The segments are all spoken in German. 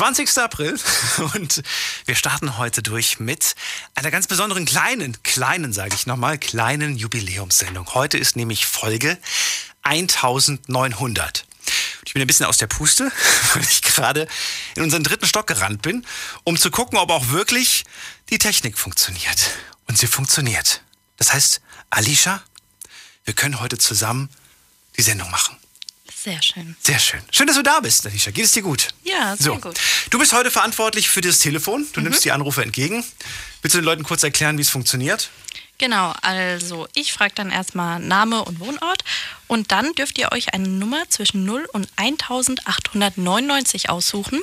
20. April und wir starten heute durch mit einer ganz besonderen kleinen, kleinen, sage ich nochmal, kleinen Jubiläumssendung. Heute ist nämlich Folge 1900. Ich bin ein bisschen aus der Puste, weil ich gerade in unseren dritten Stock gerannt bin, um zu gucken, ob auch wirklich die Technik funktioniert. Und sie funktioniert. Das heißt, Alicia, wir können heute zusammen die Sendung machen. Sehr schön. Sehr schön. Schön, dass du da bist, Alicia. Geht es dir gut? Ja, sehr so. gut. Du bist heute verantwortlich für das Telefon. Du Mhm. nimmst die Anrufe entgegen. Willst du den Leuten kurz erklären, wie es funktioniert? Genau, also ich frage dann erstmal Name und Wohnort und dann dürft ihr euch eine Nummer zwischen 0 und 1899 aussuchen.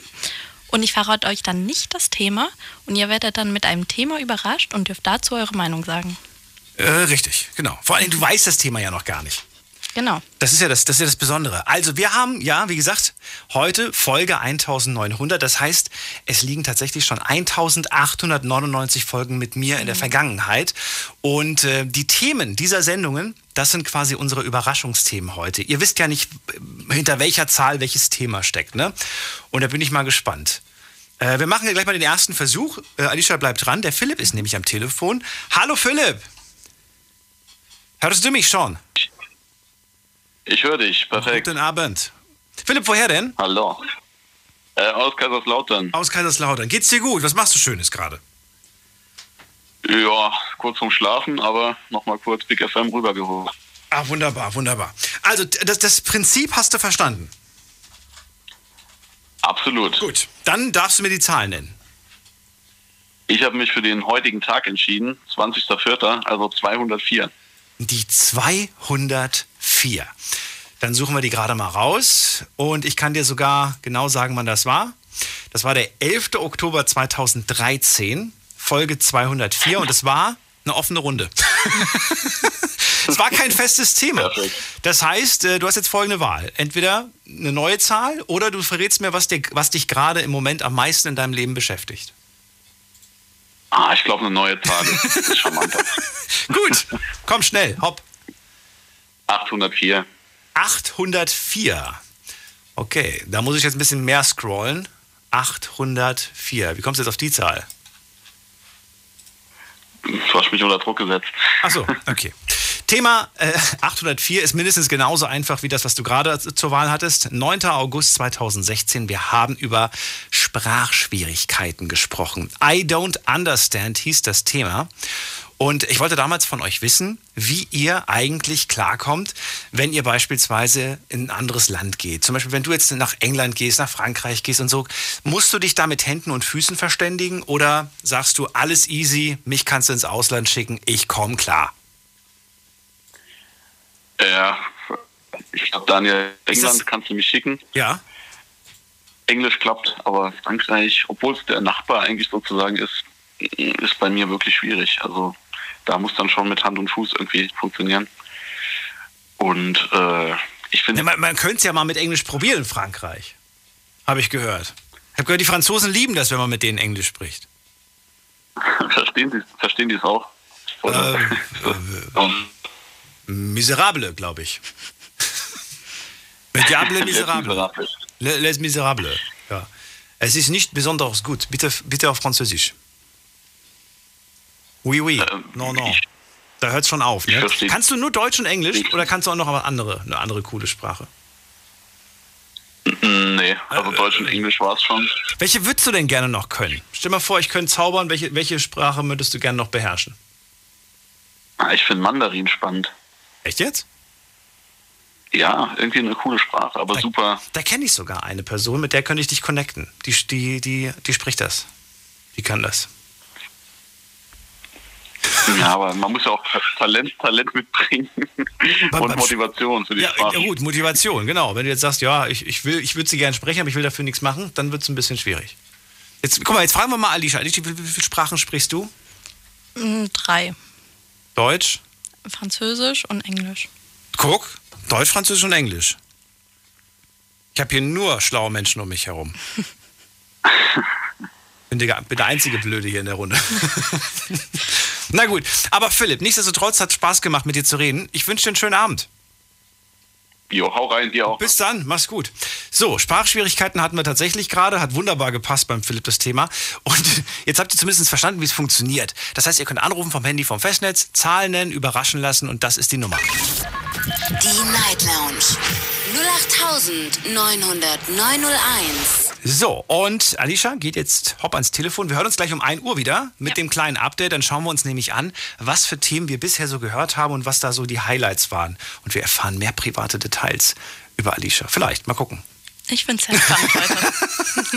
Und ich verrate euch dann nicht das Thema und ihr werdet dann mit einem Thema überrascht und dürft dazu eure Meinung sagen. Äh, richtig, genau. Vor allem, du weißt das Thema ja noch gar nicht. Genau. Das ist ja das, das ist ja das Besondere. Also wir haben, ja, wie gesagt, heute Folge 1900. Das heißt, es liegen tatsächlich schon 1899 Folgen mit mir in der Vergangenheit. Und äh, die Themen dieser Sendungen, das sind quasi unsere Überraschungsthemen heute. Ihr wisst ja nicht, äh, hinter welcher Zahl welches Thema steckt, ne? Und da bin ich mal gespannt. Äh, wir machen ja gleich mal den ersten Versuch. Äh, Alicia bleibt dran. Der Philipp ist nämlich am Telefon. Hallo Philipp! Hörst du mich schon? Ich höre dich, perfekt. Guten Abend. Philipp, woher denn? Hallo. Äh, aus Kaiserslautern. Aus Kaiserslautern. Geht's dir gut? Was machst du Schönes gerade? Ja, kurz vorm Schlafen, aber nochmal kurz Big FM rübergeholt. Ah, wunderbar, wunderbar. Also, das, das Prinzip hast du verstanden. Absolut. Gut, dann darfst du mir die Zahlen nennen. Ich habe mich für den heutigen Tag entschieden, 20.04., also 204. Die 204. Dann suchen wir die gerade mal raus. Und ich kann dir sogar genau sagen, wann das war. Das war der 11. Oktober 2013, Folge 204. Und es war eine offene Runde. es war kein festes Thema. Das heißt, äh, du hast jetzt folgende Wahl. Entweder eine neue Zahl oder du verrätst mir, was, dir, was dich gerade im Moment am meisten in deinem Leben beschäftigt. Ah, ich glaube, eine neue Zahl ist, ist charmanter. Gut, komm schnell, hopp. 804. 804. Okay, da muss ich jetzt ein bisschen mehr scrollen. 804. Wie kommst du jetzt auf die Zahl? Du hast mich unter Druck gesetzt. Ach so, okay. Thema äh, 804 ist mindestens genauso einfach wie das, was du gerade zur Wahl hattest. 9. August 2016. Wir haben über Sprachschwierigkeiten gesprochen. I don't understand hieß das Thema. Und ich wollte damals von euch wissen, wie ihr eigentlich klarkommt, wenn ihr beispielsweise in ein anderes Land geht. Zum Beispiel, wenn du jetzt nach England gehst, nach Frankreich gehst und so, musst du dich da mit Händen und Füßen verständigen oder sagst du, alles easy, mich kannst du ins Ausland schicken, ich komme klar? Ja, ich glaube, Daniel, England kannst du mich schicken. Ja. Englisch klappt, aber Frankreich, obwohl es der Nachbar eigentlich sozusagen ist, ist bei mir wirklich schwierig. Also da muss dann schon mit Hand und Fuß irgendwie funktionieren. Und äh, ich Ja, finde, man man könnte es ja mal mit Englisch probieren in Frankreich. Habe ich gehört. Ich habe gehört, die Franzosen lieben das, wenn man mit denen Englisch spricht. verstehen die verstehen es auch? Oder? Ähm, Miserable, glaube ich. Mit Diable Miserable. Miserable. Le- Les Miserables. Ja. Es ist nicht besonders gut. Bitte, bitte auf Französisch. Oui, oui. Ähm, Non, non. ich- Da hört es schon auf. Ne? Kannst du nur Deutsch und Englisch Ich- oder kannst du auch noch eine andere, eine andere coole Sprache? Mm, Nee, also Äh, Deutsch und Englisch war es schon. Welche würdest du denn gerne noch können? Stell mal vor, ich könnte zaubern. Welche, welche Sprache würdest du gerne noch beherrschen? Ah, Ich finde Mandarin spannend. Echt jetzt? Ja, irgendwie eine coole Sprache, aber super. Da kenne ich sogar eine Person, mit der könnte ich dich connecten. Die, die, die, die spricht das. Die kann das. Ja, aber man muss ja auch Talent, Talent mitbringen und Motivation für die Ja, Sprache. ja gut, Motivation, genau. Wenn du jetzt sagst, ja, ich, ich, will, ich würde sie gerne sprechen, aber ich will dafür nichts machen, dann wird es ein bisschen schwierig. Jetzt, guck mal, jetzt fragen wir mal Alicia. Alicia, wie, wie viele Sprachen sprichst du? Mm, Drei. Deutsch? Französisch und Englisch. Guck, Deutsch, Französisch und Englisch. Ich habe hier nur schlaue Menschen um mich herum. Bin der, bin der einzige Blöde hier in der Runde. Na gut, aber Philipp, nichtsdestotrotz hat Spaß gemacht, mit dir zu reden. Ich wünsche dir einen schönen Abend. Jo, hau rein, dir auch. Bis dann, mach's gut. So, Sprachschwierigkeiten hatten wir tatsächlich gerade, hat wunderbar gepasst beim Philipp das Thema. Und jetzt habt ihr zumindest verstanden, wie es funktioniert. Das heißt, ihr könnt anrufen vom Handy vom Festnetz, Zahlen nennen, überraschen lassen und das ist die Nummer. Die Night Lounge 0890901. So, und Alicia geht jetzt hopp ans Telefon. Wir hören uns gleich um 1 Uhr wieder mit dem kleinen Update. Dann schauen wir uns nämlich an, was für Themen wir bisher so gehört haben und was da so die Highlights waren. Und wir erfahren mehr private Details über Alicia. Vielleicht, mal gucken. Ich finde es sehr heute.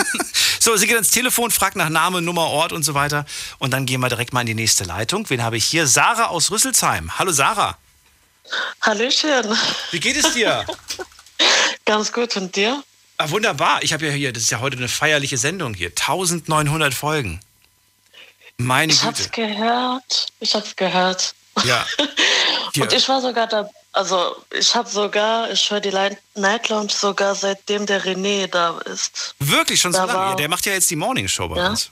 So, sie geht ans Telefon, fragt nach Name, Nummer, Ort und so weiter. Und dann gehen wir direkt mal in die nächste Leitung. Wen habe ich hier? Sarah aus Rüsselsheim. Hallo Sarah. Hallöchen. Wie geht es dir? Ganz gut und dir? Ah, wunderbar. Ich habe ja hier, das ist ja heute eine feierliche Sendung hier. 1900 Folgen. Meine Ich hab's Güte. gehört. Ich hab's gehört. Ja. Hier. Und ich war sogar da, also ich habe sogar, ich höre die Night Lounge sogar seitdem der René da ist. Wirklich schon so lange. war- Der macht ja jetzt die Morning Show bei Ja. uns.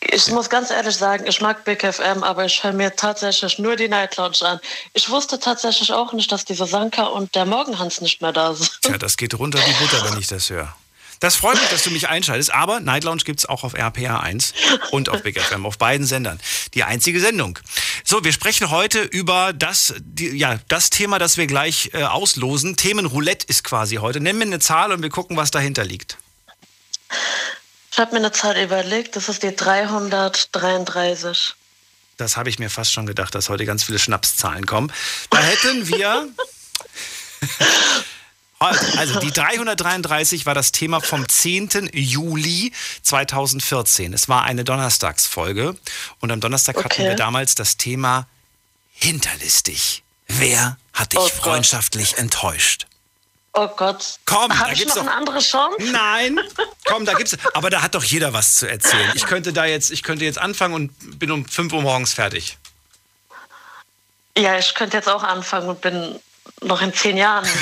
Ich muss ganz ehrlich sagen, ich mag Big FM, aber ich höre mir tatsächlich nur die Night Lounge an. Ich wusste tatsächlich auch nicht, dass diese Sanka und der Morgenhans nicht mehr da sind. Tja, das geht runter wie Butter, wenn ich das höre. Das freut mich, dass du mich einschaltest, aber Night Lounge gibt es auch auf RPA 1 und auf Big FM, auf beiden Sendern. Die einzige Sendung. So, wir sprechen heute über das, die, ja, das Thema, das wir gleich äh, auslosen. Themenroulette ist quasi heute. Nenn mir eine Zahl und wir gucken, was dahinter liegt. Ich habe mir eine Zahl überlegt, das ist die 333. Das habe ich mir fast schon gedacht, dass heute ganz viele Schnapszahlen kommen. Da hätten wir. Also die 333 war das Thema vom 10. Juli 2014. Es war eine Donnerstagsfolge und am Donnerstag hatten Okay. wir damals das Thema hinterlistig. Wer hat dich Oh freundschaftlich enttäuscht? Oh Gott. Komm, da Habe ich gibt's noch doch- eine andere Chance? Nein, komm, da gibt's. Aber da hat doch jeder was zu erzählen. Ich könnte da jetzt, ich könnte jetzt anfangen und bin um 5 Uhr morgens fertig. Ja, ich könnte jetzt auch anfangen und bin noch in zehn Jahren.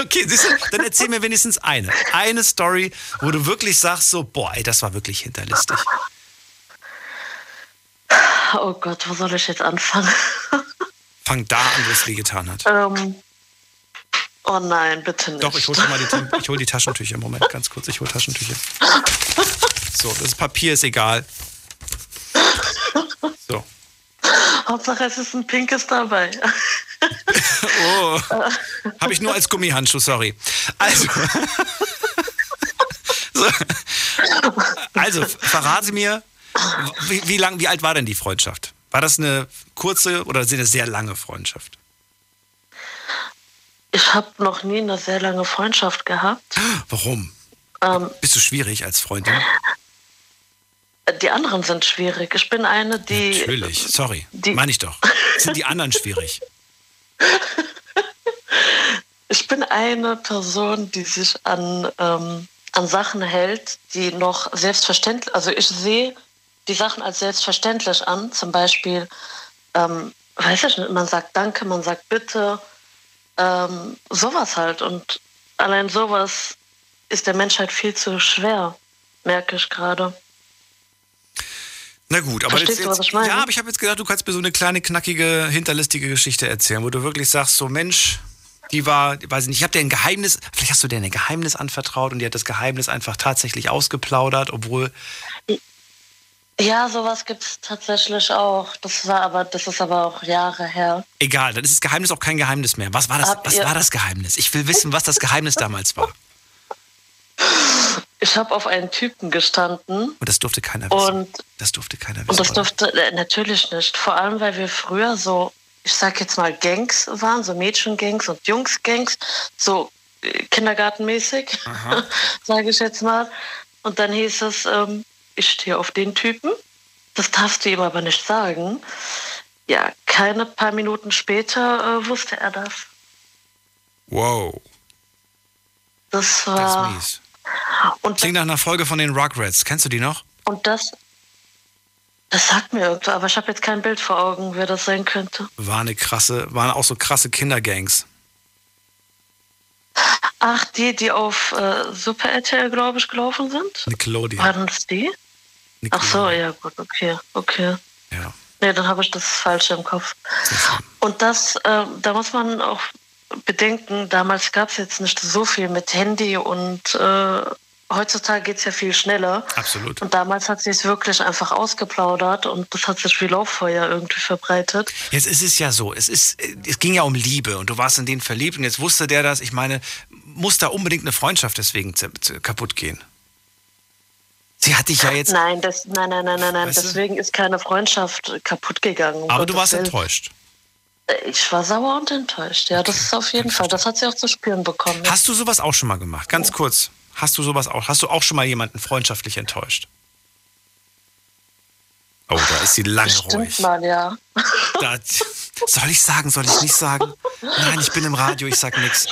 Okay, siehst du, dann erzähl mir wenigstens eine. Eine Story, wo du wirklich sagst so, boah, ey, das war wirklich hinterlistig. oh Gott, wo soll ich jetzt anfangen? Fang da an, wo es weh getan hat. ähm, oh nein, bitte nicht. Doch, ich hol schon mal die, ich hol die Taschentücher. Moment, ganz kurz, ich hol Taschentücher. So, das Papier ist egal. So. Hauptsache, es ist ein pinkes dabei. Oh. Habe ich nur als Gummihandschuh, sorry. Also. so. Also, verrate mir, wie, wie, lang, wie alt war denn die Freundschaft? War das eine kurze oder eine sehr lange Freundschaft? Ich habe noch nie eine sehr lange Freundschaft gehabt. Warum? Ähm, Bist du schwierig als Freundin? die anderen sind schwierig. Ich bin eine, die. Natürlich, sorry. die- Meine ich doch. Sind die anderen schwierig? Ich bin eine Person, die sich an, ähm, an Sachen hält, die noch selbstverständlich, also ich sehe die Sachen als selbstverständlich an. Zum Beispiel, ähm, weiß ich nicht, man sagt Danke, man sagt Bitte, ähm, sowas halt. Und allein sowas ist der Menschheit viel zu schwer, merke ich gerade. Na gut, aber Verstehst jetzt, du, was jetzt ich meine? ja, aber ich habe jetzt gedacht, du kannst mir so eine kleine knackige hinterlistige Geschichte erzählen, wo du wirklich sagst, so Mensch, die war, weiß ich nicht, ich habe dir ein Geheimnis, vielleicht hast du dir ein Geheimnis anvertraut und die hat das Geheimnis einfach tatsächlich ausgeplaudert, obwohl Ja, sowas gibt es tatsächlich auch. Das war aber, das ist aber auch Jahre her. egal, dann ist das Geheimnis auch kein Geheimnis mehr. Was war das? Was war das Geheimnis? Ich will wissen, was das Geheimnis damals war. Ich habe auf einen Typen gestanden Und das durfte keiner wissen. und das durfte keiner wissen. Und das durfte äh, natürlich nicht. Vor allem, weil wir früher so, ich sag jetzt mal, Gangs waren, so Mädchengangs und Jungsgangs, so äh, kindergartenmäßig, sage ich jetzt mal. Und dann hieß es, ähm, ich stehe auf den Typen. Das darfst du ihm aber nicht sagen. Ja, keine paar Minuten später äh, wusste er das. Wow, Das das war. ist mies. und, Klingt nach einer Folge von den Rugrats. Kennst du die noch? und das. Das sagt mir irgendwas, aber ich habe jetzt kein Bild vor Augen, wer das sein könnte. War eine krasse, waren auch so krasse Kindergangs. Ach, die, die auf äh, Super RTL, glaube ich, gelaufen sind? Nickelodeon. Waren das die? Ach so, ja, gut, okay, okay. Ja. Nee, dann habe ich das Falsche im Kopf. Und das, äh, da muss man auch bedenken, damals gab es jetzt nicht so viel mit Handy und äh, heutzutage geht es ja viel schneller. Absolut. Und damals hat sie es wirklich einfach ausgeplaudert und das hat sich wie Lauffeuer irgendwie verbreitet. Jetzt ist es ja so, es, ist, es ging ja um Liebe und du warst in den verliebt und jetzt wusste der das. Ich meine, muss da unbedingt eine Freundschaft deswegen kaputt gehen? Sie hat dich ja jetzt. Nein, das, nein, nein, nein, nein, nein. Weißt du? Deswegen ist keine Freundschaft kaputt gegangen. um Aber du Gottes warst Willen. enttäuscht. Ich war sauer und enttäuscht. Ja, das ist auf jeden Fall. Das hat sie auch zu spüren bekommen. Hast du sowas auch schon mal gemacht? Ganz kurz. Hast du sowas auch? Hast du auch schon mal jemanden freundschaftlich enttäuscht? Oh, da ist sie lange Bestimmt ruhig. mal, ja. Da, soll ich sagen, soll ich nicht sagen? Nein, ich bin im Radio, ich sag nichts.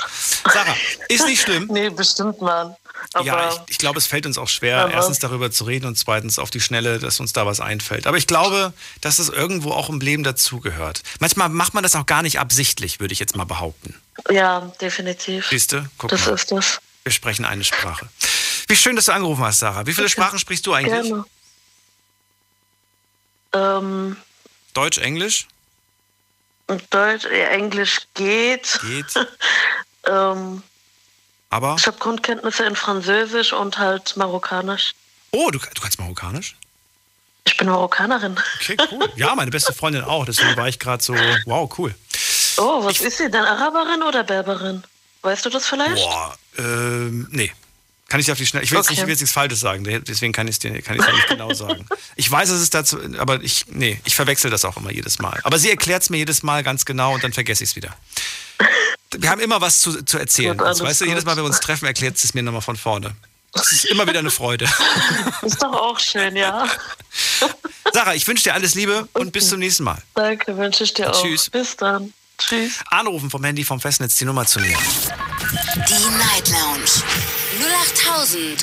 Sarah, ist nicht schlimm. Nee, bestimmt mal. Aber Ja, ich, ich glaube, es fällt uns auch schwer, erstens darüber zu reden und zweitens auf die Schnelle, dass uns da was einfällt. Aber ich glaube, dass es irgendwo auch im Leben dazugehört. Manchmal macht man das auch gar nicht absichtlich, würde ich jetzt mal behaupten. ja, definitiv. Siehst du? Guck Das mal, ist das. wir sprechen eine Sprache. Wie schön, dass du angerufen hast, Sarah. Wie viele Sprachen sprichst du eigentlich? Gerne. Ähm, Deutsch, Englisch? Deutsch, Englisch geht. Geht. Ähm, Aber. ich habe Grundkenntnisse in Französisch und halt Marokkanisch. Oh, du, du kannst Marokkanisch? Ich bin Marokkanerin. Okay, cool. Ja, meine beste Freundin auch. Deswegen war ich gerade so, wow, cool. Oh, was ist sie denn? Araberin oder Berberin? Weißt du das vielleicht? Boah, ähm, nee. Kann ich dir auf die Schnelle. Ich will, jetzt nicht, ich will jetzt nichts Falsches sagen, deswegen kann ich es dir, kann ich's dir nicht genau sagen. Ich weiß, dass es dazu, aber ich, nee, ich verwechsel das auch immer jedes Mal. Aber sie erklärt es mir jedes Mal ganz genau und dann vergesse ich es wieder. Wir haben immer was zu, zu erzählen. Gut, alles weißt du, jedes Mal, wenn wir uns treffen, erklärt es mir nochmal von vorne. Das ist immer wieder eine Freude. Ist doch auch schön, ja. Sarah, ich wünsche dir alles Liebe und bis zum nächsten Mal. Danke, wünsche ich dir auch. Tschüss. Bis dann. Tschüss. Anrufen vom Handy vom Festnetz die Nummer zu nehmen. Die Night Lounge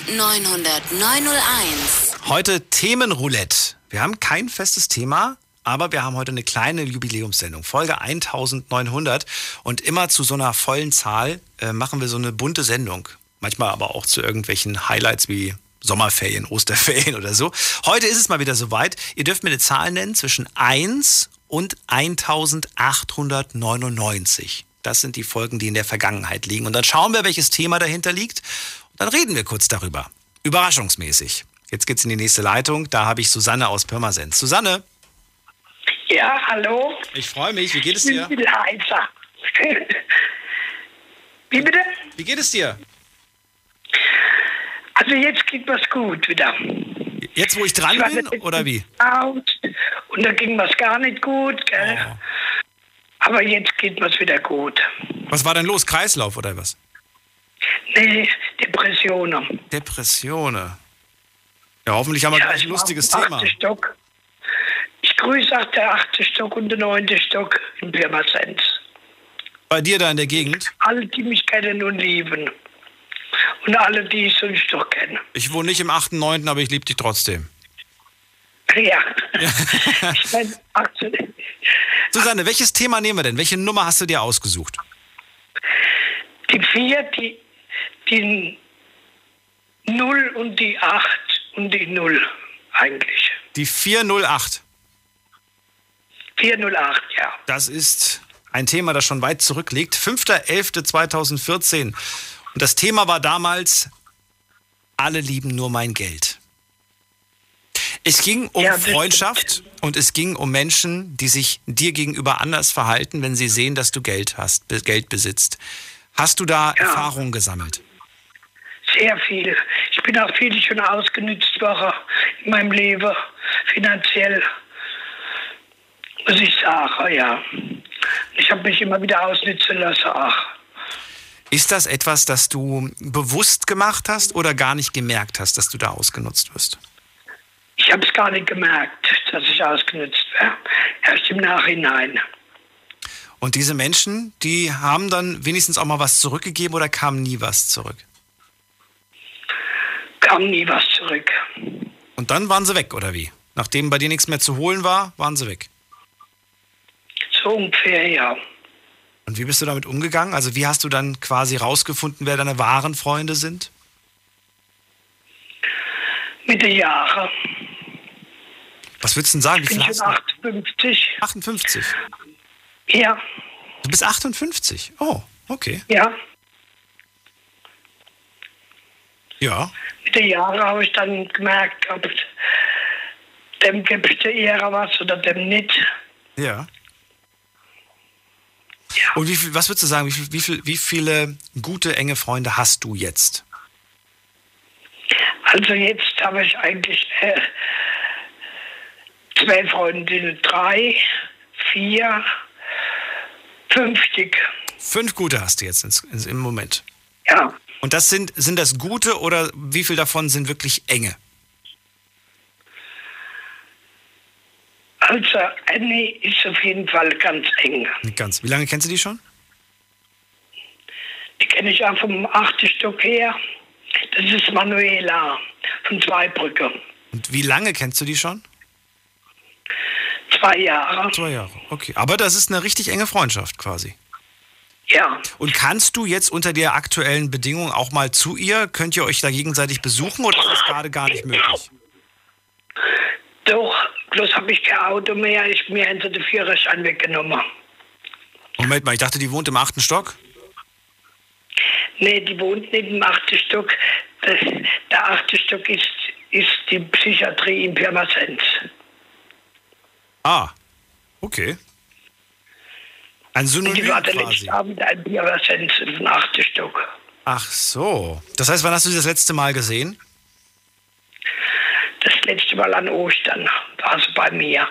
0890901. Heute Themenroulette. Wir haben kein festes Thema, aber wir haben heute eine kleine Jubiläumssendung, Folge 1900. Und immer zu so einer vollen Zahl äh, machen wir so eine bunte Sendung. Manchmal aber auch zu irgendwelchen Highlights wie Sommerferien, Osterferien oder so. Heute ist es mal wieder soweit. Ihr dürft mir eine Zahl nennen zwischen 1 und 1899. Das sind die Folgen, die in der Vergangenheit liegen. Und dann schauen wir, welches Thema dahinter liegt. Und dann reden wir kurz darüber. Überraschungsmäßig. Jetzt geht's in die nächste Leitung. Da habe ich Susanne aus Pirmasens. Susanne, Ja, hallo. ich freue mich. Wie geht es Ich bin dir? ein bisschen heiser. Wie bitte? Wie geht es dir? Also jetzt geht was gut wieder. Jetzt, wo ich dran Ich bin, oder wie? Out und da ging was gar nicht gut, gell? Oh. Aber jetzt geht was wieder gut. Was war denn los? Kreislauf oder was? Nee, Depressionen. Depressionen. Ja, hoffentlich haben wir gleich ich ein lustiges Thema. Stock. Ich grüße auch der achte Stock und der neunte Stock in Pirmasens. Bei dir da in der Gegend? Alle, die mich kennen und lieben. Und alle, die ich sonst noch kenne. Ich wohne nicht im 8.9., aber ich liebe dich trotzdem. Ja. ich mein, 18, Susanne, welches Thema nehmen wir denn? Welche Nummer hast du dir ausgesucht? Die vier, die, die Null und die Acht und die Null eigentlich. Die 408. 408, ja. Das ist ein Thema, das schon weit zurückliegt. 5.11.2014. Und das Thema war damals, alle lieben nur mein Geld. Es ging um Ja, Freundschaft und es ging um Menschen, die sich dir gegenüber anders verhalten, wenn sie sehen, dass du Geld hast, Geld besitzt. Hast du da Ja. Erfahrungen gesammelt? Sehr viel. Ich bin auch viel schon ausgenützt worden in meinem Leben, finanziell. Muss ich sagen, ja. Ich habe mich immer wieder ausnützen lassen. Ach. Ist das etwas, das du bewusst gemacht hast oder gar nicht gemerkt hast, dass du da ausgenutzt wirst? Ich habe es gar nicht gemerkt, dass ich ausgenützt werde. Erst im Nachhinein. Und diese Menschen, die haben dann wenigstens auch mal was zurückgegeben oder kam nie was zurück? Kam nie was zurück. Und dann waren sie weg, oder wie? Nachdem bei dir nichts mehr zu holen war, waren sie weg. So ungefähr, ja. Und wie bist du damit umgegangen? Also wie hast du dann quasi rausgefunden, wer deine wahren Freunde sind? Mit den Jahren. Was würdest du denn sagen? Wie Ich bin schon hast du? 58. 58. Ja, Du bist 58. Oh, okay. ja. Ja. Mit den Jahren habe ich dann gemerkt, ob dem gibt es eher was oder dem nicht. Ja. Und wie viel, was würdest du sagen, wie, viel, wie, viel, wie viele gute, enge Freunde hast du jetzt? Also jetzt habe ich eigentlich äh, zwei Freundinnen, drei, vier, fünf Stück. Fünf gute hast du jetzt ins, ins, im Moment. Ja, Und das sind, sind das gute oder wie viel davon sind wirklich enge? Also Annie ist auf jeden Fall ganz eng. Ganz. Wie lange kennst du die schon? Die kenne ich auch vom achten Stock her. Das ist Manuela von Zweibrücke. Und wie lange kennst du die schon? Zwei Jahre. Zwei Jahre. Okay. Aber das ist eine richtig enge Freundschaft quasi. Ja, Und kannst du jetzt unter der aktuellen Bedingung auch mal zu ihr? Könnt ihr euch da gegenseitig besuchen oder ist das gerade gar nicht möglich? Doch. Bloß habe ich kein Auto mehr. Ich mir haben sie den Führerschein weggenommen. Moment mal, ich dachte, die wohnt im achten Stock. Nee, die wohnt nicht im achten Stock. Das, der achte Stock ist, ist die Psychiatrie in Pirmasens. Ah, okay. Ein Und die Synonym war der letzte Abend in Pirmasens im achten Stock. Ach so. Das heißt, wann hast du sie das letzte Mal gesehen? Das letzte Mal an Ostern war sie bei mir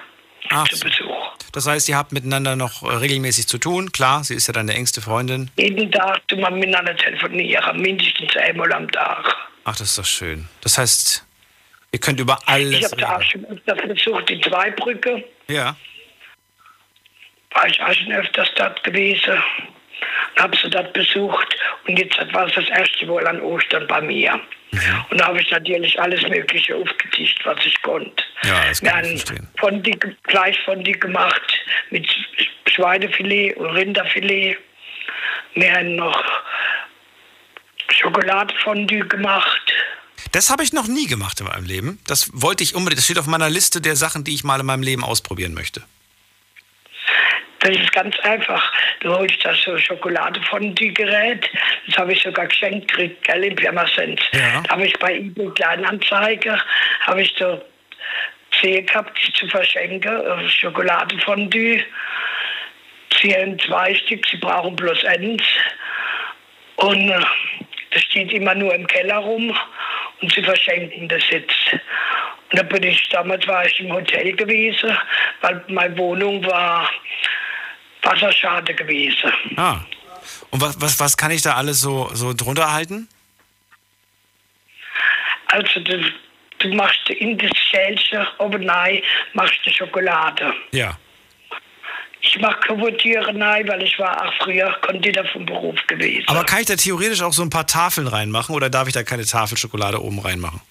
Ach zu. Besuch. Das heißt, ihr habt miteinander noch äh, regelmäßig zu tun. Klar, sie ist ja deine engste Freundin. Jeden Tag tun wir miteinander telefonieren, mindestens einmal am Tag. Ach, das ist doch schön. Das heißt, ihr könnt über alles Ich habe da auch schon öfters besucht, die Zweibrücke. Ja. War ich auch schon öfters dort gewesen. Habe sie dort besucht. Und jetzt war es das erste Mal an Ostern bei mir. Mhm. Und da habe ich natürlich alles Mögliche aufgetischt, was ich konnte. Ja, das kann ich haben verstehen. Fondi, Fleischfondi gemacht mit Schweinefilet und Rinderfilet. Wir haben noch Schokoladefondue gemacht. Das habe ich noch nie gemacht in meinem Leben. Das wollte ich unbedingt. Das steht auf meiner Liste der Sachen, die ich mal in meinem Leben ausprobieren möchte. Das ist ganz einfach. Du holst das so Schokolade-Fondue-Gerät. Das habe ich sogar geschenkt gekriegt, gell, in Pirmasens. Ja. Da habe ich bei eBay Kleinanzeiger, habe ich so gesehen gehabt, die zu verschenken, äh, Schokolade-Fondue. Sie haben zwei Stück, sie brauchen bloß eins. Und äh, das steht immer nur im Keller rum und sie verschenken das jetzt. Und da bin ich, damals war ich im Hotel gewesen, weil meine Wohnung war Wasserschade gewesen. Ah. Und was, was, was kann ich da alles so, so drunter halten? Also du, du machst in das Schälchen oben rein, machst du Schokolade. Ja. Ich mache Kuvertiere rein, weil ich war auch früher Konditor vom Beruf gewesen. Aber kann ich da theoretisch auch so ein paar Tafeln reinmachen oder darf ich da keine Tafelschokolade oben reinmachen?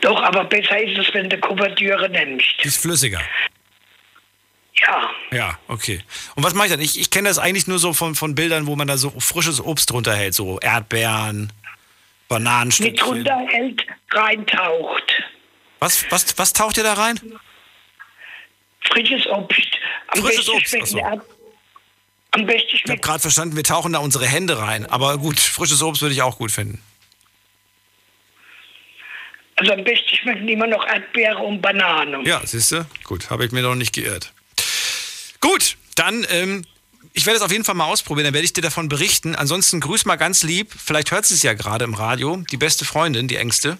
Doch, aber besser ist es, wenn du Kuvertiere nimmst. Die ist flüssiger. Ja, Ja, okay. Und was mache ich dann? Ich, ich kenne das eigentlich nur so von, von Bildern, wo man da so frisches Obst drunter hält, so Erdbeeren, mit Bananenstückchen. runterhält, reintaucht. Was, was, was taucht ihr da rein? Frisches Obst. Am Frisches Obst, Am besten Ich habe gerade verstanden, wir tauchen da unsere Hände rein. Aber gut, frisches Obst würde ich auch gut finden. also am besten schmecken immer noch Erdbeere und Banane. Ja, siehst du? Gut, habe ich mir noch nicht geirrt. Gut, dann, ähm, ich werde es auf jeden Fall mal ausprobieren, dann werde ich dir davon berichten. Ansonsten grüß mal ganz lieb, vielleicht hört sie es ja gerade im Radio, die beste Freundin, die engste.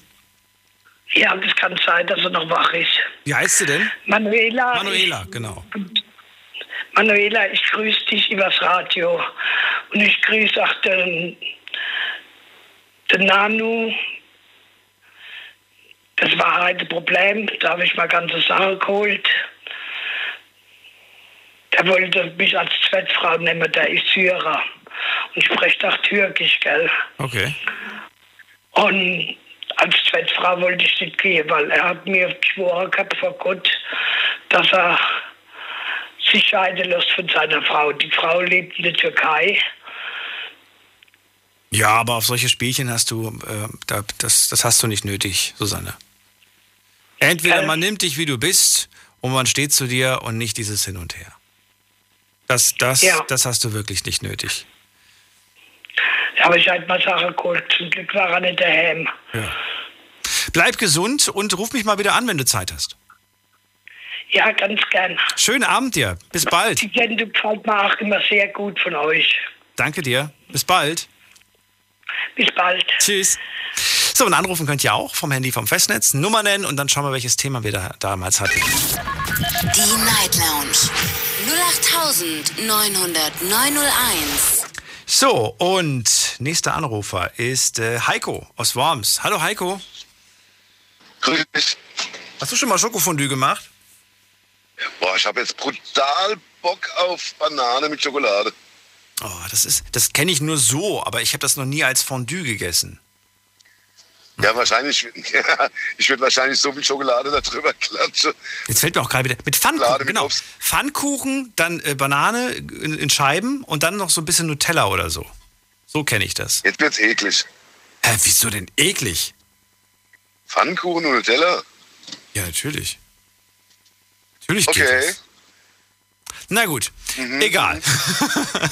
Ja, das kann sein, dass er noch wach ist. Wie heißt sie denn? Manuela. Manuela, genau. Manuela, ich grüße dich übers Radio. Und ich grüße auch den, den Nanu. Das war heute ein Problem. Da habe ich mal ganze Sache geholt. Der wollte mich als Zweitfrau nehmen, der ist Syrer. Und spricht auch Türkisch, gell? Okay. Und als Zweitfrau wollte ich nicht gehen, weil er hat mir geschworen gehabt vor Gott, dass er sich scheiden lässt von seiner Frau. Die Frau lebt in der Türkei. Ja, aber auf solche Spielchen hast du, äh, da, das, das hast du nicht nötig, Susanne. Entweder Äh. man nimmt dich, wie du bist, und man steht zu dir und nicht dieses Hin und Her. Das, das, Ja. das hast du wirklich nicht nötig. Da habe ich halt mal Sache geholt. Zum Glück war er nicht daheim. Ja. Bleib gesund und ruf mich mal wieder an, wenn du Zeit hast. Ja, ganz gern. Schönen Abend dir. Bis bald. Die Sendung gefällt mir auch immer sehr gut von euch. Danke dir. Bis bald. Bis bald. Tschüss. So, und anrufen könnt ihr auch vom Handy vom Festnetz. Nummer nennen und dann schauen wir, welches Thema wir da damals hatten. Die Night Lounge 0890901. So, und nächster Anrufer ist äh, Heiko aus Worms. Hallo Heiko. Grüß dich. Hast du schon mal Schokofondue gemacht? Boah, ich habe jetzt brutal Bock auf Banane mit Schokolade. Oh, das ist, das kenne ich nur so, aber ich habe das noch nie als Fondue gegessen. Ja, wahrscheinlich, ich würde wahrscheinlich so viel Schokolade da drüber klatschen. Jetzt fällt mir auch gerade wieder. Mit Pfannkuchen, mit genau. Obst. Pfannkuchen, dann äh, Banane in, in Scheiben und dann noch so ein bisschen Nutella oder so. So kenne ich das. Jetzt wird's eklig. Hä, wieso denn eklig? Pfannkuchen und Nutella? Ja, natürlich. Natürlich geht Okay. das. Na gut, egal.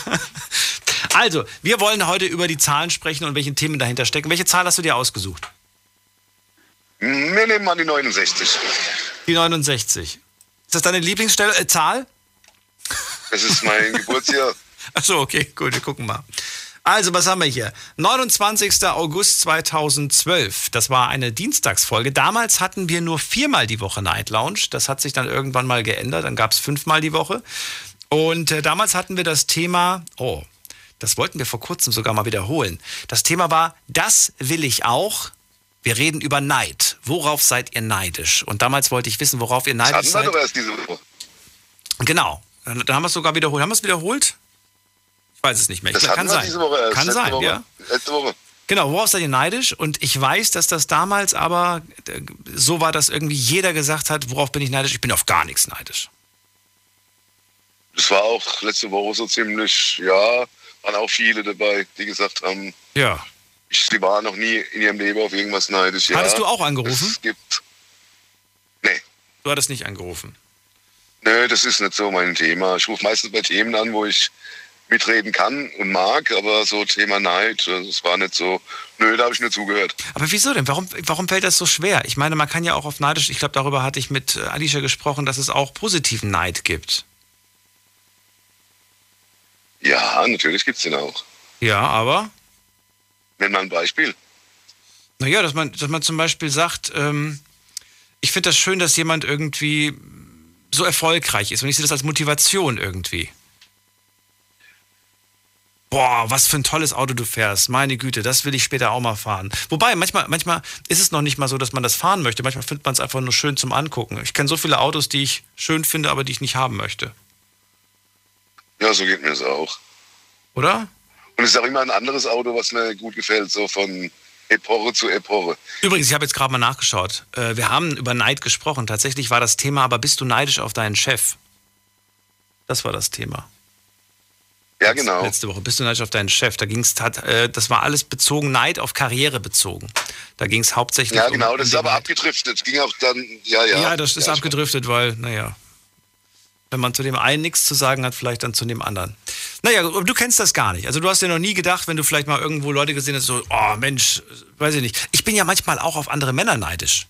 also, wir wollen heute über die Zahlen sprechen und welche Themen dahinter stecken. Welche Zahl hast du dir ausgesucht? Wir nehmen mal die 69. Die 69. Ist das deine Lieblingszahl? Äh, Zahl? Das ist mein Geburtsjahr. Achso, okay, gut, wir gucken mal. Also, was haben wir hier? 29. August 2012. Das war eine Dienstagsfolge. Damals hatten wir nur viermal die Woche Night Lounge. Das hat sich dann irgendwann mal geändert. Dann gab es fünfmal die Woche. Und äh, damals hatten wir das Thema, oh, das wollten wir vor kurzem sogar mal wiederholen. Das Thema war, das will ich auch. Wir reden über Neid. Worauf seid ihr neidisch? Und damals wollte ich wissen, worauf ihr Das neidisch hatten wir seid. doch erst diese Woche. Genau. Dann dann haben wir es sogar wiederholt. Haben wir es wiederholt? Ich weiß es nicht mehr. Das glaub, hatten kann wir sein. diese Woche erst. Kann letzte sein, Woche. ja. Letzte Woche. Genau, worauf seid ihr neidisch? Und ich weiß, dass das damals aber äh, so war, dass irgendwie jeder gesagt hat, worauf bin ich neidisch? Ich bin auf gar nichts neidisch. Das war auch letzte Woche so ziemlich, ja, waren auch viele dabei, die gesagt haben, Ja. Sie waren noch nie in ihrem Leben auf irgendwas neidisch. Ja, Hattest du auch angerufen? Es gibt. Nee. Du hattest nicht angerufen. Nö, das ist nicht so mein Thema. Ich rufe meistens bei Themen an, wo ich mitreden kann und mag, aber so Thema Neid, das war nicht so. Nö, da habe ich nicht zugehört. Aber wieso denn? Warum, warum fällt das so schwer? Ich meine, man kann ja auch auf neidisch, ich glaube, darüber hatte ich mit äh, Alicia gesprochen, dass es auch positiven Neid gibt. Ja, natürlich gibt's den auch. Ja, aber Nenn mal ein Beispiel. Naja, dass man, dass man zum Beispiel sagt, ähm, ich finde das schön, dass jemand irgendwie so erfolgreich ist und ich sehe das als Motivation irgendwie. Boah, was für ein tolles Auto du fährst. Meine Güte, das will ich später auch mal fahren. Wobei, manchmal, manchmal ist es noch nicht mal so, dass man das fahren möchte. Manchmal findet man es einfach nur schön zum Angucken. Ich kenne so viele Autos, die ich schön finde, aber die ich nicht haben möchte. Ja, so geht mir das auch. Oder? Und es ist auch immer ein anderes Auto, was mir gut gefällt, so von Epoche zu Epoche. Übrigens, ich habe jetzt gerade mal nachgeschaut. Äh, Wir haben über Neid gesprochen. Tatsächlich war das Thema, aber bist du neidisch auf deinen Chef? Das war das Thema. Ja, genau. Letzte Woche. Bist du neidisch auf deinen Chef? Da ging es, äh, das war alles bezogen, Neid auf Karriere bezogen. Da ging es hauptsächlich Ja, um- genau, um das ist aber Neid. abgedriftet. Ging auch dann, ja, ja. Ja, das ist ja, abgedriftet, weil, naja, wenn man zu dem einen nichts zu sagen hat, vielleicht dann zu dem anderen. Naja, du kennst das gar nicht. Also du hast dir noch nie gedacht, wenn du vielleicht mal irgendwo Leute gesehen hast, so, oh Mensch, weiß ich nicht. Ich bin ja manchmal auch auf andere Männer neidisch.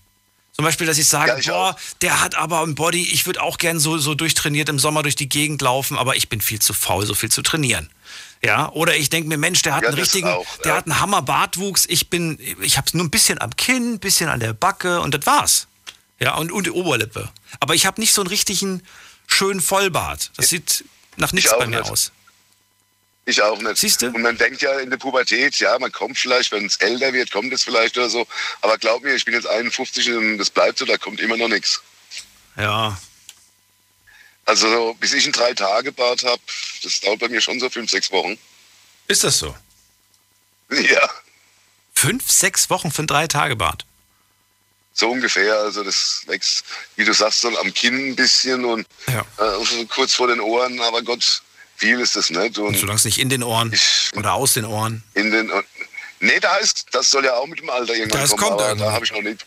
Zum Beispiel, dass ich sage, Ja, ich boah, der hat aber ein Body, ich würde auch gern so, so durchtrainiert im Sommer durch die Gegend laufen, aber ich bin viel zu faul, so viel zu trainieren. Ja, oder ich denke mir, Mensch, der hat Ja, einen richtigen, auch, der ja. hat einen Hammer Bartwuchs, ich bin, ich habe nur ein bisschen am Kinn, ein bisschen an der Backe und das war's. Ja, und, und die Oberlippe. Aber ich habe nicht so einen richtigen schönen Vollbart. Das sieht nach nichts bei mir nicht. aus. Ich auch nicht. Siehst du? Und man denkt ja in der Pubertät, ja, man kommt vielleicht, wenn es älter wird, kommt es vielleicht oder so. Aber glaub mir, ich bin jetzt 51 und das bleibt so, da kommt immer noch nichts. Ja, Also so, bis ich einen Drei-Tage-Bart habe, das dauert bei mir schon so fünf, sechs Wochen. ist das so? Ja, Fünf, sechs Wochen für ein Drei-Tage-Bart. So ungefähr. Also das wächst, wie du sagst, so am Kinn ein bisschen und Ja. äh, kurz vor den Ohren, aber Gott, viel ist das nicht. Und Solange es nicht in den Ohren Ich- oder aus den Ohren. in den Nee, da ist, das soll ja auch mit dem Alter irgendwann Das kommen, kommt aber irgendwann. da habe ich noch nicht.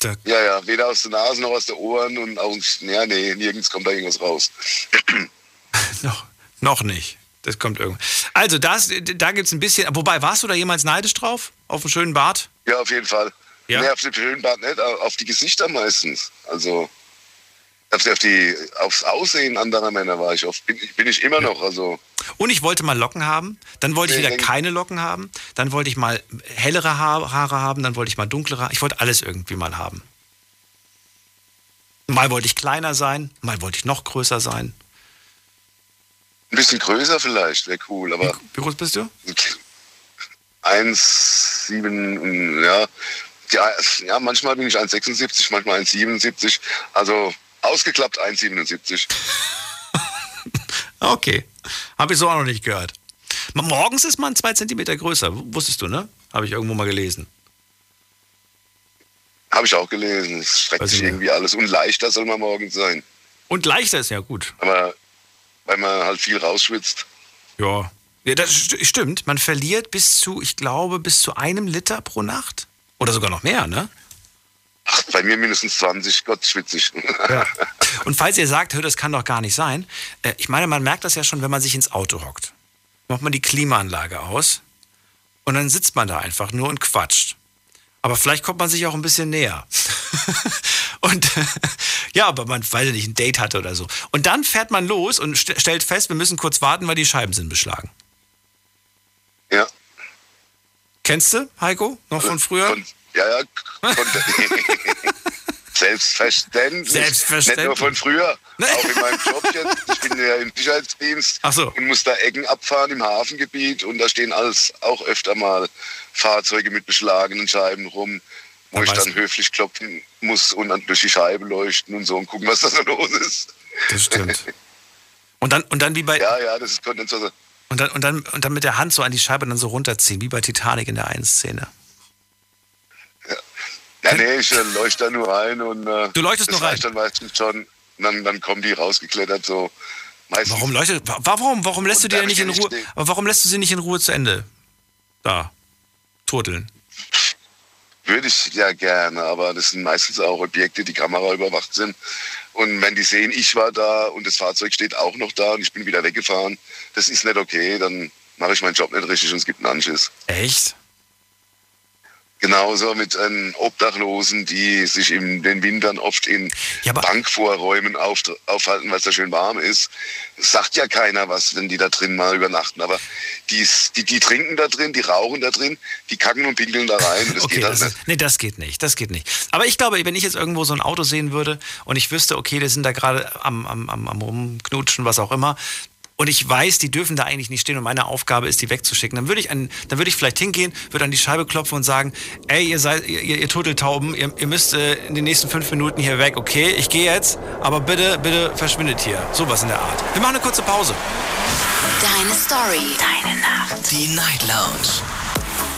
Da, Ja, ja, weder aus der Nase noch aus den Ohren und auch, ja, nee, nirgends kommt da irgendwas raus. noch, noch nicht. Das kommt irgendwann. Also, das, da gibt es ein bisschen. Wobei, warst du da jemals neidisch drauf? Auf einen schönen Bart? Ja, auf jeden Fall. Ja? Nee, auf den Höhenbart nicht, au- auf die Gesichter meistens. Also auf die, auf die, aufs Aussehen anderer Männer war ich oft. Bin, bin ich immer noch. Also Und ich wollte mal Locken haben, dann wollte ich wieder keine Locken haben, dann wollte ich mal hellere Haar- Haare haben, dann wollte ich mal dunklere Haare. Ich wollte alles irgendwie mal haben. Mal wollte ich kleiner sein, mal wollte ich noch größer sein. ein bisschen größer vielleicht, wäre cool. Aber Wie groß bist du? 1,7, ja. ja. Ja, manchmal bin ich 1,76, manchmal 1,77. Also ausgeklappt 1,77. Okay. Habe ich so auch noch nicht gehört. Morgens ist man zwei Zentimeter größer. Wusstest du, ne? Habe ich irgendwo mal gelesen. Habe ich auch gelesen. Es streckt Weiß sich irgendwie alles. Und leichter soll man morgens sein. Und leichter ist ja gut. Aber weil man halt viel rausschwitzt. Ja. ja das st stimmt. Man verliert bis zu, ich glaube, bis zu einem Liter pro Nacht. Oder sogar noch mehr, ne? Ach, bei mir mindestens 20, Gott schwitzig. Und falls ihr sagt, hör, das kann doch gar nicht sein, äh, ich meine, man merkt das ja schon, wenn man sich ins Auto hockt. Macht man die Klimaanlage aus und dann sitzt man da einfach nur und quatscht. Aber vielleicht kommt man sich auch ein bisschen näher. und ja, aber man, weil er nicht ein Date hatte oder so. Und dann fährt man los und st stellt fest, wir müssen kurz warten, weil die Scheiben sind beschlagen. ja. Kennst du, Heiko, noch von früher? Kon ja, ja. Selbstverständlich. Selbstverständlich. Nicht nur von früher. Auch in meinem Job jetzt. Ich bin ja im Sicherheitsdienst so. und muss da Ecken abfahren im Hafengebiet und da stehen alles auch öfter mal Fahrzeuge mit beschlagenen Scheiben rum, wo ich dann höflich klopfen muss und dann durch die Scheibe leuchten und so und gucken, was da so los ist. Das stimmt. Und dann, und dann wie bei, Ja, ja, das ist Kondenswasser. und dann, und dann, und dann mit der Hand so an die Scheibe dann so runterziehen, wie bei Titanic in der einen Szene. Ja, nee, ich äh, leuchte da nur rein und äh, Du leuchtest das nur rein? reicht dann meistens schon. Und dann, dann kommen die rausgeklettert so. Meistens Warum leuchtet, wa- warum, warum lässt du Und dir darf nicht ich in nicht Ruhe, aber warum lässt du sie nicht in Ruhe zu Ende? Da, turteln. Würde ich ja gerne, aber das sind meistens auch Objekte, die Kamera überwacht sind. Und wenn die sehen, ich war da und das Fahrzeug steht auch noch da und ich bin wieder weggefahren, das ist nicht okay, dann mache ich meinen Job nicht richtig und es gibt einen Anschiss. Echt? Genauso mit ähm, Obdachlosen, die sich in den Wintern oft in Ja, Bankvorräumen auf, aufhalten, weil es da schön warm ist. Sagt ja keiner was, wenn die da drin mal übernachten. Aber die, die, die trinken da drin, die rauchen da drin, die kacken und pinkeln da rein. Das Okay, geht halt das nicht. ist, nee, das geht nicht, das geht nicht. Aber ich glaube, wenn ich jetzt irgendwo so ein Auto sehen würde und ich wüsste, okay, die sind da gerade am, am, am, am rumknutschen, was auch immer, und ich weiß, die dürfen da eigentlich nicht stehen und meine Aufgabe ist, die wegzuschicken, dann würde ich, an, dann würde ich vielleicht hingehen, würde an die Scheibe klopfen und sagen, ey, ihr seid, ihr, ihr, Turteltauben, ihr, ihr müsst äh, in den nächsten fünf Minuten hier weg, okay? Ich gehe jetzt, aber bitte, bitte verschwindet hier. Sowas in der Art. Wir machen eine kurze Pause. Deine Story. Deine Nacht. Die Night Lounge.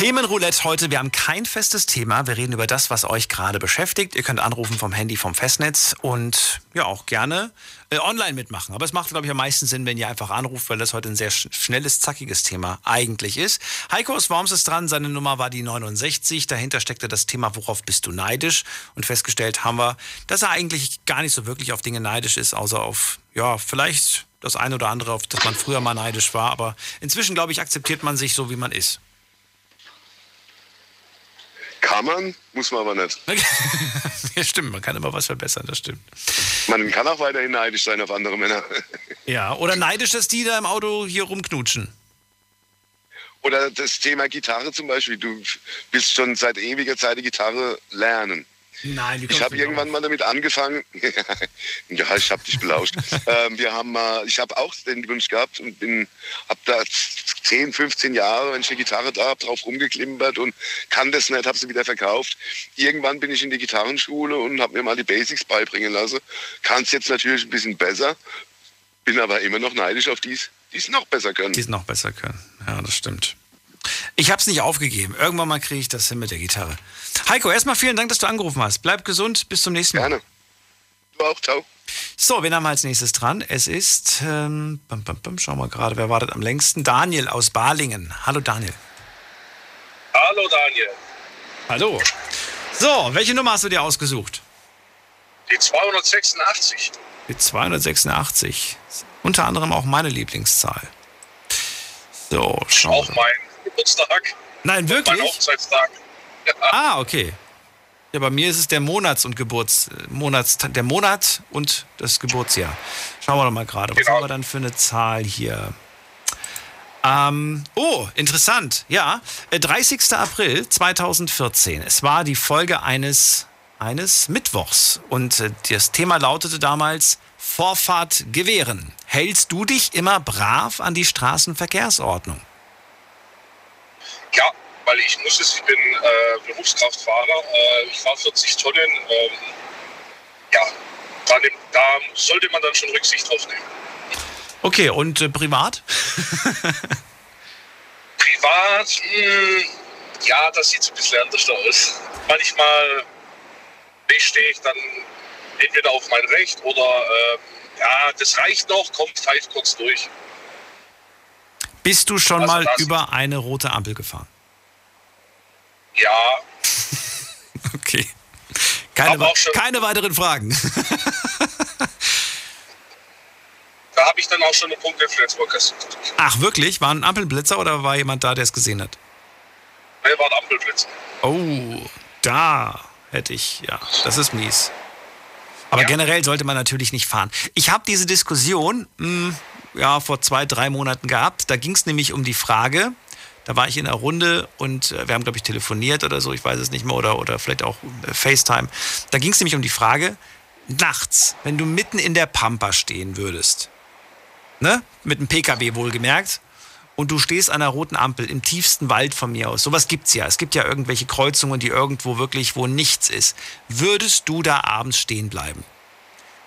Themenroulette heute. Wir haben kein festes Thema. Wir reden über das, was euch gerade beschäftigt. Ihr könnt anrufen vom Handy, vom Festnetz und ja auch gerne äh, online mitmachen. Aber es macht, glaube ich, am meisten Sinn, wenn ihr einfach anruft, weil das heute ein sehr sch schnelles, zackiges Thema eigentlich ist. Heiko aus Worms ist dran. Seine Nummer war die 69. Dahinter steckte das Thema, worauf bist du neidisch? Und festgestellt haben wir, dass er eigentlich gar nicht so wirklich auf Dinge neidisch ist, außer auf, ja, vielleicht das eine oder andere, auf das man früher mal neidisch war. Aber inzwischen, glaube ich, akzeptiert man sich so, wie man ist. Kann man, muss man aber nicht. ja, stimmt, man kann immer was verbessern, das stimmt. Man kann auch weiterhin neidisch sein auf andere Männer. Ja, oder neidisch, dass die da im Auto hier rumknutschen. Oder das Thema Gitarre zum Beispiel. Du willst schon seit ewiger Zeit die Gitarre lernen. Nein, ich habe irgendwann mal damit angefangen. ja, ich habe dich belauscht. ähm, wir haben mal, ich habe auch den Wunsch gehabt und bin, habe da 10, 15 Jahre, wenn ich eine Gitarre da habe, drauf rumgeklimpert und kann das nicht, habe sie wieder verkauft. Irgendwann bin ich in die Gitarrenschule und habe mir mal die Basics beibringen lassen. Kann es jetzt natürlich ein bisschen besser, bin aber immer noch neidisch auf die, die es noch besser können. Die es noch besser können. Ja, das stimmt. Ich habe es nicht aufgegeben. Irgendwann mal kriege ich das hin mit der Gitarre. Heiko, erstmal vielen Dank, dass du angerufen hast. Bleib gesund, bis zum nächsten Mal. Gerne. Du auch, ciao. So, wen haben wir als nächstes dran? Es ist, ähm, bum, bum, bum, schauen wir gerade, wer wartet am längsten? Daniel aus Balingen. Hallo Daniel. Hallo Daniel. Hallo. So, welche Nummer hast du dir ausgesucht? Die 286. Die 286. Unter anderem auch meine Lieblingszahl. So, schauen Auch mein Geburtstag. Nein, wirklich? Mein Hochzeitstag. Ja. Ah, okay. Ja, bei mir ist es der Monats- und Geburts, Monats, der Monat und das Geburtsjahr. Schauen wir doch mal gerade. Was genau. haben wir dann für eine Zahl hier? Ähm, oh, interessant. Ja, 30. Äh, April 2014. Es war die Folge eines, eines Mittwochs. Und äh, das Thema lautete damals Vorfahrt gewähren. Hältst du dich immer brav an die Straßenverkehrsordnung? Ja, weil ich muss es, ich bin äh, Berufskraftfahrer, äh, ich fahre 40 Tonnen. Ähm, ja, da, da, sollte man dann schon Rücksicht drauf nehmen. Okay, und äh, privat? privat, mh, hm, ja, das sieht so ein bisschen anders aus. Manchmal stehe ich dann entweder auf mein Recht oder äh, ja, das reicht noch, kommt, pfeift kurz durch. Bist du schon also mal über eine rote Ampel gefahren? Ja. okay. Keine, keine weiteren Fragen. da habe ich dann auch schon einen Punkt in Flensburg kassiert. Ach, wirklich? War ein Ampelblitzer oder war jemand da, der es gesehen hat? Nein, war ein Ampelblitzer. Oh, da hätte ich, ja, das ist mies. Aber ja. generell sollte man natürlich nicht fahren. Ich habe diese Diskussion mh, hm, ja, vor zwei, drei Monaten gehabt. Da ging es nämlich um die Frage, da war ich in einer Runde und äh, wir haben, glaube ich, telefoniert oder so, ich weiß es nicht mehr, oder, oder vielleicht auch äh, FaceTime. Da ging es nämlich um die Frage, nachts, wenn du mitten in der Pampa stehen würdest, ne? mit einem Pkw wohlgemerkt, und du stehst an einer roten Ampel im tiefsten Wald von mir aus. Sowas gibt's ja. Es gibt ja irgendwelche Kreuzungen, die irgendwo wirklich, wo nichts ist. Würdest du da abends stehen bleiben?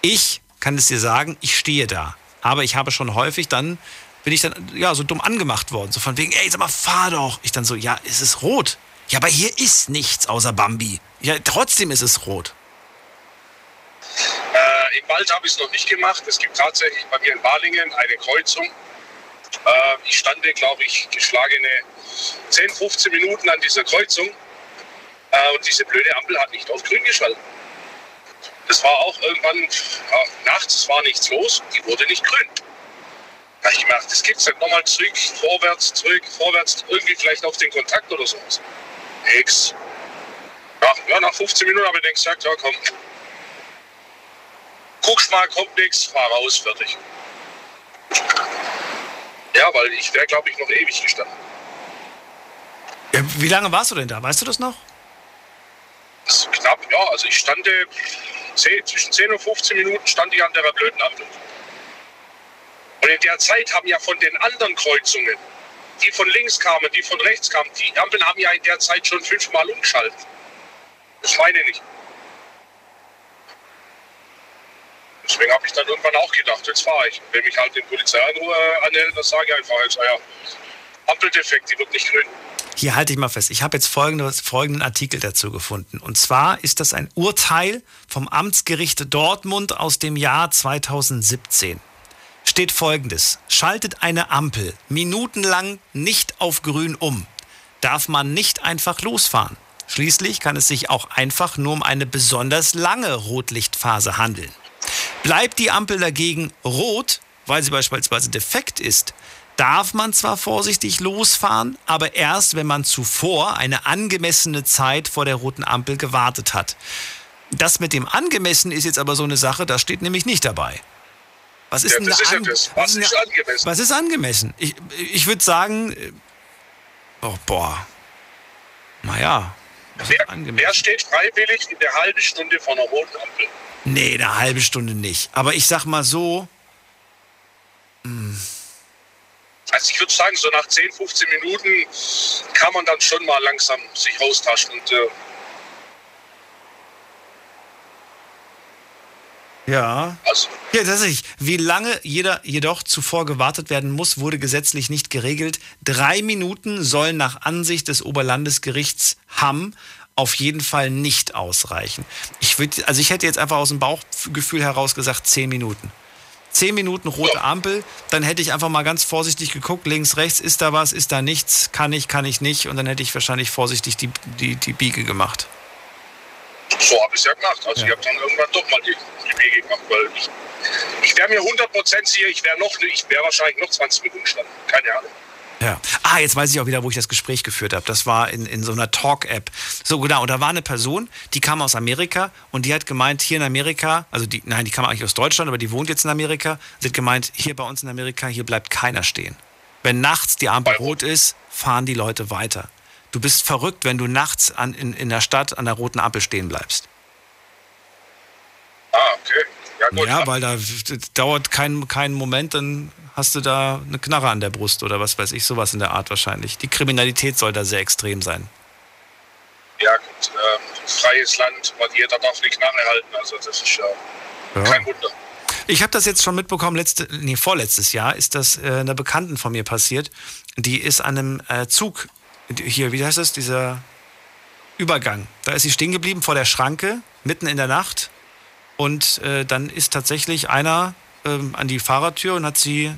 Ich kann es dir sagen, ich stehe da. Aber ich habe schon häufig dann bin ich dann ja so dumm angemacht worden. So von wegen, ey, sag mal, fahr doch. Ich dann so, ja, es ist rot. Ja, aber hier ist nichts außer Bambi. Ja, trotzdem ist es rot. Äh, Im Wald habe ich es noch nicht gemacht. Es gibt tatsächlich bei mir in Balingen eine Kreuzung. Äh, ich stande, glaube ich, geschlagene 10, 15 Minuten an dieser Kreuzung. Äh, und diese blöde Ampel hat nicht auf grün geschaltet. Das war auch irgendwann ja, nachts, es war nichts los, die wurde nicht grün. Da ich gedacht, das gibt's nicht. Nochmal zurück, vorwärts, zurück, vorwärts, irgendwie vielleicht auf den Kontakt oder sowas. Nix. Nach, ja, nach 15 Minuten habe ich dann gesagt, ja komm. Guckst mal, kommt nichts, fahr raus, fertig. Ja, weil ich wäre, glaube ich, noch ewig gestanden. Ja, wie lange warst du denn da? Weißt du das noch? Das knapp, ja. Also ich stand 10, zwischen 10 und 15 Minuten stand ich an der blöden Ampel. Und in der Zeit haben ja von den anderen Kreuzungen, die von links kamen, die von rechts kamen, die Ampeln haben ja in der Zeit schon fünfmal umgeschaltet. Das meine ich nicht. Deswegen habe ich dann irgendwann auch gedacht, jetzt fahre ich. Wenn mich halt den Polizei anhält, dann sage ich einfach jetzt, ja, Ampeldefekt, die wird nicht grün. Hier halte ich mal fest. Ich habe jetzt folgendes, folgenden Artikel dazu gefunden. Und zwar ist das ein Urteil vom Amtsgericht Dortmund aus dem Jahr 2017 steht folgendes. Schaltet eine Ampel minutenlang nicht auf grün um, darf man nicht einfach losfahren. Schließlich kann es sich auch einfach nur um eine besonders lange Rotlichtphase handeln. Bleibt die Ampel dagegen rot, weil sie beispielsweise defekt ist, darf man zwar vorsichtig losfahren, aber erst, wenn man zuvor eine angemessene Zeit vor der roten Ampel gewartet hat. Das mit dem angemessen ist jetzt aber so eine Sache, das steht nämlich nicht dabei. Was ist Ja, denn das da ist ja an- das. was ist angemessen? Was ist angemessen? Ich, ich würde sagen, äh, oh, boah, naja, was ist Wer, angemessen? wer steht freiwillig in der halben Stunde vor einer roten Ampel? Nee, eine halbe Stunde nicht. Aber ich sag mal so, Also ich würde sagen, so nach 10, 15 Minuten kann man dann schon mal langsam sich raustaschen. Und äh, ja. also Ja, tatsächlich. Wie lange jeder jedoch zuvor gewartet werden muss, wurde gesetzlich nicht geregelt. Drei Minuten sollen nach Ansicht des Oberlandesgerichts Hamm auf jeden Fall nicht ausreichen. Ich würde, also ich hätte jetzt einfach aus dem Bauchgefühl heraus gesagt, zehn Minuten. Zehn Minuten rote Ampel, dann hätte ich einfach mal ganz vorsichtig geguckt, links, rechts, ist da was, ist da nichts, kann ich, kann ich nicht und dann hätte ich wahrscheinlich vorsichtig die, die, die Biege gemacht. so habe ich es ja gemacht. Also Ja. ich habe dann irgendwann doch mal die, die Wege gemacht, weil ich, ich wäre mir 100% sicher, ich wäre noch, ich wäre wahrscheinlich noch 20 Minuten gestanden. Keine Ahnung. Ja. Ah, jetzt weiß ich auch wieder, wo ich das Gespräch geführt habe. Das war in, in so einer Talk-App. So, genau. Und da war eine Person, die kam aus Amerika und die hat gemeint, hier in Amerika, also die, nein, die kam eigentlich aus Deutschland, aber die wohnt jetzt in Amerika. Sie hat gemeint, hier bei uns in Amerika, hier bleibt keiner stehen. Wenn nachts die Ampel rot ist, fahren die Leute weiter. Du bist verrückt, wenn du nachts an, in, in der Stadt an der roten Ampel stehen bleibst. Ah, okay. Ja gut. Ja, weil da dauert kein, kein Moment, dann hast du da eine Knarre an der Brust oder was weiß ich, sowas in der Art wahrscheinlich. Die Kriminalität soll da sehr extrem sein. Ja gut, ähm, freies Land, weil jeder darf eine Knarre halten. Also das ist ja, Ja. kein Wunder. Ich habe das jetzt schon mitbekommen, letzte, nee, vorletztes Jahr ist das äh, einer Bekannten von mir passiert. Die ist an einem äh, Zug, die- hier, wie heißt das, dieser Übergang. Da ist sie stehen geblieben vor der Schranke, mitten in der Nacht. Und äh, dann ist tatsächlich einer ähm, an die Fahrertür und hat sie,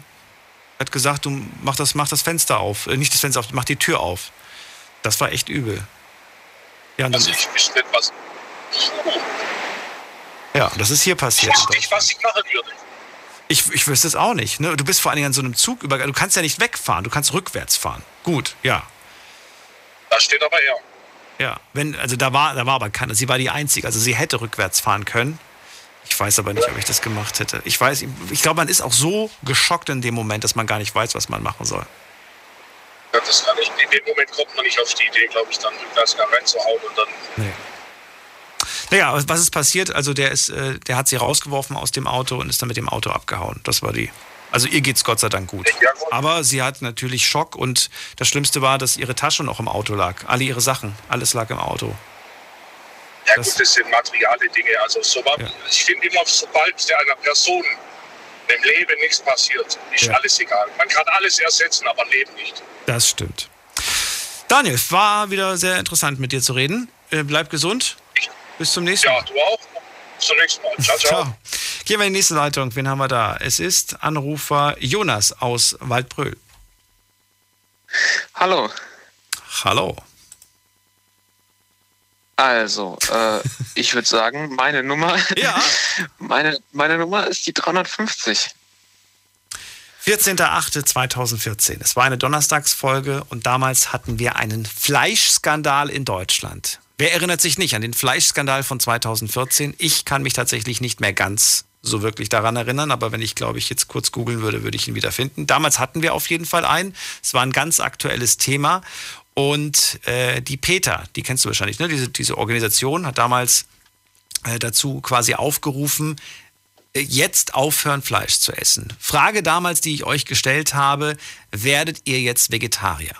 hat gesagt, du mach das, mach das Fenster auf. Äh, nicht das Fenster auf, mach die Tür auf. Das war echt übel. Ja, Also ich wüsste nicht, was, ja, das ist hier ich passiert. wüsste nicht, was ich machen würde. Ich, ich wüsste es auch nicht. Ne? Du bist vor allen Dingen an so einem Zug über. Du kannst ja nicht wegfahren, du kannst rückwärts fahren. Gut, ja. Da steht aber er. Ja. Wenn, also da war, da war aber keine. Sie war die Einzige. Also sie hätte rückwärts fahren können. Ich weiß aber nicht, ob ich das gemacht hätte. Ich weiß, ich glaube, man ist auch so geschockt in dem Moment, dass man gar nicht weiß, was man machen soll. Ja, das kann ich, in dem Moment kommt man nicht auf die Idee, glaube ich, dann rückwärts reinzuhauen und dann Nee. Naja, was ist passiert? Also der ist, äh, der hat sie rausgeworfen aus dem Auto und ist dann mit dem Auto abgehauen. Das war die. Also ihr geht's Gott sei Dank gut. Aber sie hat natürlich Schock und das Schlimmste war, dass ihre Tasche noch im Auto lag. Alle ihre Sachen, alles lag im Auto. Ja Das- gut, das sind materiale Dinge. Also sobald, Ja. ich finde immer, sobald der einer Person im Leben nichts passiert, ist Ja. alles egal. Man kann alles ersetzen, aber Leben nicht. Das stimmt. Daniel, war wieder sehr interessant mit dir zu reden. Äh, bleib gesund. Bis zum nächsten Ja, Mal. du auch. Bis zum nächsten Mal. Ciao, ciao. Ciao. Gehen wir in die nächste Leitung. Wen haben wir da? Es ist Anrufer Jonas aus Waldbröl. Hallo. Hallo. Also, äh, ich würde sagen, meine Nummer, Ja. meine, meine Nummer ist die 350. 14.08.2014. Es war eine Donnerstagsfolge und damals hatten wir einen Fleischskandal in Deutschland. Wer erinnert sich nicht an den Fleischskandal von 2014? Ich kann mich tatsächlich nicht mehr ganz so wirklich daran erinnern, aber wenn ich, glaube ich, jetzt kurz googeln würde, würde ich ihn wieder finden. Damals hatten wir auf jeden Fall einen. Es war ein ganz aktuelles Thema. Und äh, die PETA, die kennst du wahrscheinlich, ne? Diese, diese Organisation hat damals äh, dazu quasi aufgerufen, äh, jetzt aufhören, Fleisch zu essen. Frage damals, die ich euch gestellt habe, werdet ihr jetzt Vegetarier?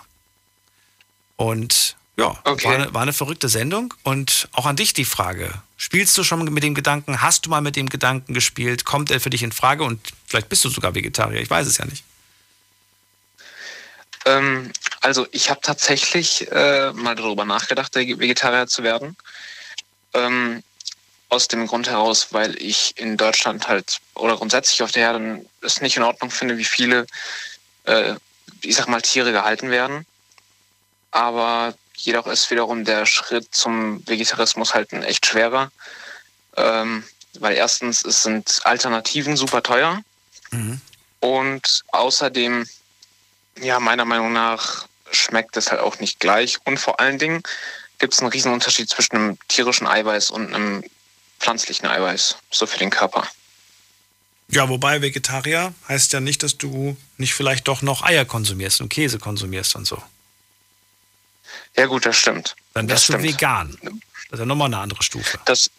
Und ja, Okay. war, eine, war eine verrückte Sendung. Und auch an dich die Frage. Spielst du schon mit dem Gedanken, hast du mal mit dem Gedanken gespielt, kommt er für dich in Frage und vielleicht bist du sogar Vegetarier, ich weiß es ja nicht. Ähm, also, ich habe tatsächlich äh, mal darüber nachgedacht, Vegetarier zu werden. Ähm, aus dem Grund heraus, weil ich in Deutschland halt oder grundsätzlich auf der Erde es nicht in Ordnung finde, wie viele, äh, ich sag mal, Tiere gehalten werden. Aber jedoch ist wiederum der Schritt zum Vegetarismus halt ein echt schwerer. Ähm, weil erstens, es sind Alternativen super teuer. Und außerdem, ja, meiner Meinung nach schmeckt es halt auch nicht gleich. Und vor allen Dingen gibt es einen riesen Unterschied zwischen einem tierischen Eiweiß und einem pflanzlichen Eiweiß, so für den Körper. Ja, wobei Vegetarier heißt ja nicht, dass du nicht vielleicht doch noch Eier konsumierst und Käse konsumierst und so. Ja gut, das stimmt. Dann wärst du vegan. Das ist ja nochmal eine andere Stufe. Das,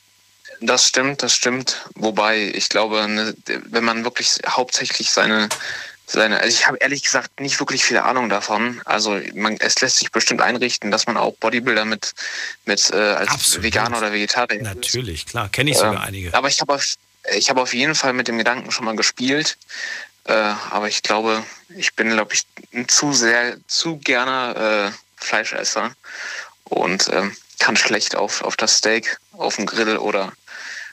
das stimmt, das stimmt. Wobei ich glaube, ne, wenn man wirklich hauptsächlich seine, seine also ich habe ehrlich gesagt nicht wirklich viel Ahnung davon. Also man, es lässt sich bestimmt einrichten, dass man auch Bodybuilder mit, mit äh, als Absolut. Veganer oder Vegetarier. Natürlich, klar, kenne ich sogar äh, einige. Aber ich habe auf, ich habe auf jeden Fall mit dem Gedanken schon mal gespielt. Äh, aber ich glaube, ich bin, glaube ich, ein zu sehr, zu gerne äh, Fleischesser und ähm, kann schlecht auf, auf das Steak, auf den Grill oder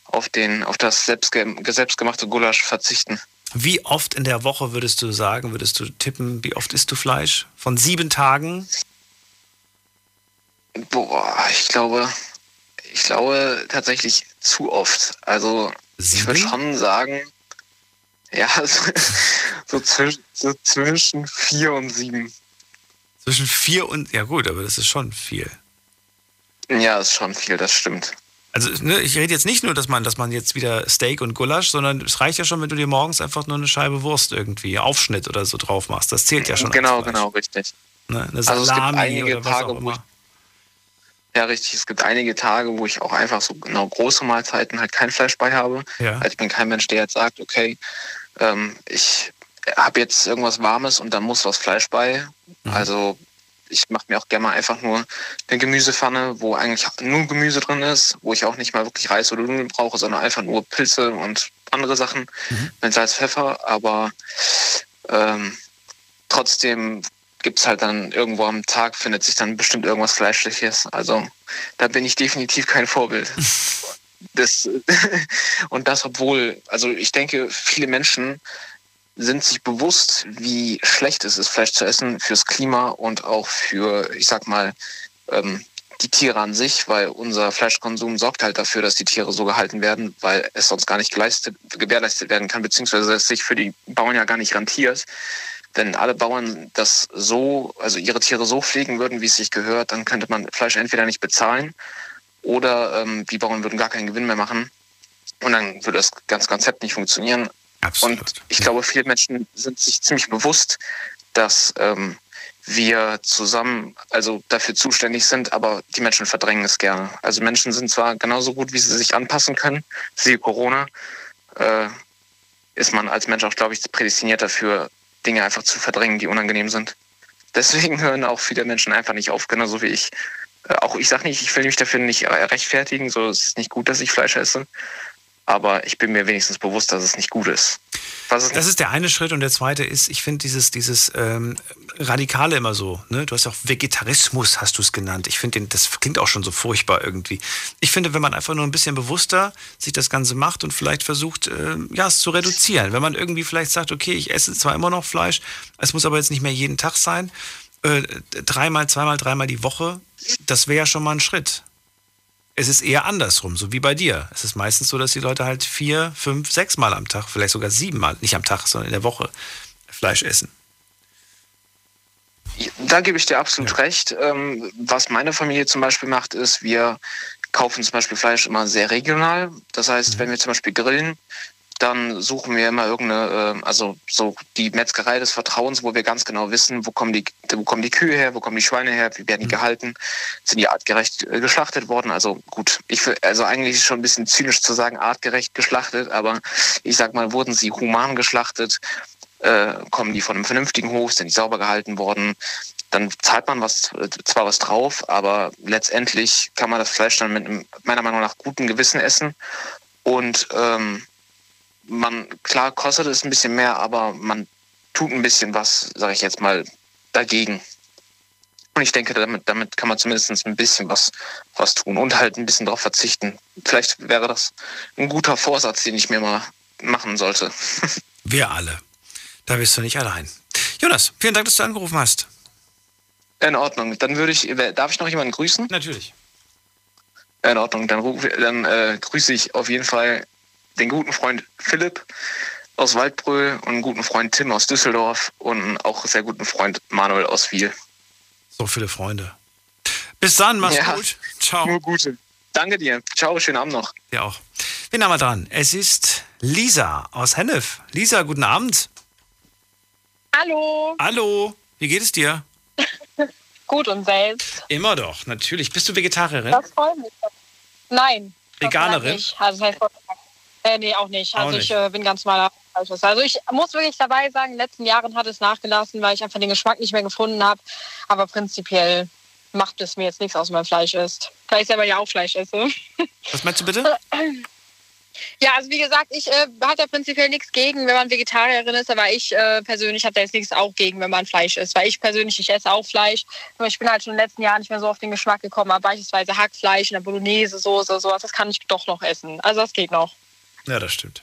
auf, den, auf das selbstge selbstgemachte Gulasch verzichten. Wie oft in der Woche würdest du sagen, würdest du tippen, wie oft isst du Fleisch? Von sieben Tagen? Boah, ich glaube, ich glaube tatsächlich zu oft. Also sieben? ich würde schon sagen, ja, so, so, zwischen, so zwischen vier und sieben. Zwischen vier und, ja gut, aber das ist schon viel. Ja, ist schon viel, das stimmt. Also ne, ich rede jetzt nicht nur, dass man, dass man jetzt wieder Steak und Gulasch, sondern es reicht ja schon, wenn du dir morgens einfach nur eine Scheibe Wurst irgendwie, Aufschnitt oder so drauf machst. Das zählt ja schon. Genau, genau, richtig. Ne, also es gibt einige Tage, wo ich, ja, richtig. Es gibt einige Tage, wo ich auch einfach so genau große Mahlzeiten halt kein Fleisch bei habe. Ja. Also ich bin kein Mensch, der jetzt sagt, okay, ähm, ich habe jetzt irgendwas Warmes und dann muss was Fleisch bei. Mhm. Also ich mache mir auch gerne mal einfach nur eine Gemüsepfanne, wo eigentlich nur Gemüse drin ist, wo ich auch nicht mal wirklich Reis oder Nudeln brauche, sondern einfach nur Pilze und andere Sachen mhm. mit Salz, Pfeffer. Aber ähm, trotzdem gibt es halt dann irgendwo am Tag, findet sich dann bestimmt irgendwas Fleischliches. Also da bin ich definitiv kein Vorbild. das, und das, obwohl, also ich denke, viele Menschen sind sich bewusst, wie schlecht es ist, Fleisch zu essen fürs Klima und auch für, ich sag mal, ähm, die Tiere an sich, weil unser Fleischkonsum sorgt halt dafür, dass die Tiere so gehalten werden, weil es sonst gar nicht geleistet, gewährleistet werden kann, beziehungsweise es sich für die Bauern ja gar nicht rentiert. Wenn alle Bauern das so, also ihre Tiere so pflegen würden, wie es sich gehört, dann könnte man Fleisch entweder nicht bezahlen oder ähm, die Bauern würden gar keinen Gewinn mehr machen. Und dann würde das ganze Konzept nicht funktionieren. Absolut. Und ich glaube, viele Menschen sind sich ziemlich bewusst, dass ähm, wir zusammen also dafür zuständig sind, aber die Menschen verdrängen es gerne. Also Menschen sind zwar genauso gut, wie sie sich anpassen können, siehe Corona, äh, ist man als Mensch auch, glaube ich, prädestiniert dafür, Dinge einfach zu verdrängen, die unangenehm sind. Deswegen hören auch viele Menschen einfach nicht auf, genauso wie ich. Äh, auch ich sage nicht, ich will mich dafür nicht rechtfertigen, so es ist nicht gut, dass ich Fleisch esse aber ich bin mir wenigstens bewusst, dass es nicht gut ist. ist das ist der eine Schritt und der zweite ist, ich finde dieses, dieses ähm, Radikale immer so, ne? Du hast ja auch Vegetarismus, hast du es genannt. Ich finde, das klingt auch schon so furchtbar irgendwie. Ich finde, wenn man einfach nur ein bisschen bewusster sich das Ganze macht und vielleicht versucht, äh, ja, es zu reduzieren. Wenn man irgendwie vielleicht sagt, okay, ich esse zwar immer noch Fleisch, es muss aber jetzt nicht mehr jeden Tag sein, äh, dreimal, zweimal, dreimal die Woche, das wäre ja schon mal ein Schritt es ist eher andersrum, so wie bei dir. Es ist meistens so, dass die Leute halt vier, fünf, sechs Mal am Tag, vielleicht sogar sieben Mal, nicht am Tag, sondern in der Woche Fleisch essen. Da gebe ich dir absolut ja. recht. Ähm, was meine Familie zum Beispiel macht, ist, wir kaufen zum Beispiel Fleisch immer sehr regional. Das heißt, mhm. wenn wir zum Beispiel grillen, dann suchen wir immer irgendeine, äh, also so die Metzgerei des Vertrauens, wo wir ganz genau wissen, wo kommen die, wo kommen die Kühe her, wo kommen die Schweine her, wie werden die mhm. gehalten, sind die artgerecht äh, geschlachtet worden. Also gut, ich also eigentlich ist schon ein bisschen zynisch zu sagen, artgerecht geschlachtet, aber ich sag mal, wurden sie human geschlachtet, äh, kommen die von einem vernünftigen Hof, sind die sauber gehalten worden, dann zahlt man was, zwar was drauf, aber letztendlich kann man das Fleisch dann mit einem, meiner Meinung nach guten Gewissen essen. Und ähm, man, klar kostet es ein bisschen mehr, aber man tut ein bisschen was, sage ich jetzt mal, dagegen. Und ich denke, damit, damit kann man zumindest ein bisschen was, was tun und halt ein bisschen darauf verzichten. Vielleicht wäre das ein guter Vorsatz, den ich mir mal machen sollte. Wir alle. Da bist du nicht allein. Jonas, vielen Dank, dass du angerufen hast. In Ordnung. Dann würde ich, darf ich noch jemanden grüßen? Natürlich. In Ordnung. Dann, ruf, dann äh, grüße ich auf jeden Fall den guten Freund Philipp aus Waldbröl und einen guten Freund Tim aus Düsseldorf und einen auch sehr guten Freund Manuel aus Wiel. So viele Freunde. Bis dann, mach's ja, gut. Ciao. Nur Gute. Danke dir. Ciao, schönen Abend noch. Ja auch. Wen haben wir dran? Es ist Lisa aus Hennef. Lisa, guten Abend. Hallo. Hallo. Wie geht es dir? Gut und selbst. Immer doch, natürlich. Bist du Vegetarierin? Das freut mich. Nein. Veganerin? Also das heißt, äh, nee, auch nicht. Also Auch ich nicht. äh, bin ganz normaler. Also ich muss wirklich dabei sagen, in den letzten Jahren hat es nachgelassen, weil ich einfach den Geschmack nicht mehr gefunden habe. Aber prinzipiell macht es mir jetzt nichts aus, wenn man Fleisch isst. Weil ich selber ja auch Fleisch esse. Was meinst du bitte? Ja, also wie gesagt, ich äh, habe da prinzipiell nichts gegen, wenn man Vegetarierin ist, aber ich äh, persönlich habe da jetzt nichts auch gegen, wenn man Fleisch isst. Weil ich persönlich, ich esse auch Fleisch. Nur ich bin halt schon in den letzten Jahren nicht mehr so auf den Geschmack gekommen. Aber beispielsweise Hackfleisch in der Bolognese, Soße, sowas, das kann ich doch noch essen. Also das geht noch. Ja, das stimmt.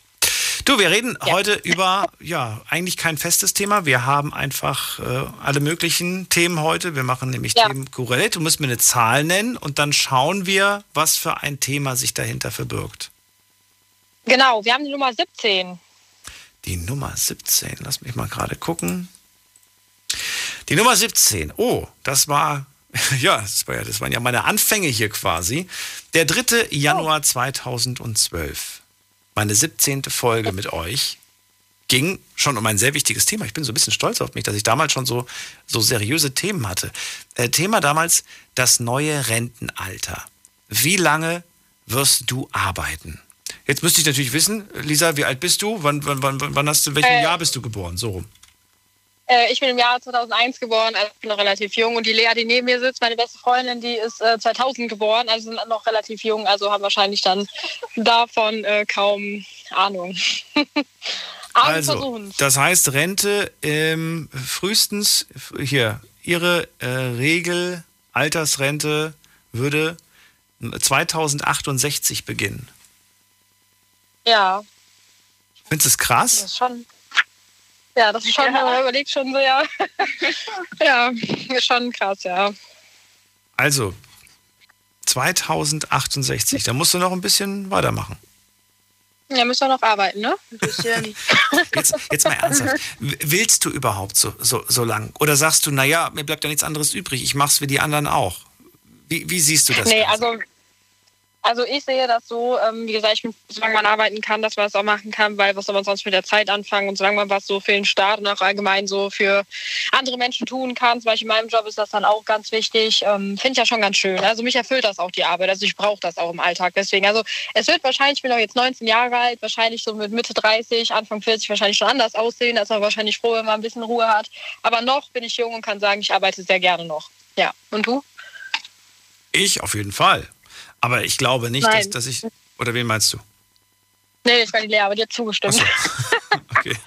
Du, wir reden heute über, ja, eigentlich kein festes Thema. Wir haben einfach äh, alle möglichen Themen heute. Wir machen nämlich Ja. Themen korreliert. Du musst mir eine Zahl nennen und dann schauen wir, was für ein Thema sich dahinter verbirgt. Genau, wir haben die Nummer 17. Die Nummer 17, lass mich mal gerade gucken. Die Nummer 17, oh, das war, ja, das, war ja, das waren ja meine Anfänge hier quasi. Der 3. Januar 2012, meine 17. Folge mit euch, ging schon um ein sehr wichtiges Thema. Ich bin so ein bisschen stolz auf mich, dass ich damals schon so, so seriöse Themen hatte. Äh, Thema damals, das neue Rentenalter. Wie lange wirst du arbeiten? Jetzt müsste ich natürlich wissen, Lisa, wie alt bist du? Wann, wann, wann, wann hast du, in welchem Äh, Jahr bist du geboren? So rum. Äh, ich bin im Jahr 2001 geboren, also bin noch relativ jung. Und die Lea, die neben mir sitzt, meine beste Freundin, die ist äh, 2000 geboren, also sind noch relativ jung, also haben wahrscheinlich dann davon äh, kaum Ahnung. Also, das heißt, Rente ähm, frühestens, hier, Ihre äh, Regel, Altersrente würde 2068 beginnen. Ja, Findest du es das krass? ist schon. Ja, das ist schon, wenn man überlegt, schon sehr. ja, ist schon krass, ja. Also, 2068, da musst du noch ein bisschen weitermachen. Ja, müssen wir noch arbeiten, ne? Ein bisschen. Jetzt, jetzt mal ernsthaft. Willst du überhaupt so, so, so lang? Oder sagst du, naja, mir bleibt ja nichts anderes übrig, ich mach's wie die anderen auch? Wie, wie siehst du das? nee, Ganze? also, also ich sehe das so, ähm, wie gesagt, ich solange man arbeiten kann, dass man das auch machen kann, weil was soll man sonst mit der Zeit anfangen und solange man was so für den Staat und auch allgemein so für andere Menschen tun kann, zum Beispiel in meinem Job ist das dann auch ganz wichtig, ähm, finde ich ja schon ganz schön. Also mich erfüllt das auch die Arbeit, also ich brauche das auch im Alltag. Deswegen, also es wird wahrscheinlich, ich bin auch jetzt 19 Jahre alt, wahrscheinlich so mit Mitte 30, Anfang 40 wahrscheinlich schon anders aussehen, da ist man wahrscheinlich froh, wenn man ein bisschen Ruhe hat. Aber noch bin ich jung und kann sagen, ich arbeite sehr gerne noch. Ja, und du? Ich auf jeden Fall. Aber ich glaube nicht, dass, dass ich. Oder wen meinst du? Nee, ich war die Lehrer, aber die hat zugestimmt. Okay.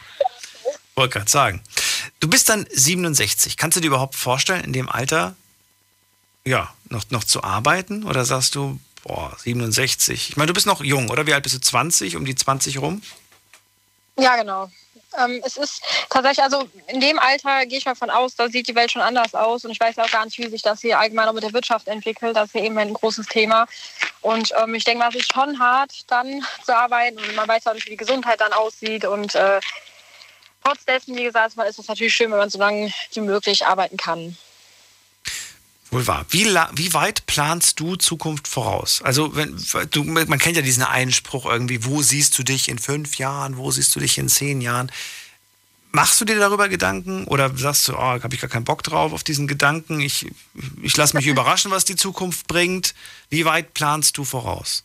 Wollte gerade sagen. Du bist dann 67. Kannst du dir überhaupt vorstellen, in dem Alter ja, noch, noch zu arbeiten? Oder sagst du, boah, 67? Ich meine, du bist noch jung, oder? Wie alt bist du? 20? Um die 20 rum? Ja, genau. Ähm, es ist tatsächlich, also in dem Alter gehe ich mal von aus, da sieht die Welt schon anders aus und ich weiß auch gar nicht, wie sich das hier allgemein auch mit der Wirtschaft entwickelt. Das ist ja eben ein großes Thema. Und ähm, ich denke mal, es ist schon hart, dann zu arbeiten und man weiß auch nicht, wie die Gesundheit dann aussieht. Und äh, trotz dessen, wie gesagt, ist es natürlich schön, wenn man so lange wie möglich arbeiten kann. Wohl wahr. Wie, wie weit planst du Zukunft voraus? Also, wenn, du, man kennt ja diesen Einspruch irgendwie, wo siehst du dich in fünf Jahren, wo siehst du dich in zehn Jahren? Machst du dir darüber Gedanken oder sagst du, oh, habe ich gar keinen Bock drauf auf diesen Gedanken? Ich, ich lasse mich überraschen, was die Zukunft bringt. Wie weit planst du voraus?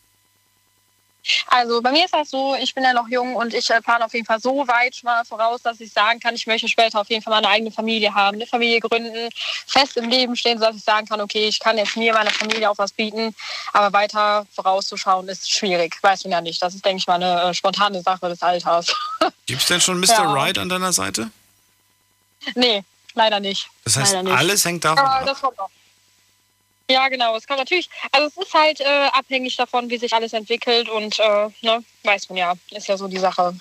Also bei mir ist das so, ich bin ja noch jung und ich äh, plane auf jeden Fall so weit schon mal voraus, dass ich sagen kann, ich möchte später auf jeden Fall meine eigene Familie haben, eine Familie gründen, fest im Leben stehen, sodass ich sagen kann, okay, ich kann jetzt mir, meiner Familie auch was bieten, aber weiter vorauszuschauen ist schwierig, weiß man ja nicht. Das ist, denke ich mal, eine äh, spontane Sache des Alters. Gibt es denn schon Mr. Ja. Right an deiner Seite? nee, leider nicht. Das heißt, nicht. alles hängt davon Aber ab. das kommt noch. Ja, genau. Es kommt natürlich, also es ist halt äh, abhängig davon, wie sich alles entwickelt und äh, ne, weiß man ja, ist ja so die Sache.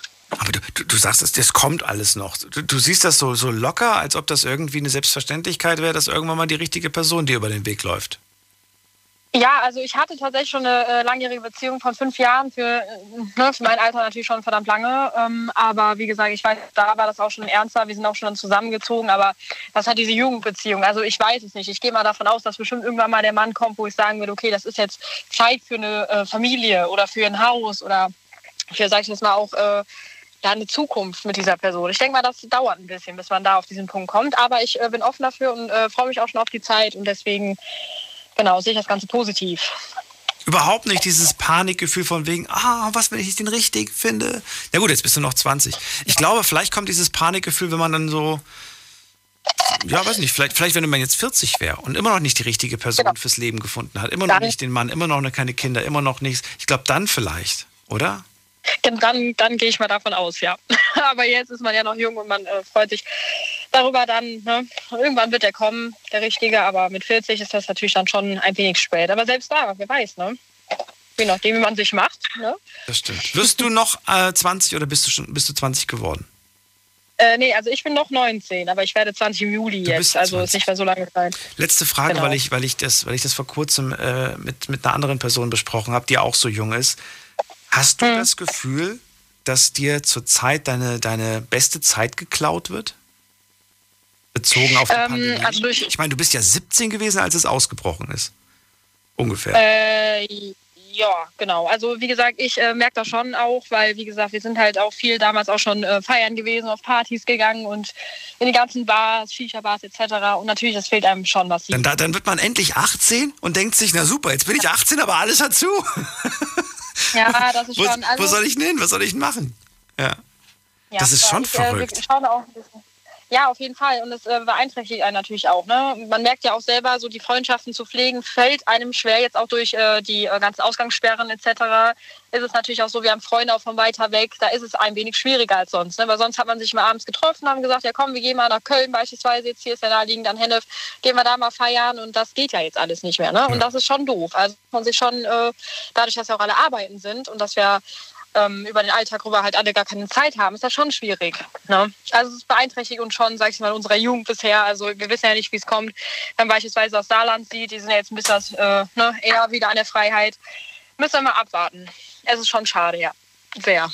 Du, du sagst, es, das kommt alles noch. Du, du siehst das so, so locker, als ob das irgendwie eine Selbstverständlichkeit wäre, dass irgendwann mal die richtige Person dir über den Weg läuft. Ja, also ich hatte tatsächlich schon eine äh, langjährige Beziehung von fünf Jahren, für, äh, ne, für mein Alter natürlich schon verdammt lange. Ähm, aber wie gesagt, ich weiß, da war das auch schon ernster. Wir sind auch schon dann zusammengezogen, aber das hat diese Jugendbeziehung. Also ich weiß es nicht. Ich gehe mal davon aus, dass bestimmt irgendwann mal der Mann kommt, wo ich sagen würde, okay, das ist jetzt Zeit für eine äh, Familie oder für ein Haus oder für, sag ich jetzt mal, auch äh, ja, eine Zukunft mit dieser Person. Ich denke mal, das dauert ein bisschen, bis man da auf diesen Punkt kommt. Aber ich äh, bin offen dafür und äh, freue mich auch schon auf die Zeit und deswegen genau, sehe ich das Ganze positiv. Überhaupt nicht dieses Panikgefühl von wegen, ah, was, wenn ich den richtig finde? Ja gut, jetzt bist du noch 20. Ich glaube, vielleicht kommt dieses Panikgefühl, wenn man dann so, ja, weiß nicht, vielleicht, vielleicht wenn man jetzt 40 wäre und immer noch nicht die richtige Person genau. fürs Leben gefunden hat, immer noch dann, nicht den Mann, immer noch keine Kinder, immer noch nichts. Ich glaube, dann vielleicht, oder? Dann, dann gehe ich mal davon aus, ja. Aber jetzt ist man ja noch jung und man äh, freut sich darüber dann. Ne? Irgendwann wird er kommen, der Richtige, aber mit 40 ist das natürlich dann schon ein wenig spät. Aber selbst da, wer weiß, ne? Je nachdem, wie man sich macht. Ne? Das stimmt. Wirst du noch äh, 20 oder bist du schon bist du 20 geworden? Äh, nee, also ich bin noch 19, aber ich werde 20 im Juli du jetzt. Also 20. ist nicht mehr so lange Zeit. Letzte Frage, genau. weil, ich, weil, ich das, weil ich das vor kurzem äh, mit, mit einer anderen Person besprochen habe, die auch so jung ist. Hast du hm. das Gefühl, dass dir zurzeit deine, deine beste Zeit geklaut wird? Bezogen auf die ähm, Pandemie? Also ich meine, du bist ja 17 gewesen, als es ausgebrochen ist. Ungefähr. Äh, ja, genau. Also wie gesagt, ich äh, merke das schon auch, weil wie gesagt, wir sind halt auch viel damals auch schon äh, feiern gewesen, auf Partys gegangen und in die ganzen Bars, Shisha-Bars etc. Und natürlich, das fehlt einem schon was. Dann, dann wird man endlich 18 und denkt sich, na super, jetzt bin ich 18, aber alles hat zu. Ja, das ist schon. Also, wo soll ich denn hin? Was soll ich denn machen? Ja. ja das ist schon ich, äh, verrückt. Wir schauen auch ein bisschen. Ja, auf jeden Fall. Und es äh, beeinträchtigt einen natürlich auch. Ne? Man merkt ja auch selber, so die Freundschaften zu pflegen, fällt einem schwer. Jetzt auch durch äh, die äh, ganzen Ausgangssperren etc. ist es natürlich auch so, wir haben Freunde auch von weiter weg. Da ist es ein wenig schwieriger als sonst. Ne? Weil sonst hat man sich mal abends getroffen, haben gesagt, ja komm, wir gehen mal nach Köln beispielsweise. Jetzt hier ist ja naheliegend an Hennef. Gehen wir da mal feiern. Und das geht ja jetzt alles nicht mehr. Ne? Und das ist schon doof. Also man sich schon, äh, dadurch, dass ja auch alle arbeiten sind und dass wir ähm, über den Alltag rüber halt alle gar keine Zeit haben, ist das schon schwierig. Ne? Also es beeinträchtigt uns schon, sag ich mal, unserer Jugend bisher. Also wir wissen ja nicht, wie es kommt. Wenn man beispielsweise aus Saarland sieht, die sind ja jetzt ein bisschen äh, ne, eher wieder an der Freiheit. Müssen wir mal abwarten. Es ist schon schade, ja. Sehr.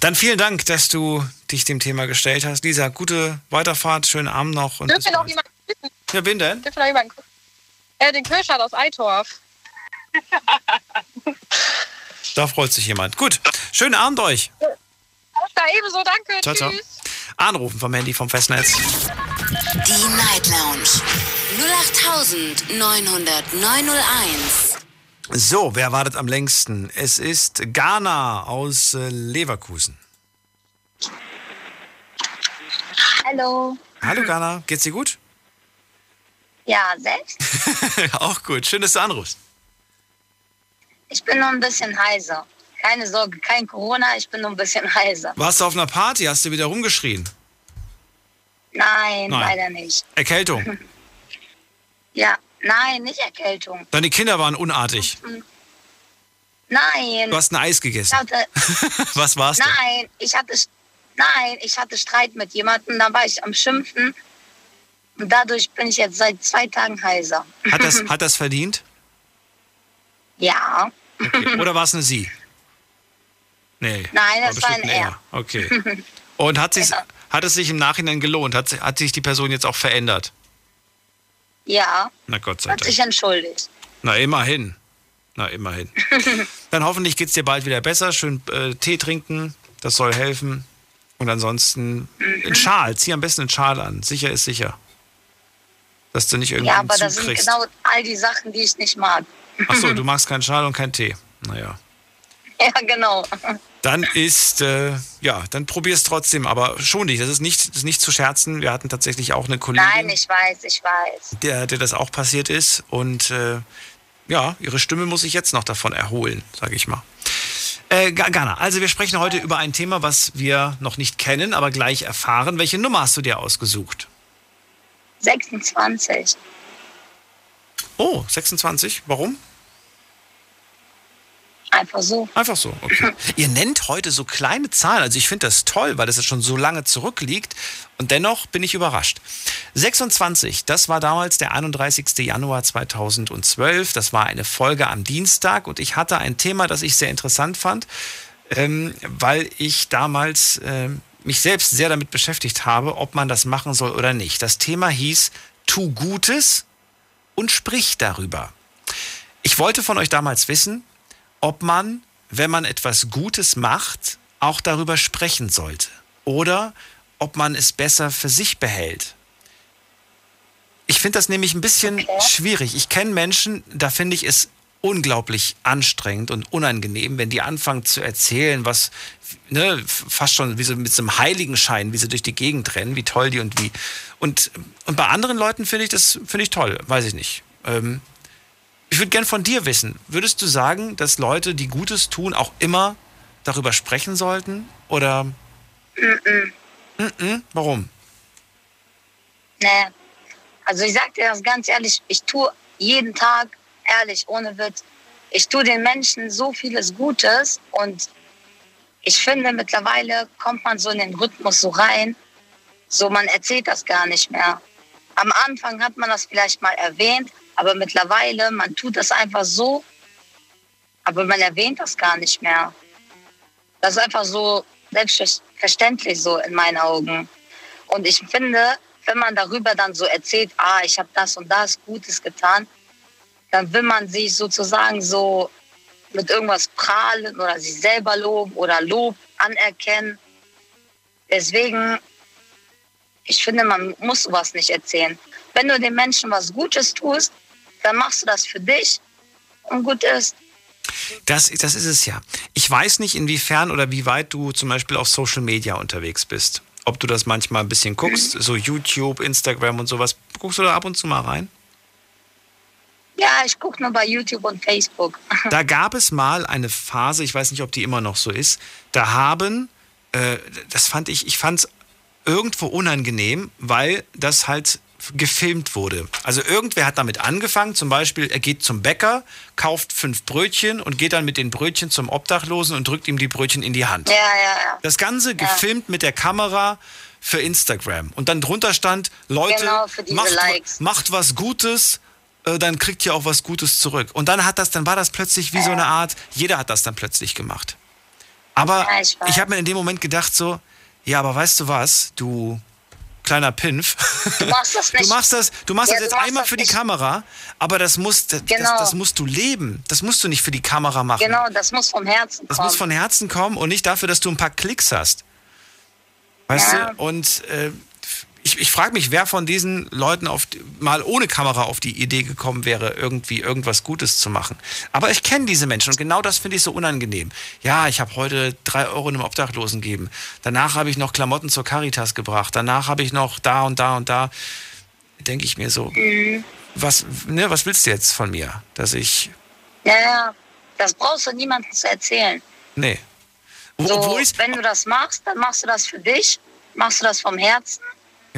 Dann vielen Dank, dass du dich dem Thema gestellt hast. Lisa, gute Weiterfahrt, schönen Abend noch. Und Dürfen noch jemanden bitten? Ja, wen denn? Dürfen noch jemanden äh, Den Kirschert aus Eitorf. Da freut sich jemand. Gut, schönen Abend euch. Da ebenso, danke. Ciao, ciao. Anrufen vom Handy vom Festnetz. Die Night Lounge 0890901. So, wer wartet am längsten? Es ist Ghana aus äh, Leverkusen. Hallo. Hallo Ghana, geht's dir gut? Ja, selbst? Auch gut, schön, dass du anrufst. Ich bin noch ein bisschen heiser. Keine Sorge, kein Corona, ich bin noch ein bisschen heiser. Warst du auf einer Party? Hast du wieder rumgeschrien? Nein, nein. leider nicht. Erkältung? ja, nein, nicht Erkältung. Deine Kinder waren unartig? Nein. Du hast ein Eis gegessen? Hatte, Was war's Nein, denn? ich hatte, nein, ich hatte Streit mit jemandem, da war ich am Schimpfen. Und dadurch bin ich jetzt seit zwei Tagen heiser. Hat das, hat das verdient? Ja. Okay. Oder war es eine Sie? Nee. Nein, das war, war ein Er. Okay. Und hat, ja. hat es sich im Nachhinein gelohnt? Hat, hat sich die Person jetzt auch verändert? Ja. Na Gott sei Dank. Hat sich entschuldigt. Na, immerhin. Na, immerhin. Dann hoffentlich geht es dir bald wieder besser. Schön äh, Tee trinken, das soll helfen. Und ansonsten mhm. einen Schal, zieh am besten einen Schal an. Sicher ist sicher. Dass du nicht irgendwie. Ja, aber das sind genau all die Sachen, die ich nicht mag. Achso, du magst keinen Schal und keinen Tee. Naja. Ja, genau. Dann ist, äh, ja, dann probier es trotzdem, aber schon nicht. Das ist nicht, das ist nicht zu scherzen. Wir hatten tatsächlich auch eine Kollegin. Nein, ich weiß, ich weiß. Der, der das auch passiert ist. Und äh, ja, ihre Stimme muss sich jetzt noch davon erholen, sage ich mal. Äh, Gana, also wir sprechen heute über ein Thema, was wir noch nicht kennen, aber gleich erfahren. Welche Nummer hast du dir ausgesucht? 26. Oh, 26. Warum? Einfach so. Einfach so, okay. Ihr nennt heute so kleine Zahlen. Also ich finde das toll, weil das schon so lange zurückliegt. Und dennoch bin ich überrascht. 26, das war damals der 31. Januar 2012. Das war eine Folge am Dienstag und ich hatte ein Thema, das ich sehr interessant fand, ähm, weil ich damals ähm, mich selbst sehr damit beschäftigt habe, ob man das machen soll oder nicht. Das Thema hieß Tu Gutes und sprich darüber. Ich wollte von euch damals wissen, ob man, wenn man etwas Gutes macht, auch darüber sprechen sollte. Oder ob man es besser für sich behält. Ich finde das nämlich ein bisschen okay. schwierig. Ich kenne Menschen, da finde ich es unglaublich anstrengend und unangenehm, wenn die anfangen zu erzählen, was ne, fast schon wie so mit so einem Heiligenschein, wie sie durch die Gegend rennen, wie toll die und wie. Und, und bei anderen Leuten finde ich das finde ich toll, weiß ich nicht. Ähm, ich würde gern von dir wissen, würdest du sagen, dass Leute, die Gutes tun, auch immer darüber sprechen sollten? Oder? Mm -mm. Mm Warum? Nee. Also ich sag dir das ganz ehrlich, ich tue jeden Tag, ehrlich, ohne Witz, ich tue den Menschen so vieles Gutes und ich finde, mittlerweile kommt man so in den Rhythmus so rein, so man erzählt das gar nicht mehr. Am Anfang hat man das vielleicht mal erwähnt, aber mittlerweile, man tut das einfach so, aber man erwähnt das gar nicht mehr. Das ist einfach so selbstverständlich so in meinen Augen. Und ich finde, wenn man darüber dann so erzählt, ah, ich habe das und das Gutes getan, dann will man sich sozusagen so mit irgendwas prahlen oder sich selber loben oder Lob anerkennen. Deswegen, ich finde, man muss sowas nicht erzählen. Wenn du den Menschen was Gutes tust, dann machst du das für dich und gut ist. Das, das ist es ja. Ich weiß nicht, inwiefern oder wie weit du zum Beispiel auf Social Media unterwegs bist. Ob du das manchmal ein bisschen guckst, mhm. so YouTube, Instagram und sowas. Guckst du da ab und zu mal rein? Ja, ich gucke nur bei YouTube und Facebook. Da gab es mal eine Phase, ich weiß nicht, ob die immer noch so ist, da haben, äh, das fand ich, ich fand es irgendwo unangenehm, weil das halt gefilmt wurde. Also irgendwer hat damit angefangen, zum Beispiel, er geht zum Bäcker, kauft fünf Brötchen und geht dann mit den Brötchen zum Obdachlosen und drückt ihm die Brötchen in die Hand. Ja, ja, ja. Das Ganze gefilmt mit der Kamera für Instagram. Und dann drunter stand, Leute, genau, macht, macht was Gutes, äh, dann kriegt ihr auch was Gutes zurück. Und dann hat das, dann war das plötzlich wie so eine Art, jeder hat das dann plötzlich gemacht. Aber ja, ich, ich habe mir in dem Moment gedacht so, ja, aber weißt du was, du kleiner Pinf. Du machst das nicht. Du machst das, du machst ja, das jetzt einmal für die nicht. Kamera, aber das, muss, das, genau. das, das, musst du leben. Das musst du nicht für die Kamera machen. Genau, das muss vom Herzen kommen. Das muss von Herzen kommen und nicht dafür, dass du ein paar Klicks hast. Weißt ja. du? Und äh, ich, ich frage mich, wer von diesen Leuten auf, mal ohne Kamera auf die Idee gekommen wäre, irgendwie irgendwas Gutes zu machen. Aber ich kenne diese Menschen und genau das finde ich so unangenehm. Ja, ich habe heute drei Euro einem Obdachlosen gegeben. Danach habe ich noch Klamotten zur Caritas gebracht. Danach habe ich noch da und da und da. Denke ich mir so, mhm. was, ne, was willst du jetzt von mir? Dass ich. Ja, ja, das brauchst du niemandem zu erzählen. Nee. So, wo wenn du das machst, dann machst du das für dich, machst du das vom Herzen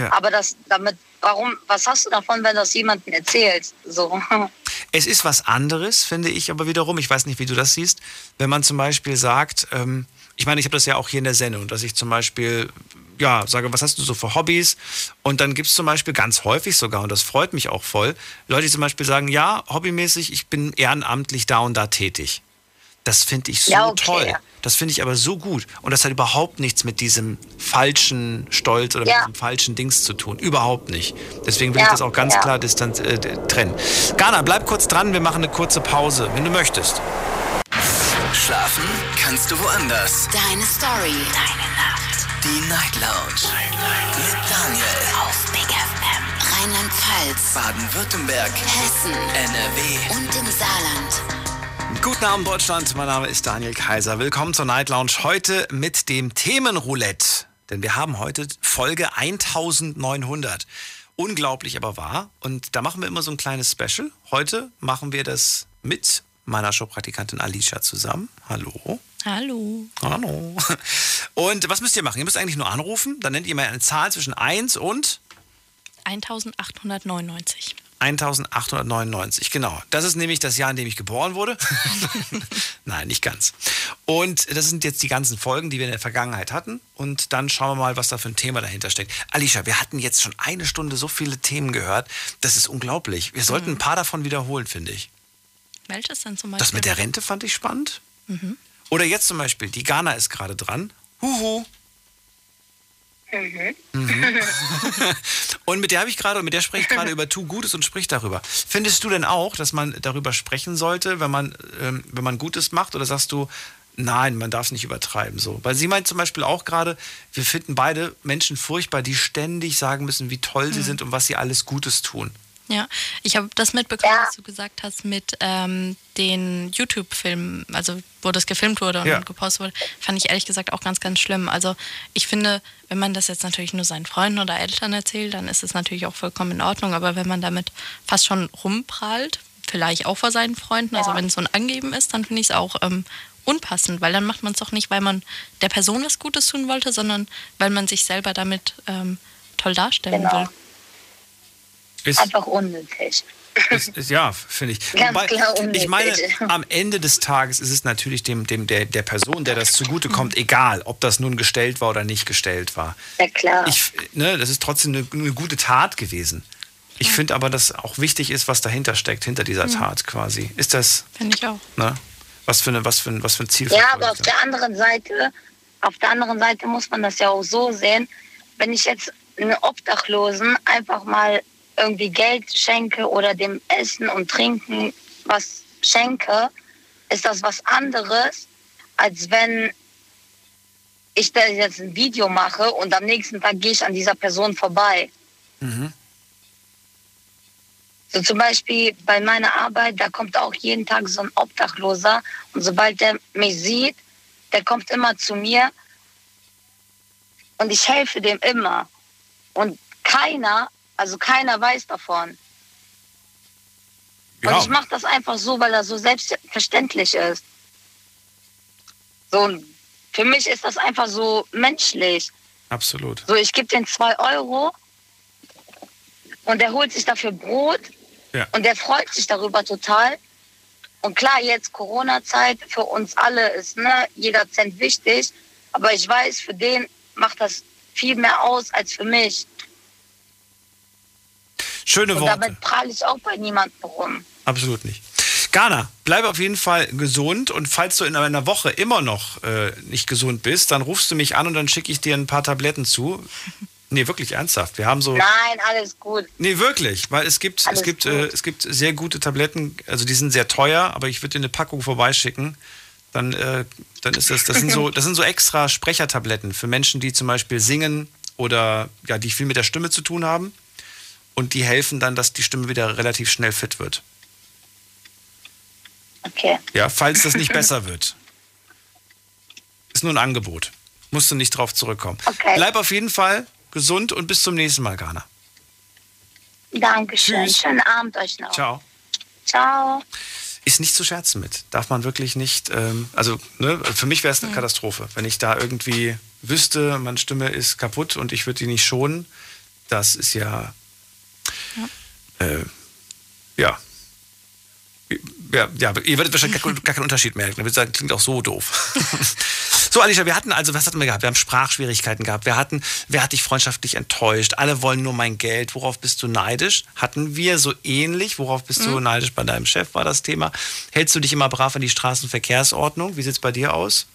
ja. Aber das damit, warum, was hast du davon, wenn du das jemandem erzählst? So. Es ist was anderes, finde ich, aber wiederum, ich weiß nicht, wie du das siehst, wenn man zum Beispiel sagt, ähm, ich meine, ich habe das ja auch hier in der Sendung, dass ich zum Beispiel, ja, sage, was hast du so für Hobbys? Und dann gibt es zum Beispiel ganz häufig sogar, und das freut mich auch voll, Leute, die zum Beispiel sagen, ja, hobbymäßig, ich bin ehrenamtlich da und da tätig. Das finde ich so ja, okay. toll. Das finde ich aber so gut. Und das hat überhaupt nichts mit diesem falschen Stolz oder ja. mit diesem falschen Dings zu tun. Überhaupt nicht. Deswegen will ja. ich das auch ganz klar distanz, äh, trennen. Ghana, bleib kurz dran. Wir machen eine kurze Pause, wenn du möchtest. Schlafen kannst du woanders. Deine Story. Deine Nacht. Die Night Lounge. Night, Night. Mit Daniel. Auf Big FM. Rheinland-Pfalz. Baden-Württemberg. Hessen. NRW. Und im Saarland. Guten Abend Deutschland, mein Name ist Daniel Kaiser. Willkommen zur Night Lounge heute mit dem Themenroulette. Denn wir haben heute Folge 1900. Unglaublich aber wahr. Und da machen wir immer so ein kleines Special. Heute machen wir das mit meiner Showpraktikantin Alicia zusammen. Hallo. Hallo. Hallo. Und was müsst ihr machen? Ihr müsst eigentlich nur anrufen. Dann nennt ihr mir eine Zahl zwischen 1 und 1899. 1899, genau. Das ist nämlich das Jahr, in dem ich geboren wurde. Nein, nicht ganz. Und das sind jetzt die ganzen Folgen, die wir in der Vergangenheit hatten. Und dann schauen wir mal, was da für ein Thema dahinter steckt. Alicia, wir hatten jetzt schon eine Stunde so viele Themen gehört. Das ist unglaublich. Wir sollten Mhm. ein paar davon wiederholen, finde ich. Welches denn zum Beispiel? Das mit der Rente fand ich spannend. Mhm. Oder jetzt zum Beispiel, die Ghana ist gerade dran. Huhu. Mhm. Mhm. Und mit der habe ich gerade, mit der spreche ich gerade über Tu Gutes und sprich darüber. Findest du denn auch, dass man darüber sprechen sollte, wenn man, ähm, wenn man Gutes macht? Oder sagst du, nein, man darf es nicht übertreiben? So? Weil sie meint zum Beispiel auch gerade, wir finden beide Menschen furchtbar, die ständig sagen müssen, wie toll sie Mhm. sind und was sie alles Gutes tun. Ja, ich habe das mitbekommen, was du gesagt hast mit ähm, den YouTube-Filmen, also wo das gefilmt wurde und Ja. gepostet wurde, fand ich ehrlich gesagt auch ganz, ganz schlimm. Also ich finde, wenn man das jetzt natürlich nur seinen Freunden oder Eltern erzählt, dann ist es natürlich auch vollkommen in Ordnung. Aber wenn man damit fast schon rumprallt, vielleicht auch vor seinen Freunden, also wenn es so ein Angeben ist, dann finde ich es auch ähm, unpassend, weil dann macht man es doch nicht, weil man der Person was Gutes tun wollte, sondern weil man sich selber damit ähm, toll darstellen Genau. will. Ist, Einfach unnötig. ist, ist, ja, finde ich. Ganz Wobei, klar ich unnötig. meine, am Ende des Tages ist es natürlich dem, dem, der, der Person, der das zugutekommt, egal, ob das nun gestellt war oder nicht gestellt war. Ja, klar. Ich, ne, das ist trotzdem eine, eine gute Tat gewesen. Ich finde aber, dass auch wichtig ist, was dahinter steckt, hinter dieser Mhm. Tat quasi. Ist das, Finde ich auch. ne? Was für, eine, was, für ein, was für ein Ziel Ja, aber auf der anderen Seite, auf der anderen Seite muss man das ja auch so sehen, wenn ich jetzt einen Obdachlosen einfach mal irgendwie Geld schenke oder dem Essen und Trinken was schenke, ist das was anderes, als wenn ich da jetzt ein Video mache und am nächsten Tag gehe ich an dieser Person vorbei. Mhm. So zum Beispiel bei meiner Arbeit, da kommt auch jeden Tag so ein Obdachloser und sobald der mich sieht, der kommt immer zu mir und ich helfe dem immer. Und keiner, also keiner weiß davon. Ja. Und ich mache das einfach so, weil er so selbstverständlich ist. So, für mich ist das einfach so menschlich. Absolut. So, ich gebe den zwei Euro und der holt sich dafür Brot Ja. und der freut sich darüber total. Und klar, jetzt Corona-Zeit für uns alle ist ne, jeder Cent wichtig, aber ich weiß, für den macht das viel mehr aus als für mich. Schöne und Worte. damit prahle ich auch bei niemandem rum. Absolut nicht. Ghana, bleib auf jeden Fall gesund und falls du in einer Woche immer noch äh, nicht gesund bist, dann rufst du mich an und dann schicke ich dir ein paar Tabletten zu. Nee, wirklich ernsthaft. Wir haben so. Nein, alles gut. Nee, wirklich, weil es gibt, es gibt, äh, es gibt sehr gute Tabletten, also die sind sehr teuer, aber ich würde dir eine Packung vorbeischicken. Dann, äh, dann ist das, das sind so, das sind so extra Sprechertabletten für Menschen, die zum Beispiel singen oder ja, die viel mit der Stimme zu tun haben. Und die helfen dann, dass die Stimme wieder relativ schnell fit wird. Okay. Ja, falls das nicht besser wird. Ist nur ein Angebot. Musst du nicht drauf zurückkommen. Okay. Bleib auf jeden Fall gesund und bis zum nächsten Mal, Ghana. Dankeschön. Tschüss. Schönen Abend euch noch. Ciao. Ciao. Ist nicht zu scherzen mit. Darf man wirklich nicht. Ähm, also, ne, für mich wäre es eine Katastrophe, wenn ich da irgendwie wüsste, meine Stimme ist kaputt und ich würde die nicht schonen. Das ist ja. Äh, ja. Ja, ja, ihr werdet wahrscheinlich gar, gar keinen Unterschied merken. Ihr würdet sagen, klingt auch so doof. so, Alicia, wir hatten also, was hatten wir gehabt? Wir haben Sprachschwierigkeiten gehabt. Wir hatten, wer hat dich freundschaftlich enttäuscht? Alle wollen nur mein Geld. Worauf bist du neidisch? Hatten wir so ähnlich. Worauf bist du Mhm. neidisch bei deinem Chef, war das Thema. Hältst du dich immer brav an die Straßenverkehrsordnung? Wie sieht es bei dir aus?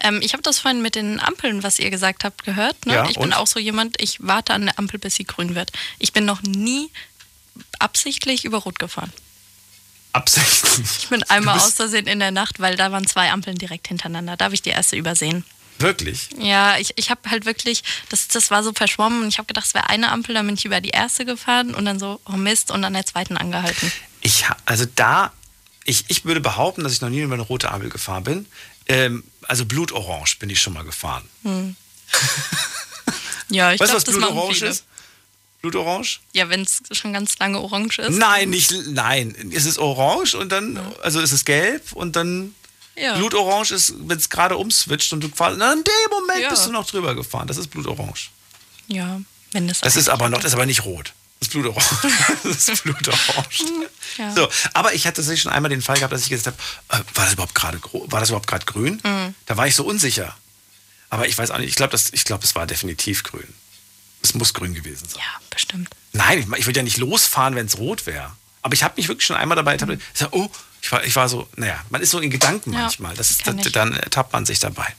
Ähm, ich habe das vorhin mit den Ampeln, was ihr gesagt habt, gehört. Ne? Ja, ich bin und? auch so jemand, ich warte an der Ampel, bis sie grün wird. Ich bin noch nie absichtlich über Rot gefahren. Absichtlich. Ich bin einmal aus Versehen in der Nacht, weil da waren zwei Ampeln direkt hintereinander. Da habe ich die erste übersehen. Wirklich? Ja, ich, ich habe halt wirklich, das, das war so verschwommen und ich habe gedacht, es wäre eine Ampel, dann bin ich über die erste gefahren und dann so, oh Mist, und an der zweiten angehalten. Ich, also da, ich, ich würde behaupten, dass ich noch nie über eine rote Ampel gefahren bin. Ähm, also Blutorange bin ich schon mal gefahren. Hm. ja, ich glaube, was das Blutorange viele. ist? Blutorange? Ja, wenn es schon ganz lange orange ist. Nein, nicht, nein. Es ist orange und dann, also es ist gelb und dann Ja. Blutorange ist, wenn es gerade umswitcht und du na, in dem Moment Ja. bist du noch drüber gefahren. Das ist Blutorange. Ja, wenn es Das ist aber noch, das ist aber nicht rot. Das Blutorange. Das Blutorange. Ja. So, aber ich hatte tatsächlich schon einmal den Fall gehabt, dass ich gesagt habe, äh, war das überhaupt gerade war das überhaupt gerade grün? Mhm. Da war ich so unsicher. Aber ich weiß auch nicht, ich glaube, ich glaub, es war definitiv grün. Es muss grün gewesen sein. Ja, bestimmt. Nein, ich, ich würde ja nicht losfahren, wenn es rot wäre. Aber ich habe mich wirklich schon einmal dabei ertappt. Ich sag, oh, ich war, ich war so, naja, man ist so in Gedanken Ja, manchmal. Das ist, ich. dann ertappt man sich dabei.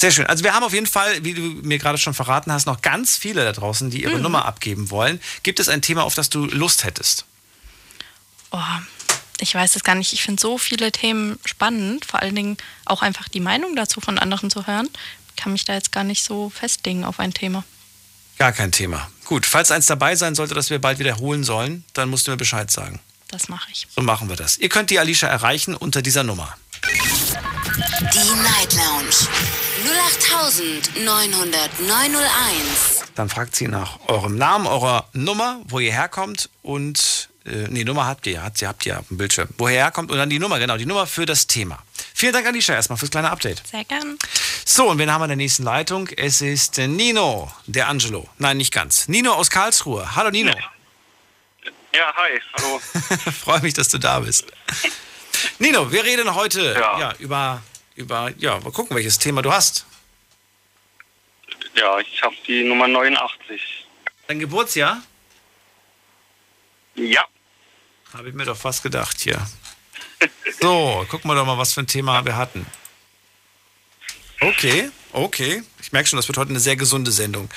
Sehr schön. Also wir haben auf jeden Fall, wie du mir gerade schon verraten hast, noch ganz viele da draußen, die ihre Mhm. Nummer abgeben wollen. Gibt es ein Thema, auf das du Lust hättest? Oh, ich weiß es gar nicht. Ich finde so viele Themen spannend, vor allen Dingen auch einfach die Meinung dazu von anderen zu hören. Kann mich da jetzt gar nicht so festlegen auf ein Thema. Gar kein Thema. Gut, falls eins dabei sein sollte, das wir bald wiederholen sollen, dann musst du mir Bescheid sagen. Das mache ich. So machen wir das. Ihr könnt die Alicia erreichen unter dieser Nummer. Die Night Lounge 08901. Dann fragt sie nach eurem Namen, eurer Nummer, wo ihr herkommt und äh, nee, Nummer habt ihr, habt ihr, habt ihr auf dem Bildschirm. Woher ihr herkommt und dann die Nummer, genau, die Nummer für das Thema. Vielen Dank, Alicia, erstmal fürs kleine Update. Sehr gern. So, und wen haben wir in der nächsten Leitung? Es ist äh, Nino, der Angelo. Nein, nicht ganz. Nino aus Karlsruhe. Hallo Nino. Ja, hi, hallo. Freue mich, dass du da bist. Nino, wir reden heute ja. über, über, ja, mal gucken, welches Thema du hast. Ja, ich habe die Nummer 89. Dein Geburtsjahr? Ja. Habe ich mir doch fast gedacht hier. So, gucken wir doch mal, was für ein Thema wir hatten. Okay, okay. Ich merke schon, das wird heute eine sehr gesunde Sendung.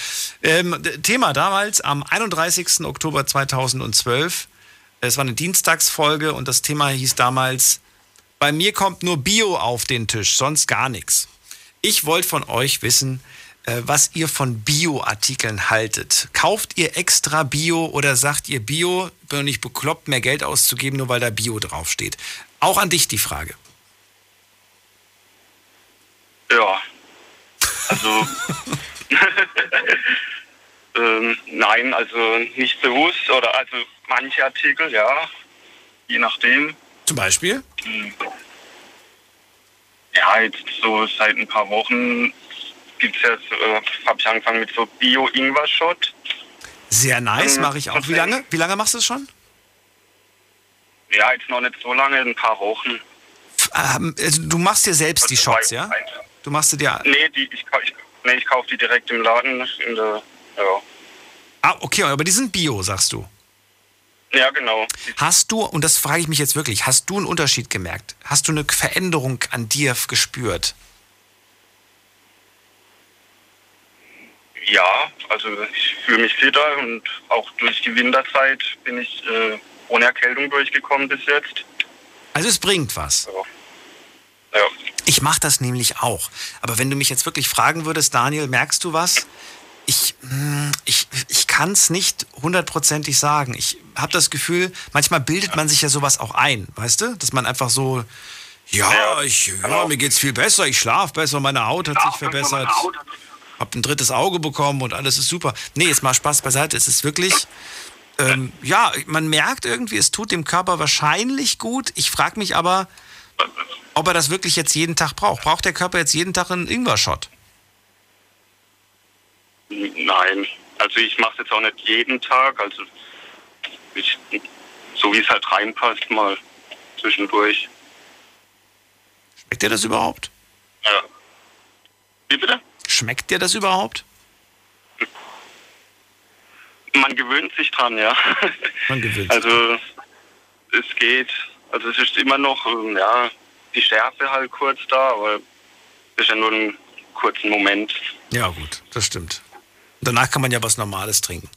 Ähm, Thema damals am 31. Oktober 2012. Es war eine Dienstagsfolge und das Thema hieß damals, bei mir kommt nur Bio auf den Tisch, sonst gar nichts. Ich wollte von euch wissen, äh, was ihr von Bio-Artikeln haltet. Kauft ihr extra Bio oder sagt ihr Bio, bin nicht bekloppt, mehr Geld auszugeben, nur weil da Bio draufsteht? Auch an dich die Frage. Ja. Also. ähm, nein, also nicht bewusst oder also manche Artikel, ja. Je nachdem. Zum Beispiel? Ja, jetzt so seit ein paar Wochen gibt es jetzt, äh, habe ich angefangen mit so Bio-Ingwer-Shot. Sehr nice, Ähm, mache ich auch. Wie lange? Wie lange machst du es schon? Ja, jetzt noch nicht so lange, ein paar Wochen. Ähm, also du machst dir selbst die Shots, ja? Du machst dir. Nee, die, ich, ich, nee, ich kaufe die direkt im Laden. In der, ja. Ah, okay, aber die sind Bio, sagst du. Ja, genau. Hast du, und das frage ich mich jetzt wirklich, hast du einen Unterschied gemerkt? Hast du eine Veränderung an dir gespürt? Ja, also ich fühle mich fitter und auch durch die Winterzeit bin ich äh, ohne Erkältung durchgekommen bis jetzt. Also es bringt was. Ja. Ich mache das nämlich auch. Aber wenn du mich jetzt wirklich fragen würdest, Daniel, merkst du was? Ich, hm, ich, ich kann es nicht hundertprozentig sagen. Ich habe das Gefühl, manchmal bildet man sich ja sowas auch ein, weißt du? Dass man einfach so, ja, ich, ja mir geht's viel besser, ich schlafe besser, meine Haut hat sich verbessert, hab ein drittes Auge bekommen und alles ist super. Nee, jetzt mal Spaß beiseite. Es ist wirklich, ähm, ja, man merkt irgendwie, es tut dem Körper wahrscheinlich gut. Ich frage mich aber, ob er das wirklich jetzt jeden Tag braucht. Braucht der Körper jetzt jeden Tag einen Ingwer-Shot? Nein, also ich mache es jetzt auch nicht jeden Tag. Also ich, so wie es halt reinpasst, mal zwischendurch. Schmeckt dir das überhaupt? Ja. Wie bitte? Schmeckt dir das überhaupt? Man gewöhnt sich dran, ja. Man gewöhnt Also es geht. Also es ist immer noch, ähm, ja, die Schärfe halt kurz da, aber es ist ja nur einen kurzen Moment. Ja, gut, das stimmt. Danach kann man ja was Normales trinken.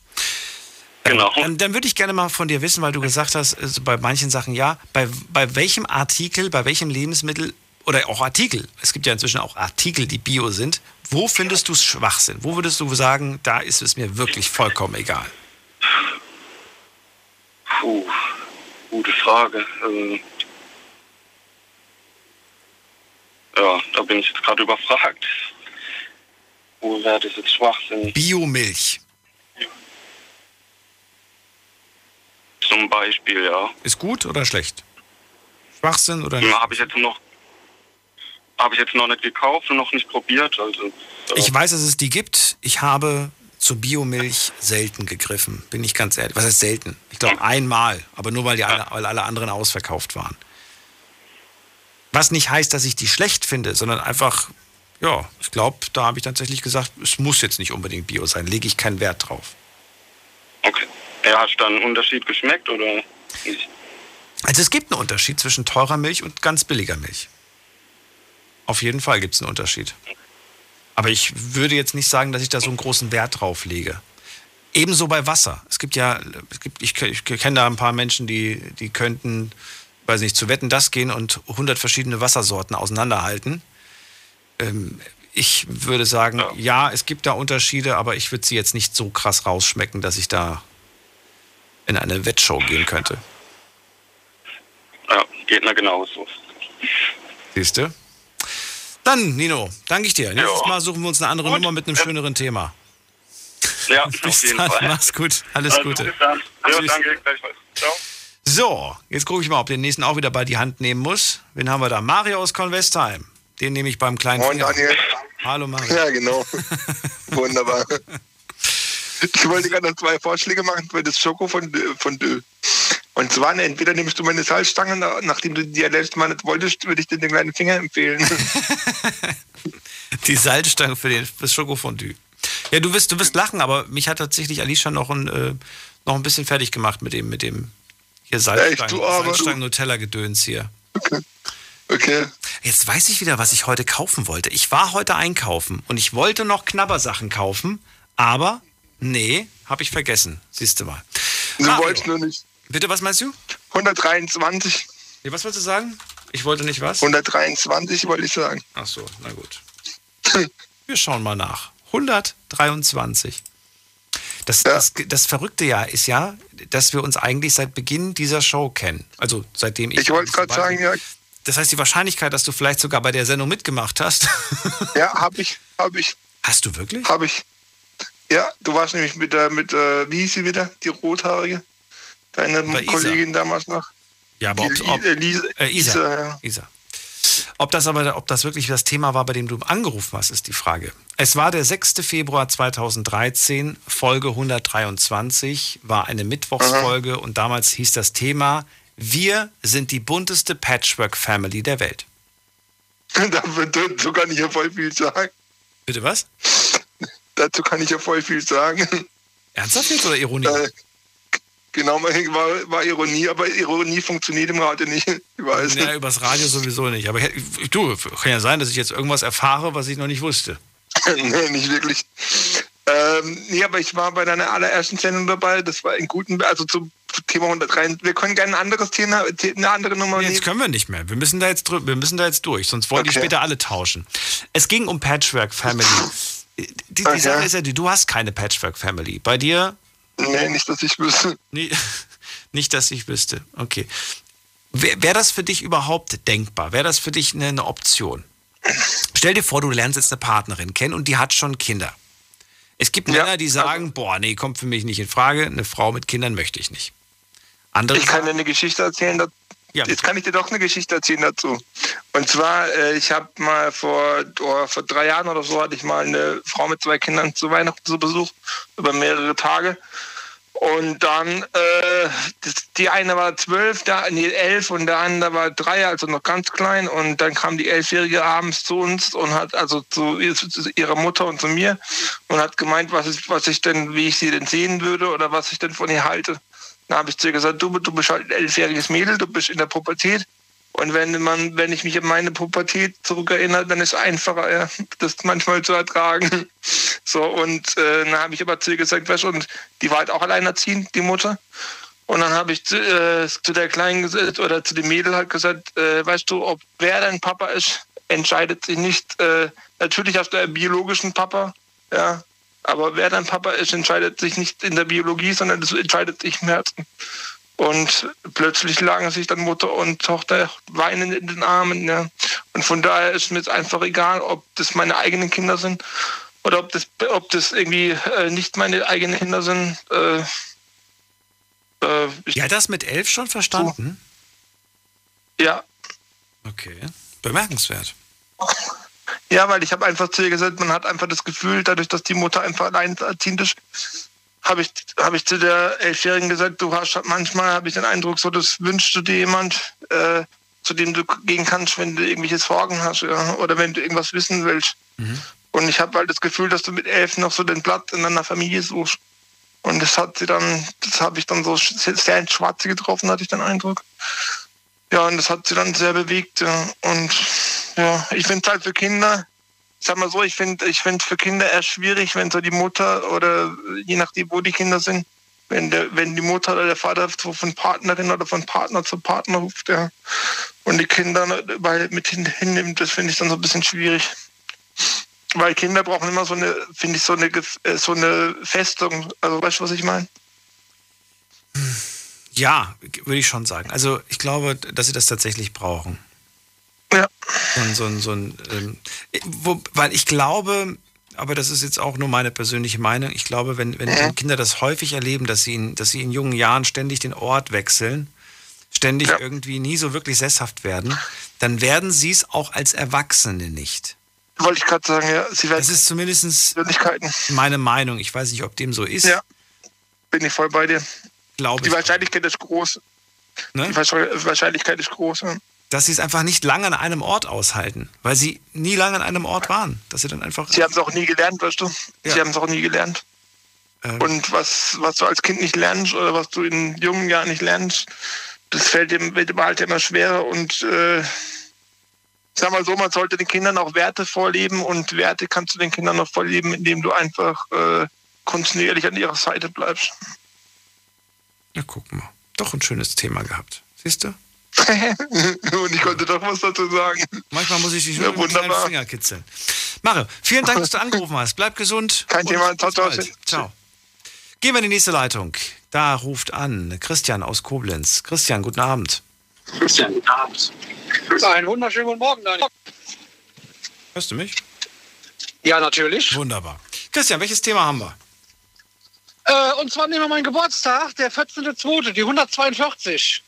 Genau. Dann, dann würde ich gerne mal von dir wissen, weil du gesagt hast, also bei manchen Sachen ja, bei, bei welchem Artikel, bei welchem Lebensmittel oder auch Artikel, es gibt ja inzwischen auch Artikel, die bio sind, wo findest du es Schwachsinn? Wo würdest du sagen, da ist es mir wirklich vollkommen egal? Puh, gute Frage. Ähm, ja, da bin ich jetzt gerade überfragt. Wäre das jetzt Schwachsinn? Biomilch. Zum Beispiel, ja. Ist gut oder schlecht? Schwachsinn oder nicht? Ja, Habe ich jetzt noch habe ich jetzt noch nicht gekauft und noch nicht probiert. Also, ja. Ich weiß, dass es die gibt. Ich habe zur Biomilch selten gegriffen, bin ich ganz ehrlich. Was heißt selten? Ich glaube einmal, aber nur weil, die alle, weil alle anderen ausverkauft waren. Was nicht heißt, dass ich die schlecht finde, sondern einfach, ja, ich glaube, da habe ich tatsächlich gesagt, es muss jetzt nicht unbedingt Bio sein, lege ich keinen Wert drauf. Okay. Ja, hast du dann einen Unterschied geschmeckt oder nicht? Also es gibt einen Unterschied zwischen teurer Milch und ganz billiger Milch. Auf jeden Fall gibt es einen Unterschied. Aber ich würde jetzt nicht sagen, dass ich da so einen großen Wert drauf lege. Ebenso bei Wasser. Es gibt ja, es gibt, ich, ich kenne da ein paar Menschen, die, die könnten, weiß nicht, zu Wetten das gehen und 100 verschiedene Wassersorten auseinanderhalten. Ähm, ich würde sagen, ja. ja, es gibt da Unterschiede, aber ich würde sie jetzt nicht so krass rausschmecken, dass ich da in eine Wettshow gehen könnte. Ja, geht mir genauso. Siehst du? Dann, Nino, danke ich dir. Nächstes ja. Mal suchen wir uns eine andere gut. Nummer mit einem schöneren Thema. Ja, bis auf jeden dann. Fall. Mach's gut. Alles also, Gute. Bis dann. Ja, danke, gleichfalls. Ciao. So, jetzt gucke ich mal, ob den nächsten auch wieder bei die Hand nehmen muss. Wen haben wir da? Mario aus Convestheim. Den nehme ich beim kleinen Moin. Daniel. Hallo Mario. Ja, genau. Wunderbar. Ich wollte gerade noch zwei Vorschläge machen für das Schoko von, von Dö. Und zwar, entweder nimmst du meine Salzstange, nachdem du die ja letztes Mal nicht wolltest, würde ich dir den kleinen Finger empfehlen. die Salzstange für, den, das Schokofondue. Ja, du wirst, du wirst lachen, aber mich hat tatsächlich Alicia noch ein, äh, noch ein bisschen fertig gemacht mit dem, mit dem hier Salzstangen, Salzstangen Nutella-Gedöns hier. Okay. Okay. Jetzt weiß ich wieder, was ich heute kaufen wollte. Ich war heute einkaufen und ich wollte noch Knabbersachen kaufen, aber nee, habe ich vergessen. Siehst du mal. Du Mario. wolltest nur nicht. Bitte, was meinst du? 123. Nee, was wolltest du sagen? Ich wollte nicht was? 123 wollte ich sagen. Ach so, na gut. Wir schauen mal nach. 123. Das, ja. das, das Verrückte ja ist ja, dass wir uns eigentlich seit Beginn dieser Show kennen. Also seitdem ich. Ich wollte gerade sagen, ja. Das heißt, die Wahrscheinlichkeit, dass du vielleicht sogar bei der Sendung mitgemacht hast. ja, habe ich, habe ich. Hast du wirklich? Habe ich. Ja, du warst nämlich mit der, mit, äh, wie hieß sie wieder, die Rothaarige? Deine Bei Kollegin Isa. damals noch? Ja, aber ob, ob, äh, Lisa, äh, Isa. Isa, ja. Isa. Ob das aber, ob das wirklich das Thema war, bei dem du angerufen hast, ist die Frage. Es war der 6. Februar 2013, Folge 123, war eine Mittwochsfolge Aha. und damals hieß das Thema Wir sind die bunteste Patchwork-Family der Welt. Dazu kann ich ja voll viel sagen. Bitte was? Dazu kann ich ja voll viel sagen. Ernsthaft jetzt oder Ironie? Äh, Genau, war, war Ironie, aber Ironie funktioniert im Radio nicht. Ich weiß. Ja, übers Radio sowieso nicht. Aber du, kann ja sein, dass ich jetzt irgendwas erfahre, was ich noch nicht wusste. nee, nicht wirklich. Ähm, nee, aber ich war bei deiner allerersten Sendung dabei. Das war in guten, also zum Thema 103. Wir können gerne ein anderes Thema, eine andere Nummer nehmen. Jetzt können wir nicht mehr. Wir müssen da jetzt, wir müssen da jetzt durch, sonst wollen okay. die später alle tauschen. Es ging um Patchwork Family. Die, die okay. Sache ist ja die, du hast keine Patchwork Family. Bei dir Nee, nicht, dass ich wüsste. Nee, nicht, dass ich wüsste. Okay. Wäre wär das für dich überhaupt denkbar? Wäre das für dich eine, eine Option? Stell dir vor, du lernst jetzt eine Partnerin kennen und die hat schon Kinder. Es gibt ja, Männer, die sagen, also, boah, nee, kommt für mich nicht in Frage, eine Frau mit Kindern möchte ich nicht. Andere ich kann dir eine Geschichte erzählen, ja, Jetzt kann ich dir doch eine Geschichte erzählen dazu. Und zwar, äh, ich habe mal vor, oh, vor drei Jahren oder so hatte ich mal eine Frau mit zwei Kindern zu Weihnachten zu Besuch über mehrere Tage. Und dann, äh, das, die eine war zwölf, der, nee, elf und der andere war drei, also noch ganz klein. Und dann kam die Elfjährige abends zu uns und hat, also zu, zu ihrer Mutter und zu mir und hat gemeint, was, ist, was ich denn, wie ich sie denn sehen würde oder was ich denn von ihr halte. Dann habe ich zu ihr gesagt, du, du bist halt ein elfjähriges Mädel, du bist in der Pubertät. Und wenn man, wenn ich mich an meine Pubertät zurückerinnere, dann ist es einfacher, das manchmal zu ertragen. So, und äh, dann habe ich aber zu ihr gesagt, weißt und die war halt auch alleinerziehend, die Mutter. Und dann habe ich zu, äh, zu, der Kleinen oder zu dem Mädel halt gesagt, äh, weißt du, ob wer dein Papa ist, entscheidet sich nicht. Äh, natürlich hast du einen biologischen Papa, ja, aber wer dein Papa ist, entscheidet sich nicht in der Biologie, sondern das entscheidet sich im Herzen. Und plötzlich lagen sich dann Mutter und Tochter weinend in den Armen. Ja. Und von daher ist mir jetzt einfach egal, ob das meine eigenen Kinder sind oder ob das, ob das irgendwie äh, nicht meine eigenen Kinder sind. Äh, äh, ja, das mit elf schon verstanden? So. Ja. Okay. Bemerkenswert. Ja, weil ich habe einfach zu ihr gesagt, man hat einfach das Gefühl, dadurch, dass die Mutter einfach alleinerziehend ist, habe ich, hab ich zu der Elfjährigen gesagt, du hast manchmal, habe ich den Eindruck, so das wünschst du dir jemand, äh, zu dem du gehen kannst, wenn du irgendwelche Sorgen hast ja, oder wenn du irgendwas wissen willst. Mhm. Und ich habe halt das Gefühl, dass du mit elf noch so den Platz in deiner Familie suchst. Und das hat sie dann, das habe ich dann so sehr ins Schwarze getroffen, hatte ich den Eindruck. Ja, und das hat sie dann sehr bewegt. Ja. Und ja, ich finde es halt für Kinder, ich sag mal so, ich finde ich find für Kinder eher schwierig, wenn so die Mutter oder je nachdem, wo die Kinder sind, wenn, der, wenn die Mutter oder der Vater von Partnerin oder von Partner zu Partner ruft, ja, und die Kinder weil mit hin, hinnimmt, das finde ich dann so ein bisschen schwierig. Weil Kinder brauchen immer so eine, finde ich, so eine, äh, so eine Festung. Also weißt du, was ich meine? Ja, würde ich schon sagen. Also ich glaube, dass sie das tatsächlich brauchen. Ja. So, so, so ein, ähm, wo, weil ich glaube, aber das ist jetzt auch nur meine persönliche Meinung. Ich glaube, wenn, wenn ja. Kinder das häufig erleben, dass sie, in, dass sie in jungen Jahren ständig den Ort wechseln, ständig ja. irgendwie nie so wirklich sesshaft werden, dann werden sie es auch als Erwachsene nicht. Wollte ich gerade sagen, ja. Sie werden das ist zumindest meine Meinung. Ich weiß nicht, ob dem so ist. Ja, bin ich voll bei dir. Glaube Die Wahrscheinlichkeit ist groß. Ne? Die Wahrscheinlichkeit ist groß. Dass sie es einfach nicht lange an einem Ort aushalten, weil sie nie lange an einem Ort waren. Dass sie dann einfach. Sie haben es auch nie gelernt, weißt du? Ja. Sie haben es auch nie gelernt. Ähm. Und was, was du als Kind nicht lernst oder was du in jungen Jahren nicht lernst, das fällt dem, wird im Alter immer schwerer und äh, sag mal so, man sollte den Kindern auch Werte vorleben und Werte kannst du den Kindern noch vorleben, indem du einfach äh, kontinuierlich an ihrer Seite bleibst. Ja, guck mal. Doch ein schönes Thema gehabt. Siehst du? und ich konnte doch was dazu sagen. Manchmal muss ich dich nur ja, mit den Finger kitzeln. Mare, vielen Dank, dass du angerufen hast. Bleib gesund. Kein Thema. Ciao, ciao. Ciao. Gehen wir in die nächste Leitung. Da ruft an Christian aus Koblenz. Christian, guten Abend. Christian, guten Abend. Einen wunderschönen guten Morgen, Daniel. Hörst du mich? Ja, natürlich. Wunderbar. Christian, welches Thema haben wir? Äh, und zwar nehmen wir meinen Geburtstag, der 14.02., die 142.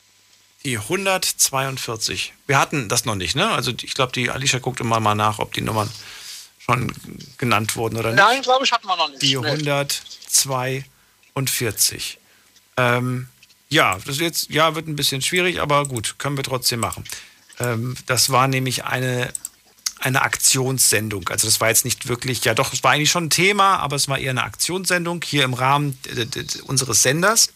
Die 142. Wir hatten das noch nicht, ne? Also ich glaube, die Alicia guckt immer mal nach, ob die Nummern schon genannt wurden oder nicht. Nein, glaube ich, hatten wir noch nicht. Die 142. Ähm, ja, das jetzt, ja, wird ein bisschen schwierig, aber gut, können wir trotzdem machen. Ähm, das war nämlich eine, eine Aktionssendung. Also das war jetzt nicht wirklich, ja doch, es war eigentlich schon ein Thema, aber es war eher eine Aktionssendung hier im Rahmen unseres Senders.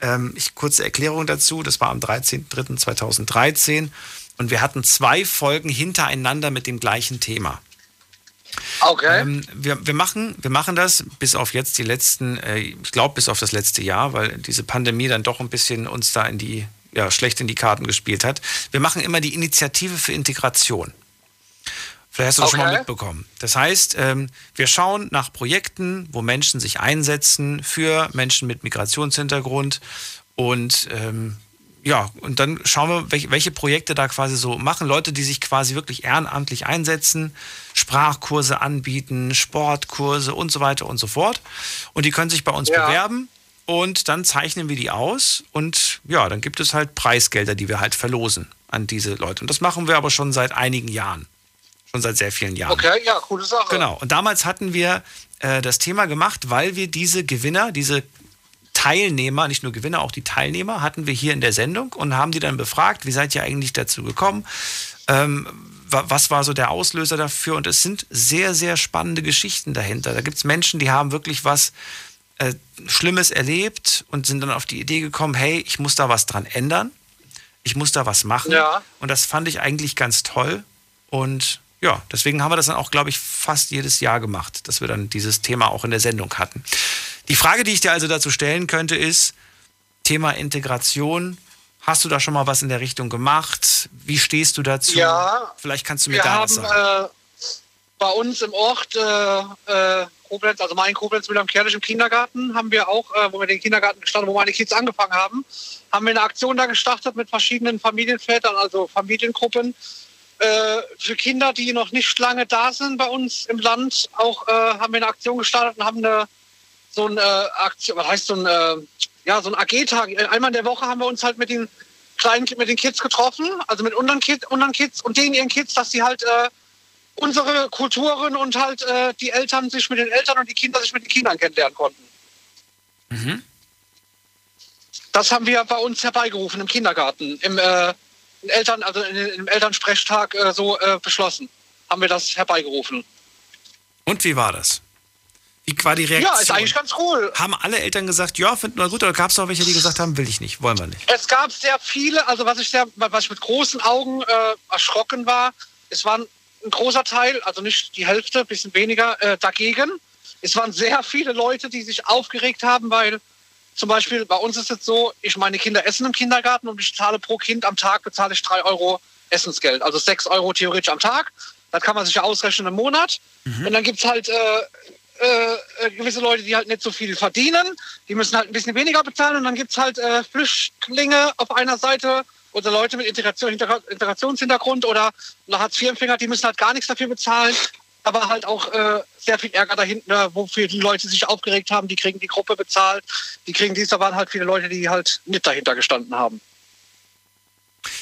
Ähm, ich, kurze Erklärung dazu, das war am 13.03.2013 und wir hatten zwei Folgen hintereinander mit dem gleichen Thema. Okay. Ähm, wir, wir, machen, wir machen das bis auf jetzt die letzten, äh, ich glaube bis auf das letzte Jahr, weil diese Pandemie dann doch ein bisschen uns da in die, ja, schlecht in die Karten gespielt hat. Wir machen immer die Initiative für Integration. Vielleicht hast du das okay. schon mal mitbekommen. Das heißt, ähm, wir schauen nach Projekten, wo Menschen sich einsetzen für Menschen mit Migrationshintergrund und ähm, ja, und dann schauen wir, welche, welche Projekte da quasi so machen. Leute, die sich quasi wirklich ehrenamtlich einsetzen, Sprachkurse anbieten, Sportkurse und so weiter und so fort. Und die können sich bei uns ja. bewerben und dann zeichnen wir die aus und ja, dann gibt es halt Preisgelder, die wir halt verlosen an diese Leute. Und das machen wir aber schon seit einigen Jahren. Schon seit sehr vielen Jahren. Okay, ja, coole Sache. Genau. Und damals hatten wir äh, das Thema gemacht, weil wir diese Gewinner, diese Teilnehmer, nicht nur Gewinner, auch die Teilnehmer hatten wir hier in der Sendung und haben die dann befragt, wie seid ihr eigentlich dazu gekommen? Ähm, was war so der Auslöser dafür? Und es sind sehr, sehr spannende Geschichten dahinter. Da gibt es Menschen, die haben wirklich was äh, Schlimmes erlebt und sind dann auf die Idee gekommen, hey, ich muss da was dran ändern. Ich muss da was machen. Ja. Und das fand ich eigentlich ganz toll. Und ja, deswegen haben wir das dann auch, glaube ich, fast jedes Jahr gemacht, dass wir dann dieses Thema auch in der Sendung hatten. Die Frage, die ich dir also dazu stellen könnte, ist Thema Integration. Hast du da schon mal was in der Richtung gemacht? Wie stehst du dazu? Ja. Vielleicht kannst du mir da was sagen. Äh, bei uns im Ort äh, äh, Koblenz, also mein Koblenz mit am Kerlich im Kindergarten, haben wir auch, äh, wo wir den Kindergarten gestartet, wo meine Kids angefangen haben, haben wir eine Aktion da gestartet mit verschiedenen Familienvätern, also Familiengruppen, äh, für Kinder, die noch nicht lange da sind bei uns im Land. Auch äh, haben wir eine Aktion gestartet und haben eine so ein äh, Aktion, was heißt so ein, äh, ja, so ein AG-Tag. Einmal in der Woche haben wir uns halt mit den kleinen, mit den Kids getroffen, also mit unseren Kids, unseren Kids und denen ihren Kids, dass sie halt unsere Kulturen und halt die Eltern sich mit den Eltern und die Kinder sich mit den Kindern kennenlernen konnten. Mhm. Das haben wir bei uns herbeigerufen im Kindergarten, im, äh, Eltern, also im Elternsprechtag äh, so äh, beschlossen. Haben wir das herbeigerufen. Und wie war das? Wie war die Reaktion? Ja, ist eigentlich ganz cool. Haben alle Eltern gesagt, ja, finden wir gut, oder gab es auch welche, die gesagt haben, will ich nicht, wollen wir nicht? Es gab sehr viele, also was ich, sehr, was ich mit großen Augen äh, erschrocken war, es waren ein großer Teil, also nicht die Hälfte, ein bisschen weniger, äh, dagegen. Es waren sehr viele Leute, die sich aufgeregt haben, weil zum Beispiel bei uns ist es so, ich meine Kinder essen im Kindergarten und ich zahle pro Kind am Tag bezahle ich drei Euro Essensgeld, also sechs Euro theoretisch am Tag. Das kann man sich ja ausrechnen im Monat. Mhm. Und dann gibt es halt äh, äh, gewisse Leute, die halt nicht so viel verdienen. Die müssen halt ein bisschen weniger bezahlen. Und dann gibt es halt äh, Flüchtlinge auf einer Seite oder Leute mit Integration, Integrationshintergrund oder Hartz-IV-Empfänger, die müssen halt gar nichts dafür bezahlen aber halt auch äh, sehr viel Ärger dahinter, wofür die Leute sich aufgeregt haben. Die kriegen die Gruppe bezahlt, die kriegen dies. Da waren halt viele Leute, die halt nicht dahinter gestanden haben.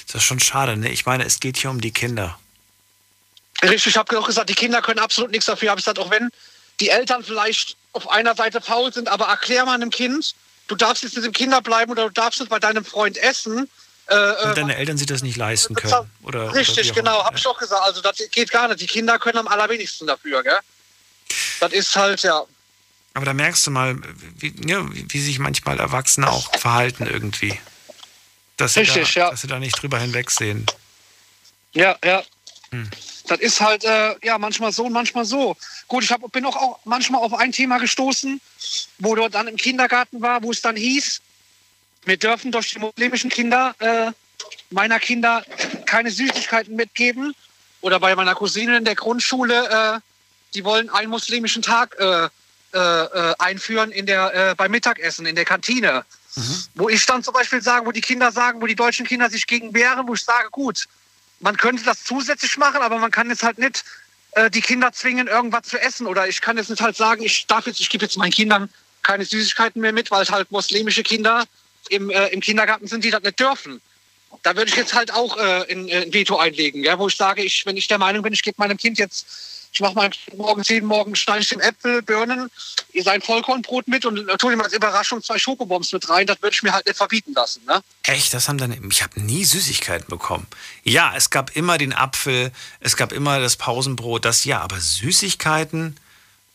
Das ist schon schade, ne? Ich meine, es geht hier um die Kinder. Richtig, ich habe auch gesagt, die Kinder können absolut nichts dafür. Ich habe gesagt, auch wenn die Eltern vielleicht auf einer Seite faul sind, aber erklär mal einem Kind, du darfst jetzt mit dem Kinder bleiben oder du darfst jetzt bei deinem Freund essen äh, äh, und deine Eltern sich das nicht leisten können. Oder, richtig, oder genau, habe ich auch gesagt. Also das geht gar nicht. Die Kinder können am allerwenigsten dafür, gell? Das ist halt, ja. Aber da merkst du mal, wie, ja, wie sich manchmal Erwachsene auch verhalten irgendwie. Dass Richtig, da, ja. Dass sie da nicht drüber hinwegsehen. Ja, ja. Hm. Das ist halt, äh, ja, manchmal so und manchmal so. Gut, ich hab, bin auch, auch manchmal auf ein Thema gestoßen, wo dort dann im Kindergarten war, wo es dann hieß, wir dürfen durch die muslimischen Kinder äh, meiner Kinder keine Süßigkeiten mitgeben. Oder bei meiner Cousine in der Grundschule, äh, die wollen einen muslimischen Tag äh, äh, äh einführen in der, äh, beim Mittagessen, in der Kantine. Mhm. Wo ich dann zum Beispiel sage, wo die Kinder sagen, wo die deutschen Kinder sich gegen wehren, wo ich sage, gut, man könnte das zusätzlich machen, aber man kann jetzt halt nicht die Kinder zwingen, irgendwas zu essen. Oder ich kann jetzt nicht halt sagen, ich darf jetzt, ich gebe jetzt meinen Kindern keine Süßigkeiten mehr mit, weil halt muslimische Kinder im, äh, im Kindergarten sind, die das nicht dürfen. Da würde ich jetzt halt auch äh, ein, äh, ein Veto einlegen, ja, wo ich sage, ich, wenn ich der Meinung bin, ich gebe meinem Kind jetzt, ich mache mal morgen jeden Morgen schneide ich dem Äpfel, Birnen, sein Vollkornbrot mit und tue ihm als Überraschung zwei Schokobombs mit rein, das würde ich mir halt nicht verbieten lassen. Ne? Echt? Das haben dann, ich habe nie Süßigkeiten bekommen. Ja, es gab immer den Apfel, es gab immer das Pausenbrot, das ja, aber Süßigkeiten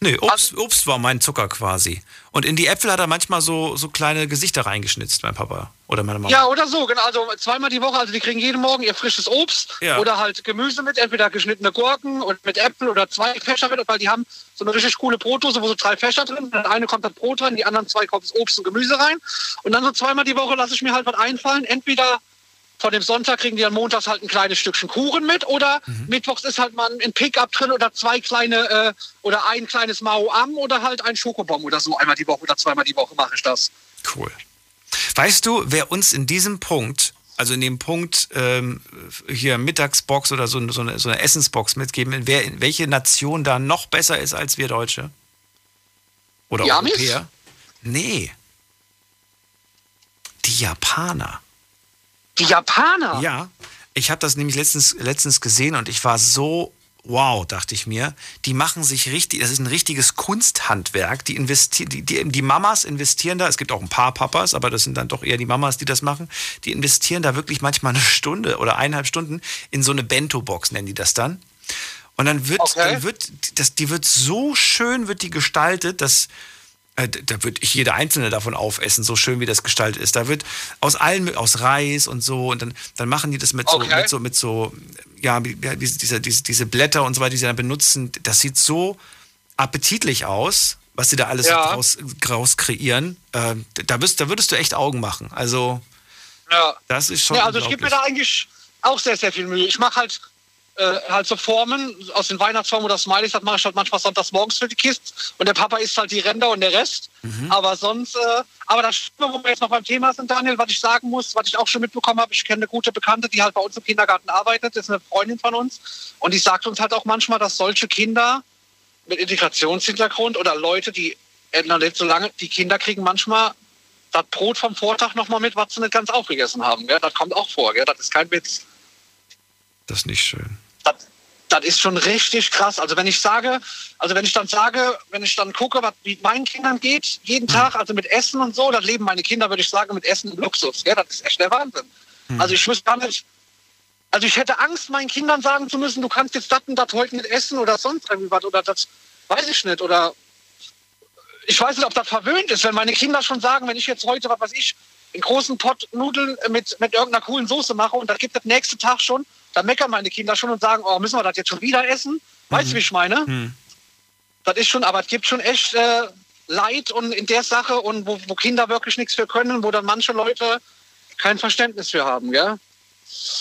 Nee, Obst, Obst war mein Zucker quasi. Und in die Äpfel hat er manchmal so, so kleine Gesichter reingeschnitzt, mein Papa oder meine Mama. Ja, oder so, genau. Also zweimal die Woche, also die kriegen jeden Morgen ihr frisches Obst ja. oder halt Gemüse mit, entweder geschnittene Gurken und mit Äpfel oder zwei Fächer mit, weil die haben so eine richtig coole Brotdose, wo so drei Fächer drin sind. eine kommt das Brot rein, die anderen zwei kommt das Obst und Gemüse rein. Und dann so zweimal die Woche lasse ich mir halt was einfallen. Entweder von dem Sonntag kriegen die dann montags halt ein kleines Stückchen Kuchen mit oder mhm. mittwochs ist halt mal ein Pickup drin oder zwei kleine äh, oder ein kleines Mao Am oder halt ein Schokobomb oder so einmal die Woche oder zweimal die Woche mache ich das. Cool. Weißt du, wer uns in diesem Punkt, also in dem Punkt ähm, hier Mittagsbox oder so, so, eine, so eine Essensbox mitgeben, wer, welche Nation da noch besser ist als wir Deutsche? Oder die Europäer? Amis? Nee. Die Japaner. Die Japaner? Ja. Ich habe das nämlich letztens, letztens gesehen und ich war so wow, dachte ich mir. Die machen sich richtig, das ist ein richtiges Kunsthandwerk. Die, investieren, die, die, die, Mamas investieren da, es gibt auch ein paar Papas, aber das sind dann doch eher die Mamas, die das machen. Die investieren da wirklich manchmal eine Stunde oder eineinhalb Stunden in so eine Bento-Box, nennen die das dann. Und dann wird, okay. dann wird, das, die wird so schön, wird die gestaltet, dass da würde ich jede einzelne davon aufessen, so schön wie das gestaltet ist. Da wird aus allen, aus Reis und so, und dann, dann machen die das mit, okay. so, mit so, mit so, ja, diese, diese, diese Blätter und so weiter, die sie dann benutzen. Das sieht so appetitlich aus, was sie da alles ja. draus, draus kreieren. Äh, da, wirst, da würdest du echt Augen machen. Also, ja. das ist schon. Ja, also ich gebe mir da eigentlich auch sehr, sehr viel Mühe. Ich mache halt äh, halt so Formen aus den Weihnachtsformen oder Smileys, das mache ich halt manchmal sonntags morgens für die Kiste. Und der Papa isst halt die Ränder und der Rest. Mhm. Aber sonst, äh, aber das stimmt, wo wir jetzt noch beim Thema sind, Daniel, was ich sagen muss, was ich auch schon mitbekommen habe, ich kenne eine gute Bekannte, die halt bei uns im Kindergarten arbeitet, ist eine Freundin von uns. Und die sagt uns halt auch manchmal, dass solche Kinder mit Integrationshintergrund oder Leute, die noch nicht so lange, die Kinder kriegen manchmal das Brot vom Vortag nochmal mit, was sie nicht ganz aufgegessen haben. Gell? Das kommt auch vor, gell? das ist kein Witz. Das ist nicht schön. Das, das ist schon richtig krass. Also wenn ich sage, also wenn ich dann sage, wenn ich dann gucke, was wie meinen Kindern geht, jeden hm. Tag, also mit Essen und so, das leben meine Kinder, würde ich sagen, mit Essen und Luxus. Ja, das ist echt der Wahnsinn. Hm. Also ich wüsste gar nicht, also ich hätte Angst, meinen Kindern sagen zu müssen, du kannst jetzt das und das heute nicht essen oder sonst irgendwie was oder das weiß ich nicht oder ich weiß nicht, ob das verwöhnt ist, wenn meine Kinder schon sagen, wenn ich jetzt heute, was weiß ich, einen großen Pott Nudeln mit, mit irgendeiner coolen Soße mache und das gibt das nächste Tag schon, dann meckern meine Kinder schon und sagen, oh, müssen wir das jetzt schon wieder essen? Weißt du, mhm. wie ich meine? Mhm. Das ist schon, aber es gibt schon echt äh, Leid und in der Sache und wo, wo Kinder wirklich nichts für können, wo dann manche Leute kein Verständnis für haben, gell?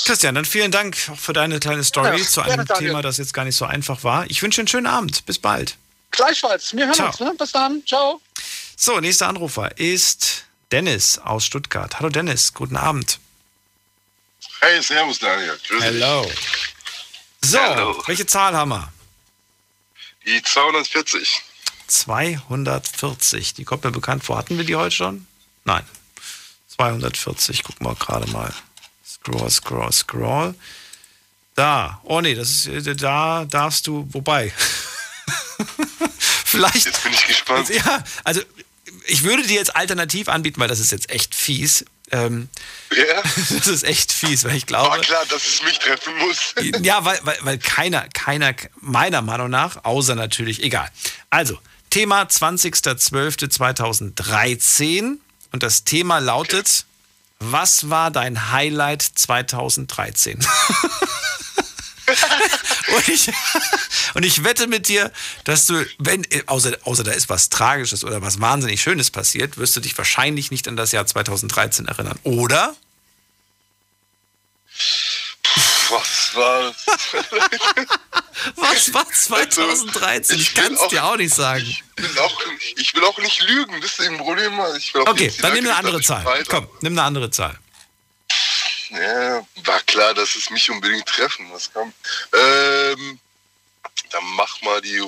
Christian, dann vielen Dank für deine kleine Story ja, zu einem gerne, Thema, das jetzt gar nicht so einfach war. Ich wünsche einen schönen Abend. Bis bald. Gleichfalls. Wir hören Ciao. uns. Ne? Bis dann. Ciao. So, nächster Anrufer ist Dennis aus Stuttgart. Hallo Dennis, guten Abend. Hey, servus Daniel. Grüß Hello. Dich. So, Hello. welche Zahl haben wir? Die 240. 240. Die kommt mir bekannt vor. Hatten wir die heute schon? Nein. 240. Gucken wir gerade mal. Scroll, scroll, scroll. Da. Oh nee, das ist, da darfst du, wobei. Vielleicht. Jetzt bin ich gespannt. Ja, also ich würde dir jetzt alternativ anbieten, weil das ist jetzt echt fies. Ähm, ja. Das ist echt fies, weil ich glaube. War klar, dass es mich treffen muss. ja, weil, weil, weil keiner, keiner, meiner Meinung nach, außer natürlich, egal. Also, Thema 20.12.2013 und das Thema lautet: okay. Was war dein Highlight 2013? und, ich, und ich wette mit dir, dass du, wenn, außer, außer da ist was Tragisches oder was wahnsinnig Schönes passiert, wirst du dich wahrscheinlich nicht an das Jahr 2013 erinnern. Oder? Was war. was war 2013? ich kann es dir auch nicht sagen. Ich will auch, ich will auch nicht lügen, das ist ein Problem. okay, dann nimm eine andere Zahl. Komm, nimm eine andere Zahl. Ja, war klar, dass es mich unbedingt treffen muss. Ähm, dann mach mal die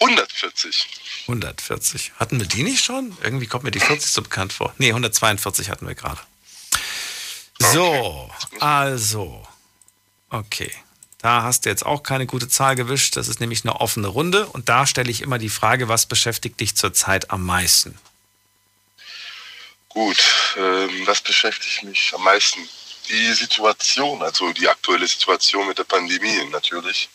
140. 140. Hatten wir die nicht schon? Irgendwie kommt mir die 40 so bekannt vor. Nee, 142 hatten wir gerade. So, also. Okay. Da hast du jetzt auch keine gute Zahl gewischt. Das ist nämlich eine offene Runde. Und da stelle ich immer die Frage, was beschäftigt dich zurzeit am meisten? Gut, ähm, was beschäftigt mich am meisten? Die Situation, also die aktuelle Situation mit der Pandemie natürlich.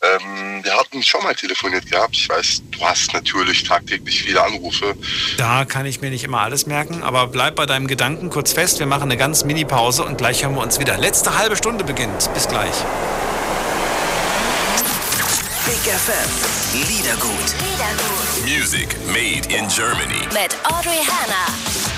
Ähm, wir hatten schon mal telefoniert gehabt. Ich weiß, du hast natürlich tagtäglich viele Anrufe. Da kann ich mir nicht immer alles merken, aber bleib bei deinem Gedanken kurz fest. Wir machen eine ganz Mini-Pause und gleich hören wir uns wieder. Letzte halbe Stunde beginnt. Bis gleich. Big FM. Liedergut. Liedergut. Music made in Germany. Mit Audrey Hanna.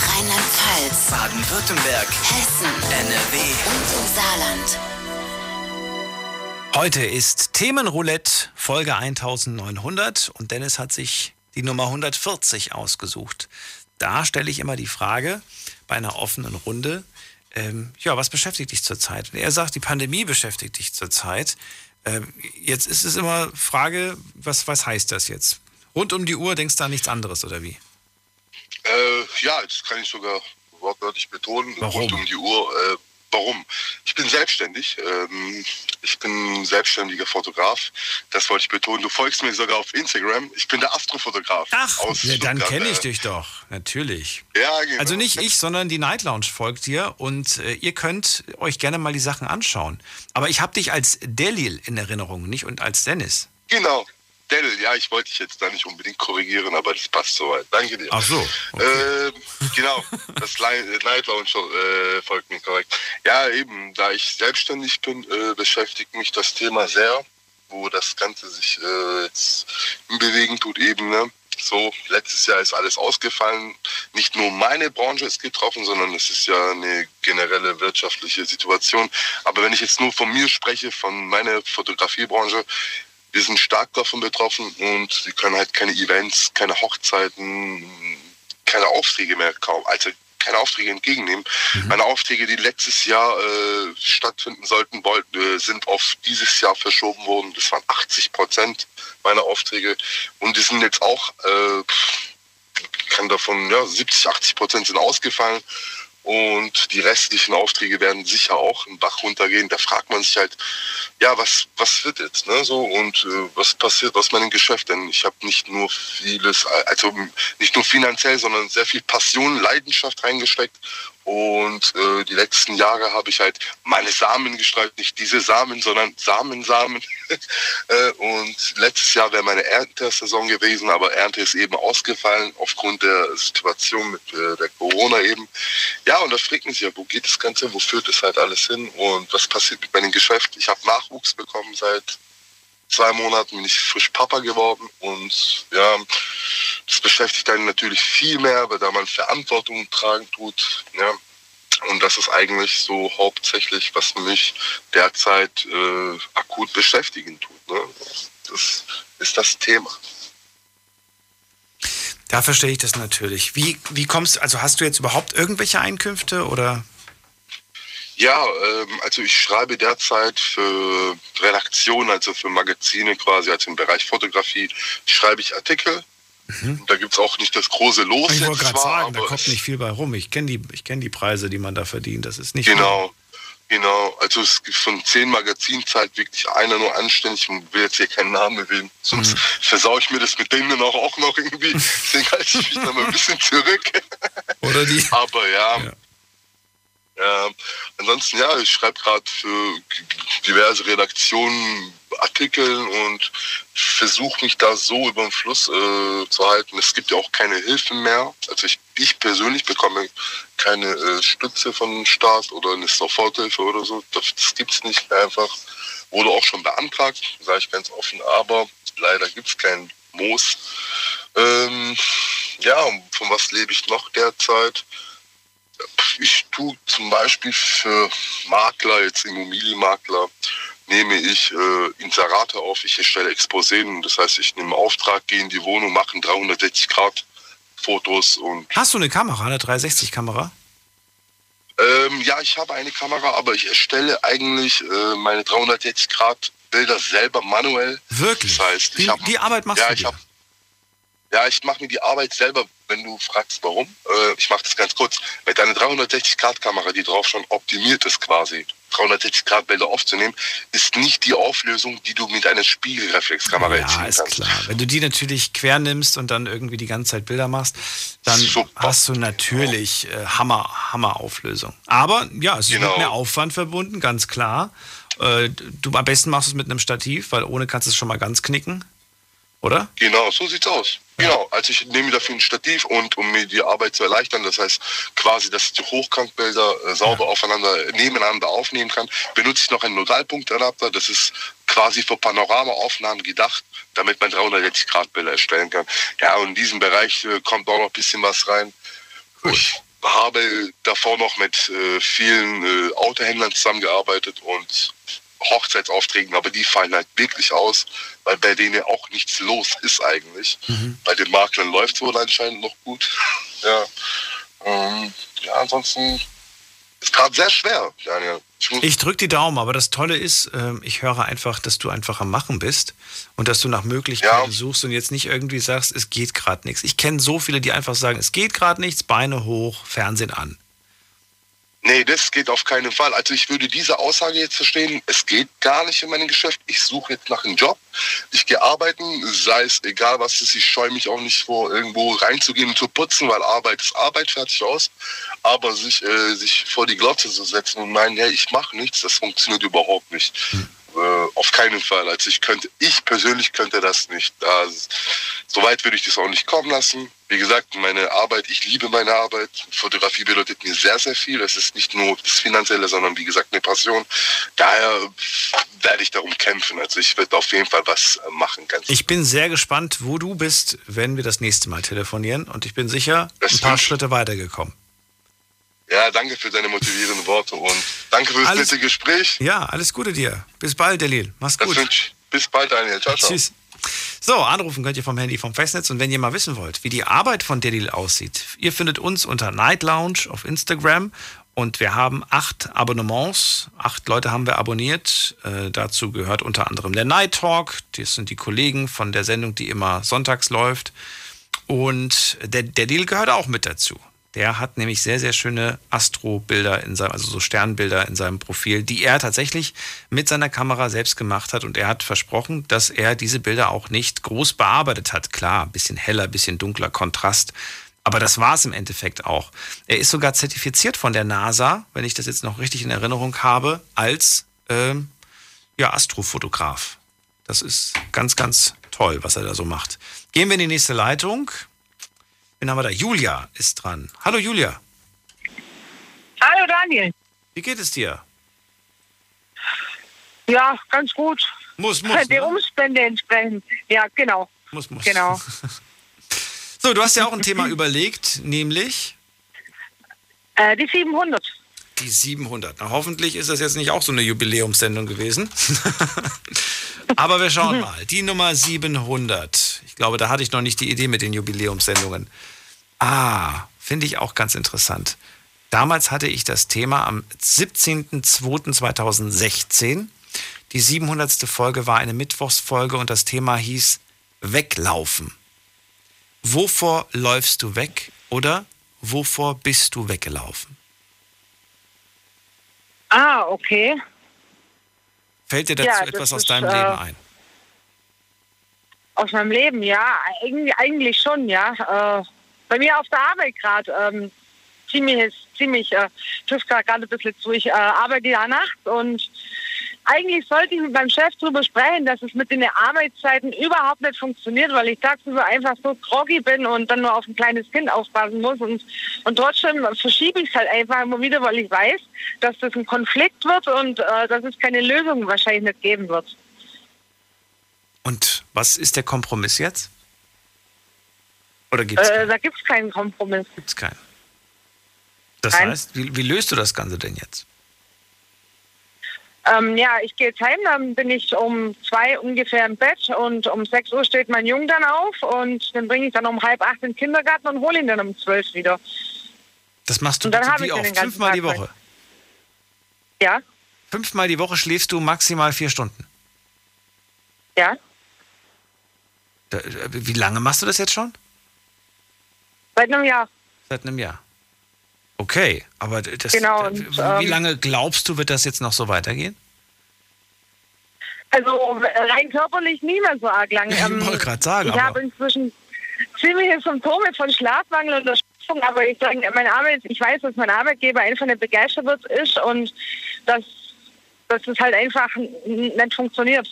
Rheinland-Pfalz, Baden-Württemberg, Hessen, NRW und im Saarland. Heute ist Themenroulette Folge 1900 und Dennis hat sich die Nummer 140 ausgesucht. Da stelle ich immer die Frage bei einer offenen Runde, ähm, ja, was beschäftigt dich zurzeit? Und er sagt, die Pandemie beschäftigt dich zurzeit. Ähm, jetzt ist es immer Frage, was, was heißt das jetzt? Rund um die Uhr denkst du an nichts anderes oder wie? Äh, ja, das kann ich sogar wortwörtlich betonen. Warum? Rund um die Uhr. Äh, warum? Ich bin selbstständig. Ähm, ich bin selbstständiger Fotograf. Das wollte ich betonen. Du folgst mir sogar auf Instagram. Ich bin der Astrofotograf. Ach, ja, dann kenne ich dich doch. Natürlich. Ja, genau. Also nicht ich, sondern die Night Lounge folgt dir und äh, ihr könnt euch gerne mal die Sachen anschauen. Aber ich habe dich als Delil in Erinnerung, nicht und als Dennis. Genau, Dell, ja, ich wollte dich jetzt da nicht unbedingt korrigieren, aber das passt soweit. Danke dir. Ach so. Okay. Äh, genau, das Night Lounge äh, folgt mir korrekt. Ja, eben, da ich selbstständig bin, äh, beschäftigt mich das Thema sehr, wo das Ganze sich äh, jetzt bewegen tut eben. Ne? so, letztes Jahr ist alles ausgefallen. Nicht nur meine Branche ist getroffen, sondern es ist ja eine generelle wirtschaftliche Situation. Aber wenn ich jetzt nur von mir spreche, von meiner Fotografiebranche, wir sind stark davon betroffen und wir können halt keine Events, keine Hochzeiten, keine Aufträge mehr kaum, also keine Aufträge entgegennehmen. Mhm. Meine Aufträge, die letztes Jahr äh, stattfinden sollten, wollten, äh, sind auf dieses Jahr verschoben worden. Das waren 80 Prozent meiner Aufträge und die sind jetzt auch, äh, kann davon, ja, 70, 80 Prozent sind ausgefallen und die restlichen Aufträge werden sicher auch im Bach runtergehen. Da fragt man sich halt, ja, was, was wird jetzt, ne, so, und äh, was passiert aus meinem Geschäft? Denn ich habe nicht nur vieles, also nicht nur finanziell, sondern sehr viel Passion, Leidenschaft reingesteckt und äh, die letzten Jahre habe ich halt meine Samen gestreut, nicht diese Samen, sondern Samensamen. äh, und letztes Jahr wäre meine Erntesaison gewesen, aber Ernte ist eben ausgefallen aufgrund der Situation mit äh, der Corona eben. Ja, und da fragt man sich ja, wo geht das Ganze, wo führt es halt alles hin und was passiert mit meinem Geschäft? Ich habe Nachwuchs bekommen seit zwei Monaten bin ich frisch Papa geworden und ja, das beschäftigt einen natürlich viel mehr, weil da man Verantwortung tragen tut. Ja. Und das ist eigentlich so hauptsächlich, was mich derzeit äh, akut beschäftigen tut. Ne? Das ist das Thema. Da verstehe ich das natürlich. Wie, wie kommst also hast du jetzt überhaupt irgendwelche Einkünfte oder? Ja, ähm, also ich schreibe derzeit für Redaktionen, also für Magazine quasi, also im Bereich Fotografie, schreibe ich Artikel. Mhm. Da gibt es auch nicht das große Los. Ich wollte gerade sagen, da kommt nicht viel bei rum. Ich kenne die, kenn die Preise, die man da verdient. Das ist nicht Genau. Viel. Genau, also es gibt von zehn Magazinen zahlt wirklich einer nur anständig und will jetzt hier keinen Namen erwähnen. Sonst mhm. versau ich mir das mit denen dann auch, auch noch irgendwie. Deswegen halte ich mich da mal ein bisschen zurück. Oder die. Aber ja, ja. Ähm, ansonsten, ja, ich schreibe gerade für diverse Redaktionen Artikel und versuche mich da so über den Fluss äh, zu halten. Es gibt ja auch keine Hilfen mehr. Also ich, ich persönlich bekomme keine äh, Stütze vom Staat oder eine Soforthilfe oder so. Das, das gibt es nicht einfach. Wurde auch schon beantragt, sage ich ganz offen, aber leider gibt es kein Moos. Ähm, ja, von was lebe ich noch derzeit? Ich tue zum Beispiel für Makler, jetzt Immobilienmakler, nehme ich äh, Inserate auf, ich erstelle Exposeen. Das heißt, ich nehme Auftrag, gehe in die Wohnung, mache 360 Grad Fotos und. Hast du eine Kamera, eine 360-Kamera? Ähm, ja, ich habe eine Kamera, aber ich erstelle eigentlich äh, meine 360 Grad Bilder selber manuell. Wirklich? Das heißt, die, hab, die Arbeit machst ja, du ich hab, ja, ich mache mir die Arbeit selber, wenn du fragst, warum. Äh, ich mache das ganz kurz. Mit einer 360-Grad-Kamera, die drauf schon optimiert ist quasi, 360-Grad-Bilder aufzunehmen, ist nicht die Auflösung, die du mit einer Spiegelreflexkamera ja, erzielen kannst. Ja, ist klar. Wenn du die natürlich quer nimmst und dann irgendwie die ganze Zeit Bilder machst, dann Super. hast du natürlich äh, Hammer, Hammer-Auflösung. Aber ja, es ist genau. mit mehr Aufwand verbunden, ganz klar. Äh, du am besten machst es mit einem Stativ, weil ohne kannst du es schon mal ganz knicken oder? Genau, so sieht's aus. Genau, also ich nehme dafür ein Stativ und um mir die Arbeit zu erleichtern, das heißt quasi, dass ich die Hochkantbilder äh, sauber aufeinander, nebeneinander aufnehmen kann, benutze ich noch einen Nodalpunktadapter, das ist quasi für Panoramaaufnahmen gedacht, damit man 360 Grad Bilder erstellen kann. Ja, und in diesem Bereich äh, kommt auch noch ein bisschen was rein. Cool. Ich habe davor noch mit äh, vielen äh, Autohändlern zusammengearbeitet und Hochzeitsaufträgen, aber die fallen halt wirklich aus, weil bei denen auch nichts los ist eigentlich. Mhm. Bei den Maklern läuft es wohl anscheinend noch gut. ja. Ähm, ja, ansonsten ist gerade sehr schwer, Daniel. Ich, ich drücke die Daumen, aber das Tolle ist, ähm, ich höre einfach, dass du einfach am Machen bist und dass du nach Möglichkeiten ja. suchst und jetzt nicht irgendwie sagst, es geht gerade nichts. Ich kenne so viele, die einfach sagen, es geht gerade nichts, Beine hoch, Fernsehen an. Nee, das geht auf keinen Fall. Also ich würde diese Aussage jetzt verstehen, es geht gar nicht in meinem Geschäft. Ich suche jetzt nach einem Job. Ich gehe arbeiten, sei es egal was ist. Ich scheue mich auch nicht vor, irgendwo reinzugehen und zu putzen, weil Arbeit ist Arbeit, fertig aus. Aber sich, äh, sich vor die Glotze zu setzen und meinen, hey, ich mache nichts, das funktioniert überhaupt nicht. Äh, auf keinen Fall. Also ich könnte, ich persönlich könnte das nicht. Da Soweit würde ich das auch nicht kommen lassen. Wie gesagt, meine Arbeit, ich liebe meine Arbeit. Fotografie bedeutet mir sehr, sehr viel. Es ist nicht nur das Finanzielle, sondern wie gesagt eine Passion. Daher werde ich darum kämpfen. Also ich werde auf jeden Fall was machen. Ganz ich bin sehr gespannt, wo du bist, wenn wir das nächste Mal telefonieren. Und ich bin sicher ein paar Schritte weitergekommen. Ja, danke für deine motivierenden Worte und danke für das alles, nette Gespräch. Ja, alles Gute dir. Bis bald, Delil. Mach's gut. Bis bald, Daniel. Ciao, ciao. Tschüss. So, anrufen könnt ihr vom Handy vom Festnetz und wenn ihr mal wissen wollt, wie die Arbeit von Delil aussieht, ihr findet uns unter Night Lounge auf Instagram und wir haben acht Abonnements, acht Leute haben wir abonniert. Äh, dazu gehört unter anderem der Night Talk, das sind die Kollegen von der Sendung, die immer sonntags läuft. Und der, der Deal gehört auch mit dazu. Der hat nämlich sehr, sehr schöne Astrobilder in seinem, also so Sternbilder in seinem Profil, die er tatsächlich mit seiner Kamera selbst gemacht hat. Und er hat versprochen, dass er diese Bilder auch nicht groß bearbeitet hat. Klar, bisschen heller, bisschen dunkler, Kontrast. Aber das war es im Endeffekt auch. Er ist sogar zertifiziert von der NASA, wenn ich das jetzt noch richtig in Erinnerung habe, als ähm, ja, Astrofotograf. Das ist ganz, ganz toll, was er da so macht. Gehen wir in die nächste Leitung. Wen haben wir da? Julia ist dran. Hallo Julia. Hallo Daniel. Wie geht es dir? Ja, ganz gut. Muss, muss. Der ne? Umstände entsprechend. Ja, genau. Muss, muss. Genau. so, du hast ja auch ein Thema überlegt, nämlich? Äh, die 700. Die 700. Na, hoffentlich ist das jetzt nicht auch so eine Jubiläumssendung gewesen. Aber wir schauen mal. Die Nummer 700. Ich glaube, da hatte ich noch nicht die Idee mit den Jubiläumssendungen. Ah, finde ich auch ganz interessant. Damals hatte ich das Thema am 17.02.2016. Die 700. Folge war eine Mittwochsfolge und das Thema hieß Weglaufen. Wovor läufst du weg oder wovor bist du weggelaufen? Ah, okay. Fällt dir dazu ja, etwas aus deinem ist, Leben äh, ein? Aus meinem Leben, ja. Eigentlich, eigentlich schon, ja. Äh, bei mir auf der Arbeit gerade ähm, ziemlich, ziemlich äh, TÜV gerade ein bisschen zu. Ich äh, arbeite ja nachts und eigentlich sollte ich mit meinem Chef darüber sprechen, dass es mit den Arbeitszeiten überhaupt nicht funktioniert, weil ich tagsüber einfach so groggy bin und dann nur auf ein kleines Kind aufpassen muss. Und, und trotzdem verschiebe ich es halt einfach immer wieder, weil ich weiß, dass das ein Konflikt wird und äh, dass es keine Lösung wahrscheinlich nicht geben wird. Und was ist der Kompromiss jetzt? Oder gibt's äh, da gibt es keinen Kompromiss. Gibt es keinen. Das Nein. heißt, wie, wie löst du das Ganze denn jetzt? Ähm, ja, ich gehe jetzt heim, dann bin ich um zwei ungefähr im Bett und um sechs Uhr steht mein Junge dann auf und dann bringe ich dann um halb acht in den Kindergarten und hole ihn dann um zwölf wieder. Das machst du und dann bitte wie oft? Fünfmal die Woche? Ja. Fünfmal die Woche schläfst du maximal vier Stunden? Ja. Wie lange machst du das jetzt schon? Seit einem Jahr. Seit einem Jahr. Okay, aber das, genau, und, wie ähm, lange glaubst du, wird das jetzt noch so weitergehen? Also rein körperlich nie mehr so arg lang. Ich ähm, wollte gerade sagen. Ich habe inzwischen ziemliche Symptome von Schlafmangel und Erschöpfung, aber ich sage, meine Arbeit, ich weiß, dass mein Arbeitgeber einfach nicht begeistert wird ist und dass, dass es halt einfach nicht funktioniert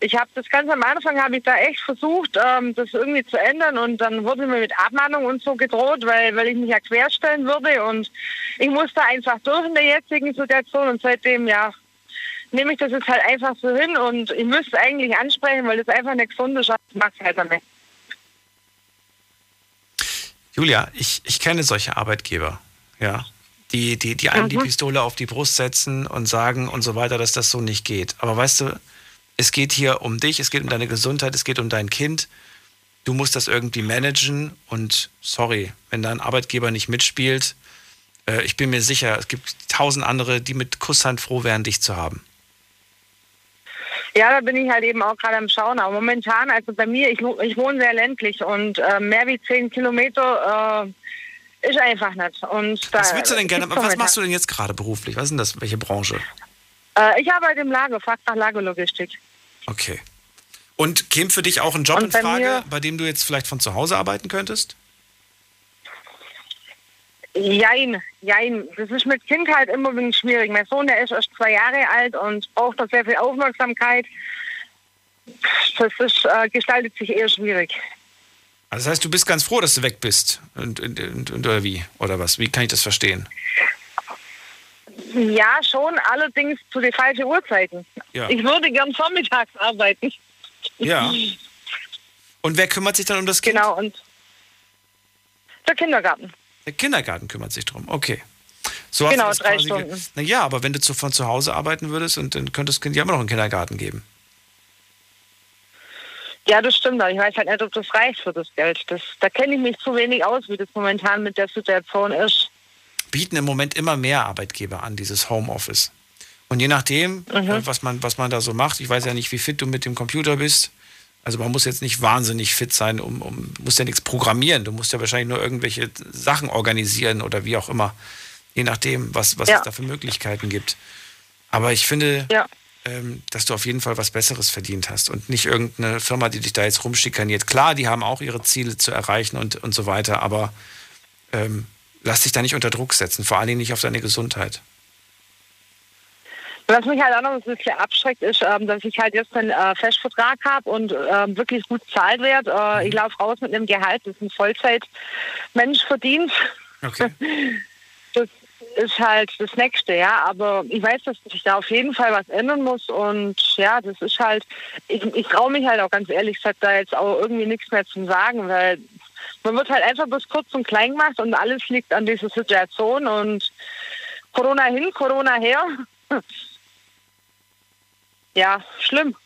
ich habe das ganz am Anfang habe ich da echt versucht, ähm, das irgendwie zu ändern und dann wurde mir mit Abmahnung und so gedroht, weil, weil ich mich ja querstellen würde und ich musste einfach durch in der jetzigen Situation und seitdem ja nehme ich das jetzt halt einfach so hin und ich müsste es eigentlich ansprechen, weil das einfach nicht gesund ist, ich mache es halt damit. Julia, ich, ich kenne solche Arbeitgeber, ja, die, die, die einem mhm. die Pistole auf die Brust setzen und sagen und so weiter, dass das so nicht geht. Aber weißt du, es geht hier um dich, es geht um deine Gesundheit, es geht um dein Kind. Du musst das irgendwie managen und sorry, wenn dein Arbeitgeber nicht mitspielt, äh, ich bin mir sicher, es gibt tausend andere, die mit Kusshand froh wären, dich zu haben. Ja, da bin ich halt eben auch gerade am Schauen. Aber momentan, also bei mir, ich, ich wohne sehr ländlich und äh, mehr wie zehn Kilometer äh, ist einfach nicht. Und was willst du denn gerne? Was machst du denn jetzt gerade beruflich? Was ist denn das? Welche Branche? Äh, ich arbeite im Lager, Fach nach Lagerlogistik. Okay. Und käme für dich auch ein Job in Frage, bei dem du jetzt vielleicht von zu Hause arbeiten könntest? Jein, jein. Das ist mit Kind halt immer ein schwierig. Mein Sohn, der ist erst zwei Jahre alt und braucht da sehr viel Aufmerksamkeit. das ist, äh, gestaltet sich eher schwierig. Also das heißt, du bist ganz froh, dass du weg bist. Und, und, und oder wie? Oder was? Wie kann ich das verstehen? Ja, schon, allerdings zu den falschen Uhrzeiten. Ja. Ich würde gern vormittags arbeiten. Ja. Und wer kümmert sich dann um das Kind? Genau, und der Kindergarten. Der Kindergarten kümmert sich drum. Okay. So Genau, hast du das drei Stunden. Na ja, aber wenn du zu, von zu Hause arbeiten würdest, und dann könnte das Kind ja immer noch einen Kindergarten geben. Ja, das stimmt, aber ich weiß halt nicht, ob das reicht für das Geld. Das, da kenne ich mich zu wenig aus, wie das momentan mit der Situation ist. Bieten im Moment immer mehr Arbeitgeber an, dieses Homeoffice. Und je nachdem, Mhm. äh, was, man, was man da so macht, ich weiß ja nicht, wie fit du mit dem Computer bist. Also man muss jetzt nicht wahnsinnig fit sein, um, um musst ja nichts programmieren. Du musst ja wahrscheinlich nur irgendwelche Sachen organisieren oder wie auch immer. Je nachdem, was, was Ja. es da für Möglichkeiten gibt. Aber ich finde, Ja. ähm, dass du auf jeden Fall was Besseres verdient hast und nicht irgendeine Firma, die dich da jetzt rumschikaniert. Klar, die haben auch ihre Ziele zu erreichen und, und so weiter, aber ähm, lass dich da nicht unter Druck setzen, vor allen Dingen nicht auf deine Gesundheit. Was mich halt auch noch ein bisschen abschreckt, ist, ähm, dass ich halt jetzt einen äh, Festvertrag habe und ähm, wirklich gut bezahlt werde. Äh, ich laufe raus mit einem Gehalt, das ein Vollzeitmensch verdient. Okay. Das ist halt das Nächste, ja. Aber ich weiß, dass sich da auf jeden Fall was ändern muss. Und ja, das ist halt, ich, ich traue mich halt auch ganz ehrlich gesagt, da jetzt auch irgendwie nichts mehr zu sagen, weil man wird halt einfach bis kurz und klein gemacht und alles liegt an dieser Situation und Corona hin, Corona her. Ja, schlimm.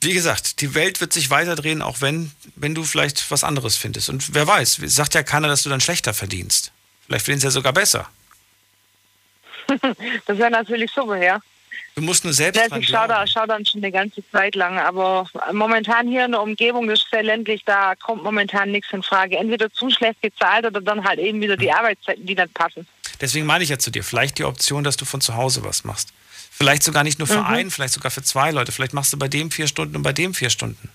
Wie gesagt, die Welt wird sich weiterdrehen, auch wenn, wenn du vielleicht was anderes findest. Und wer weiß, sagt ja keiner, dass du dann schlechter verdienst. Vielleicht verdienst du ja sogar besser. Das wäre natürlich super, ja. Du musst nur selbst ich schaue da, schau dann schon eine ganze Zeit lang, aber momentan hier in der Umgebung das ist sehr ländlich, da kommt momentan nichts in Frage. Entweder zu schlecht gezahlt oder dann halt eben wieder die Arbeitszeiten, die nicht passen. Deswegen meine ich ja zu dir, vielleicht die Option, dass du von zu Hause was machst. Vielleicht sogar nicht nur für Mhm. einen, vielleicht sogar für zwei Leute. Vielleicht machst du bei dem vier Stunden und bei dem vier Stunden.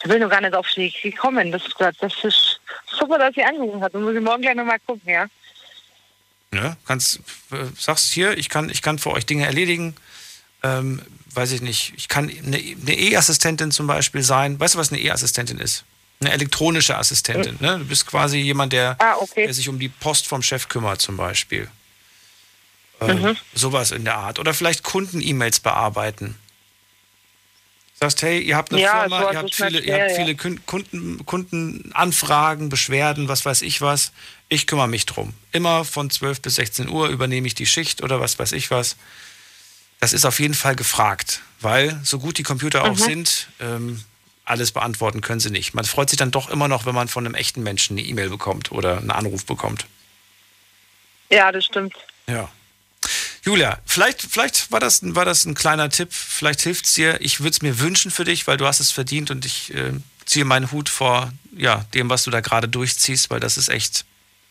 Da bin ich noch gar nicht auf die gekommen. Das, das ist super, dass sie angerufen hat. Dann muss ich morgen gleich nochmal gucken, ja. Ne? Kannst, äh, sagst hier, ich kann, ich kann für euch Dinge erledigen. Ähm, weiß ich nicht. Ich kann eine E-Assistentin zum Beispiel sein. Weißt du, was eine E-Assistentin ist? Eine elektronische Assistentin. Ne? Du bist quasi jemand, der, Ah, okay. der sich um die Post vom Chef kümmert, zum Beispiel. Ähm, Mhm. Sowas in der Art. Oder vielleicht Kunden-E-Mails bearbeiten. Sagst, hey, ihr habt eine Ja, Firma, ihr habt viele, ihr schwer, habt ja. viele Kun- Kunden, Kundenanfragen, Beschwerden, was weiß ich was. Ich kümmere mich drum. Immer von 12 bis 16 Uhr übernehme ich die Schicht oder was weiß ich was. Das ist auf jeden Fall gefragt, weil so gut die Computer auch Mhm. sind, ähm, alles beantworten können sie nicht. Man freut sich dann doch immer noch, wenn man von einem echten Menschen eine E-Mail bekommt oder einen Anruf bekommt. Ja, das stimmt. Ja. Julia, vielleicht, vielleicht war, das, ein- war das ein kleiner Tipp, vielleicht hilft es dir. Ich würde es mir wünschen für dich, weil du hast es verdient und ich äh, ziehe meinen Hut vor ja, dem, was du da gerade durchziehst, weil das ist echt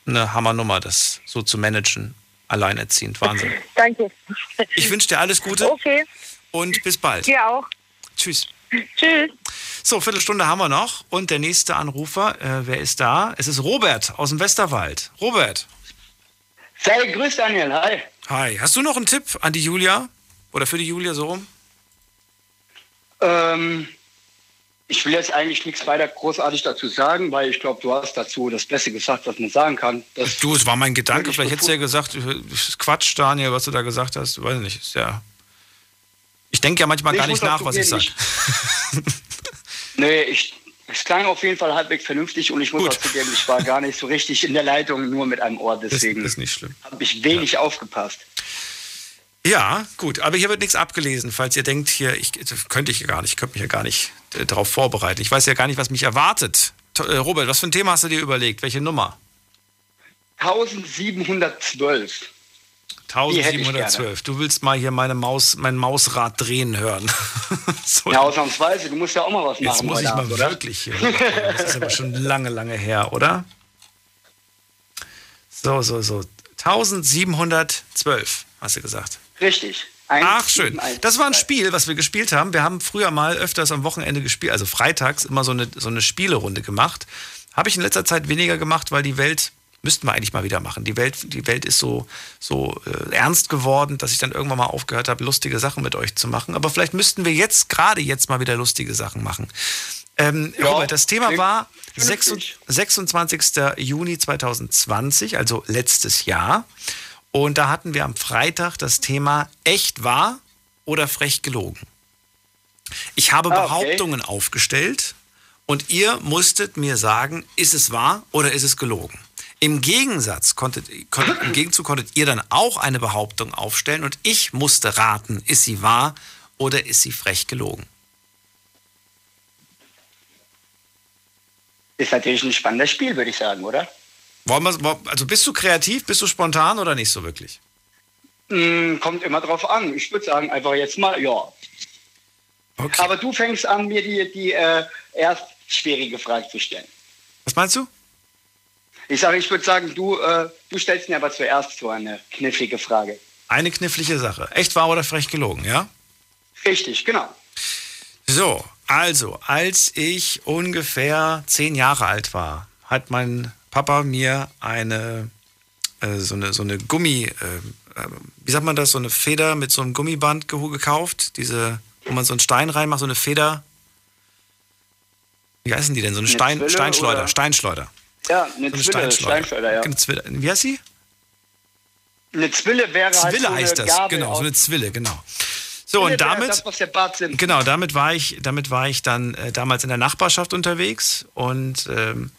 eine Hammernummer, das so zu managen. Alleinerziehend, Wahnsinn. Danke. Ich wünsche dir alles Gute Okay. und bis bald. Dir auch. Tschüss. Tschüss. So, Viertelstunde haben wir noch und der nächste Anrufer, äh, wer ist da? Es ist Robert aus dem Westerwald. Robert. Sei grüß Daniel, hi. Hi. Hast du noch einen Tipp an die Julia? Oder für die Julia so rum? Ähm, ich will jetzt eigentlich nichts weiter großartig dazu sagen, weil ich glaube, du hast dazu das Beste gesagt, was man sagen kann. Das Du, es war mein Gedanke. Vielleicht hättest du ja gesagt, Quatsch, Daniel, was du da gesagt hast. Weiß nicht. Ist ja. Ich denke ja manchmal Nee, gar ich nicht nach, was ich sage. nee, ich, es klang auf jeden Fall halbwegs vernünftig und ich muss auch zugeben, ich war gar nicht so richtig in der Leitung, nur mit einem Ohr. Deswegen ist nicht schlimm. habe ich wenig aufgepasst. Ja, gut. Aber hier wird nichts abgelesen. Falls ihr denkt, hier, ich, das könnte ich ja gar nicht, ich könnte mich ja gar nicht äh, darauf vorbereiten. Ich weiß ja gar nicht, was mich erwartet. To- äh, Robert, was für ein Thema hast du dir überlegt? Welche Nummer? 1712. Die hätte ich 1712. Du willst mal hier meine Maus, mein Mausrad drehen hören. so, Ja, ausnahmsweise, du musst ja auch mal was machen. Jetzt muss ich mal Abend, wirklich hier. Das ist aber schon lange, lange her, oder? So, so, so. 1712, hast du gesagt. Richtig. Eins, Ach, schön. Das war ein. Spiel, was wir gespielt haben. Wir haben früher mal öfters am Wochenende gespielt, also freitags immer so eine, so eine Spielerunde gemacht. Habe ich in letzter Zeit weniger gemacht, weil die Welt Müssten wir eigentlich mal wieder machen. Die Welt, die Welt ist so, so äh, ernst geworden, dass ich dann irgendwann mal aufgehört habe, lustige Sachen mit euch zu machen. Aber vielleicht müssten wir jetzt, gerade jetzt mal wieder lustige Sachen machen. Ähm, ja, Robert, das Thema war 26. Juni 2020, also letztes Jahr. Und da hatten wir am Freitag das Thema echt wahr oder frech gelogen. Ich habe ah, okay. Behauptungen aufgestellt und ihr musstet mir sagen, ist es wahr oder ist es gelogen? Im Gegensatz konntet, konntet, im Gegenzug konntet ihr dann auch eine Behauptung aufstellen und ich musste raten, ist sie wahr oder ist sie frech gelogen? Ist natürlich ein spannendes Spiel, würde ich sagen, oder? Wollen wir, also bist du kreativ, bist du spontan oder nicht so wirklich? Mm, kommt immer drauf an. Ich würde sagen, einfach jetzt mal ja. Okay. Aber du fängst an, mir die, die äh, erst schwierige Frage zu stellen. Was meinst du? Ich sage, ich würde sagen, du, äh, du stellst mir aber zuerst so eine knifflige Frage. Eine knifflige Sache. Echt wahr oder frech gelogen, ja? Richtig, genau. So, also, als ich ungefähr zehn Jahre alt war, hat mein Papa mir eine, äh, so eine, so eine Gummi, äh, äh wie sagt man das, so eine Feder mit so einem Gummiband gekauft, diese, wo man so einen Stein reinmacht, so eine Feder. Wie heißen die denn? So eine, eine Stein, Steinschleuder, oder? Steinschleuder. Ja, eine, so eine Zwille, Steinschleuder. Steinschleuder ja. Zwille. Wie heißt sie? Eine Zwille wäre Zwille halt so heißt das, Gabel genau, so eine Zwille, genau. So, und damit, das, was der Bart sind. genau, damit war ich, damit war ich dann äh, damals in der Nachbarschaft unterwegs und ähm,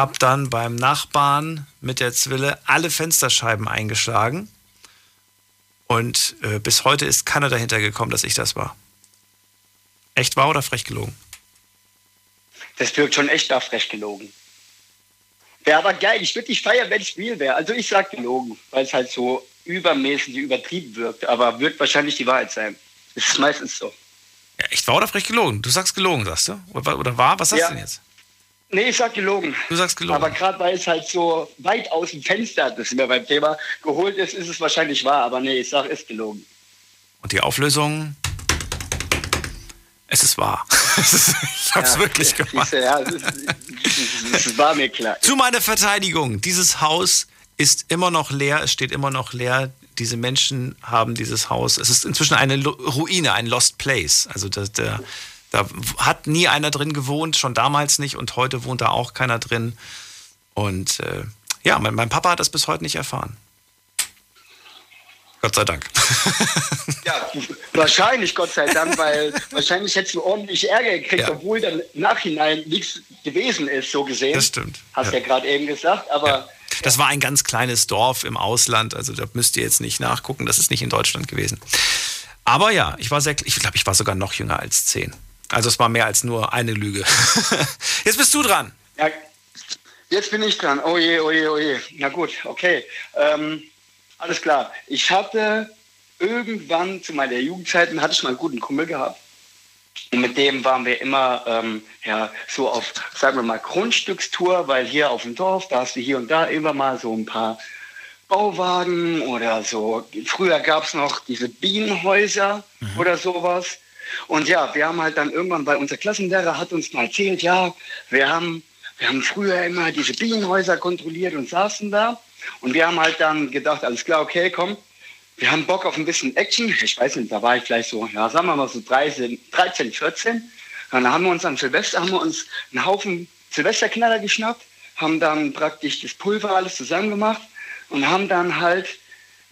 habe dann beim Nachbarn mit der Zwille alle Fensterscheiben eingeschlagen. Und äh, bis heute ist keiner dahinter gekommen, dass ich das war. Echt wahr oder frech gelogen? Das wirkt schon echt da frech gelogen. Wäre aber geil. Ich würde dich feiern, wenn es real wäre. Also ich sag gelogen, weil es halt so übermäßig übertrieben wirkt. Aber wird wahrscheinlich die Wahrheit sein. Das ist meistens so. Ja, echt wahr oder frech gelogen? Du sagst gelogen, sagst du? Oder, oder wahr? Was sagst ja. du denn jetzt? Nee, ich sag gelogen. Du sagst gelogen. Aber gerade weil es halt so weit aus dem Fenster, das ist mir beim Thema, geholt ist, ist es wahrscheinlich wahr. Aber nee, ich sag, ist gelogen. Und die Auflösung? Es ist wahr. ich hab's ja, wirklich gemacht. Ja, das war mir klar. Zu meiner Verteidigung. Dieses Haus ist immer noch leer. Es steht immer noch leer diese Menschen haben dieses Haus, es ist inzwischen eine Ruine, ein Lost Place. Also da, da, da hat nie einer drin gewohnt, schon damals nicht und heute wohnt da auch keiner drin. Und äh, ja, mein, mein Papa hat das bis heute nicht erfahren. Gott sei Dank. Ja, wahrscheinlich Gott sei Dank, weil wahrscheinlich hättest du ordentlich Ärger gekriegt, ja. obwohl dann im Nachhinein nichts gewesen ist, so gesehen. Das stimmt. Hast ja, ja gerade eben gesagt, aber. Ja. Das war ein ganz kleines Dorf im Ausland, also da müsst ihr jetzt nicht nachgucken, das ist nicht in Deutschland gewesen. Aber ja, ich war sehr, ich glaube, ich war sogar noch jünger als zehn. Also es war mehr als nur eine Lüge. jetzt bist du dran. Ja, jetzt bin ich dran. Oh je, oh je, oh je. Na gut, okay. Ähm, alles klar. Ich hatte irgendwann zu meiner Jugendzeit, hatte ich mal einen guten Kumpel gehabt. Und mit dem waren wir immer ähm, ja, so auf, sagen wir mal, Grundstückstour, weil hier auf dem Dorf, da hast du hier und da immer mal so ein paar Bauwagen oder so. Früher gab es noch diese Bienenhäuser mhm. oder sowas. Und ja, wir haben halt dann irgendwann, weil unser Klassenlehrer hat uns mal erzählt, ja, wir haben, wir haben früher immer diese Bienenhäuser kontrolliert und saßen da. Und wir haben halt dann gedacht, alles klar, okay, komm, wir haben Bock auf ein bisschen Action. Ich weiß nicht, da war ich vielleicht so, ja, sagen wir mal so 13, 13 14. Und dann haben wir uns am Silvester haben wir uns einen Haufen Silvesterknaller geschnappt, haben dann praktisch das Pulver alles zusammen gemacht und haben dann halt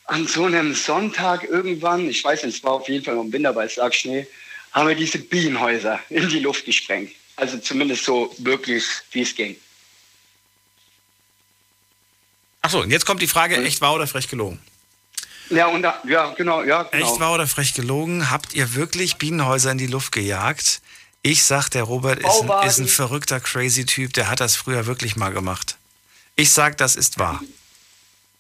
an so einem Sonntag irgendwann, ich weiß nicht, es war auf jeden Fall im Winter bei Schnee, haben wir diese Bienenhäuser in die Luft gesprengt. Also zumindest so wirklich, wie es ging. Achso, und jetzt kommt die Frage, echt wahr oder frech gelogen? Ja, und da, ja, genau, ja, genau. Echt wahr oder frech gelogen? Habt ihr wirklich Bienenhäuser in die Luft gejagt? Ich sag, der Robert ist ein, ist ein verrückter, crazy Typ, der hat das früher wirklich mal gemacht. Ich sag, das ist wahr.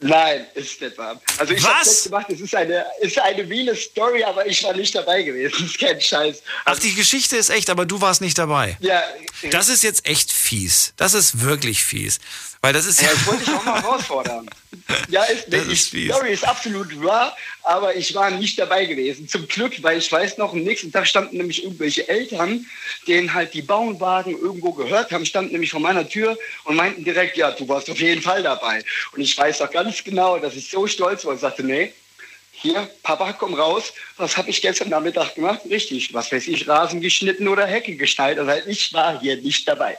Nein, ist nicht wahr. Also ich habe es gemacht, es ist eine, ist eine Wiener Story, aber ich war nicht dabei gewesen. Das ist kein Scheiß. Ach, die Geschichte ist echt, aber du warst nicht dabei. Ja. Das ist jetzt echt fies. Das ist wirklich fies. Weil das ist ja. Ich wollte dich auch mal herausfordern. Ja, ist, die ist Story ist absolut wahr, aber ich war nicht dabei gewesen. Zum Glück, weil ich weiß noch, am nächsten Tag standen nämlich irgendwelche Eltern, denen halt die Bauernwagen irgendwo gehört haben, standen nämlich vor meiner Tür und meinten direkt, ja, du warst auf jeden Fall dabei. Und ich weiß auch ganz genau, dass ich so stolz war und sagte, nee, hier, Papa, komm raus. Was habe ich gestern Nachmittag gemacht? Richtig, was weiß ich, Rasen geschnitten oder Hecke geschneit. Also ich war hier nicht dabei.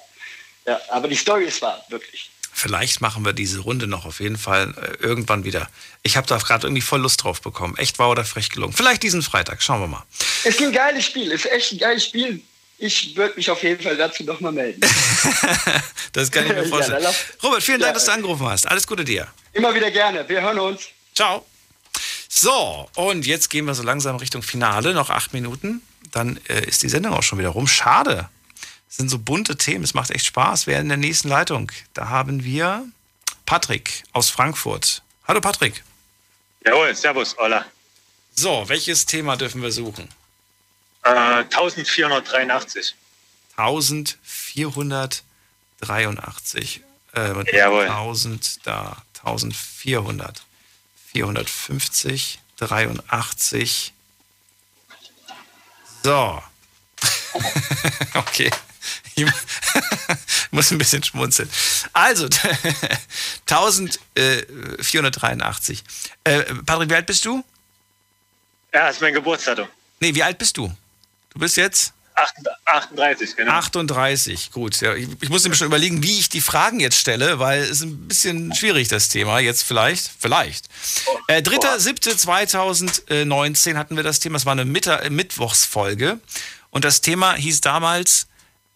Ja, aber die Story ist wahr, wirklich. Vielleicht machen wir diese Runde noch auf jeden Fall äh, irgendwann wieder. Ich habe da gerade irgendwie voll Lust drauf bekommen. Echt wahr oder frech gelungen. Vielleicht diesen Freitag. Schauen wir mal. Ist ein geiles Spiel. Ist echt ein geiles Spiel. Ich würde mich auf jeden Fall dazu nochmal melden. das kann ich mir vorstellen. Ja, Robert, vielen Dank, ja. dass du angerufen hast. Alles Gute dir. Immer wieder gerne. Wir hören uns. Ciao. So, und jetzt gehen wir so langsam Richtung Finale. Noch acht Minuten. Dann äh, ist die Sendung auch schon wieder rum. Schade. Das sind so bunte Themen, es macht echt Spaß. Wer in der nächsten Leitung? Da haben wir Patrick aus Frankfurt. Hallo Patrick. Jawohl, servus, hola. So, welches Thema dürfen wir suchen? Äh, 1483. 1483. Äh, Jawohl. 1000 da, 1400. 450, 83. So. okay. Ich muss ein bisschen schmunzeln. Also, 1483. Äh, Patrick, wie alt bist du? Ja, das ist mein Geburtsdatum. Nee, wie alt bist du? Du bist jetzt? 38, genau. 38, gut. Ja, ich, ich muss mir schon überlegen, wie ich die Fragen jetzt stelle, weil es ist ein bisschen schwierig, das Thema. Jetzt vielleicht, vielleicht. Äh, 3.7.2019 hatten wir das Thema, es war eine Mitt Mittwochsfolge. Und das Thema hieß damals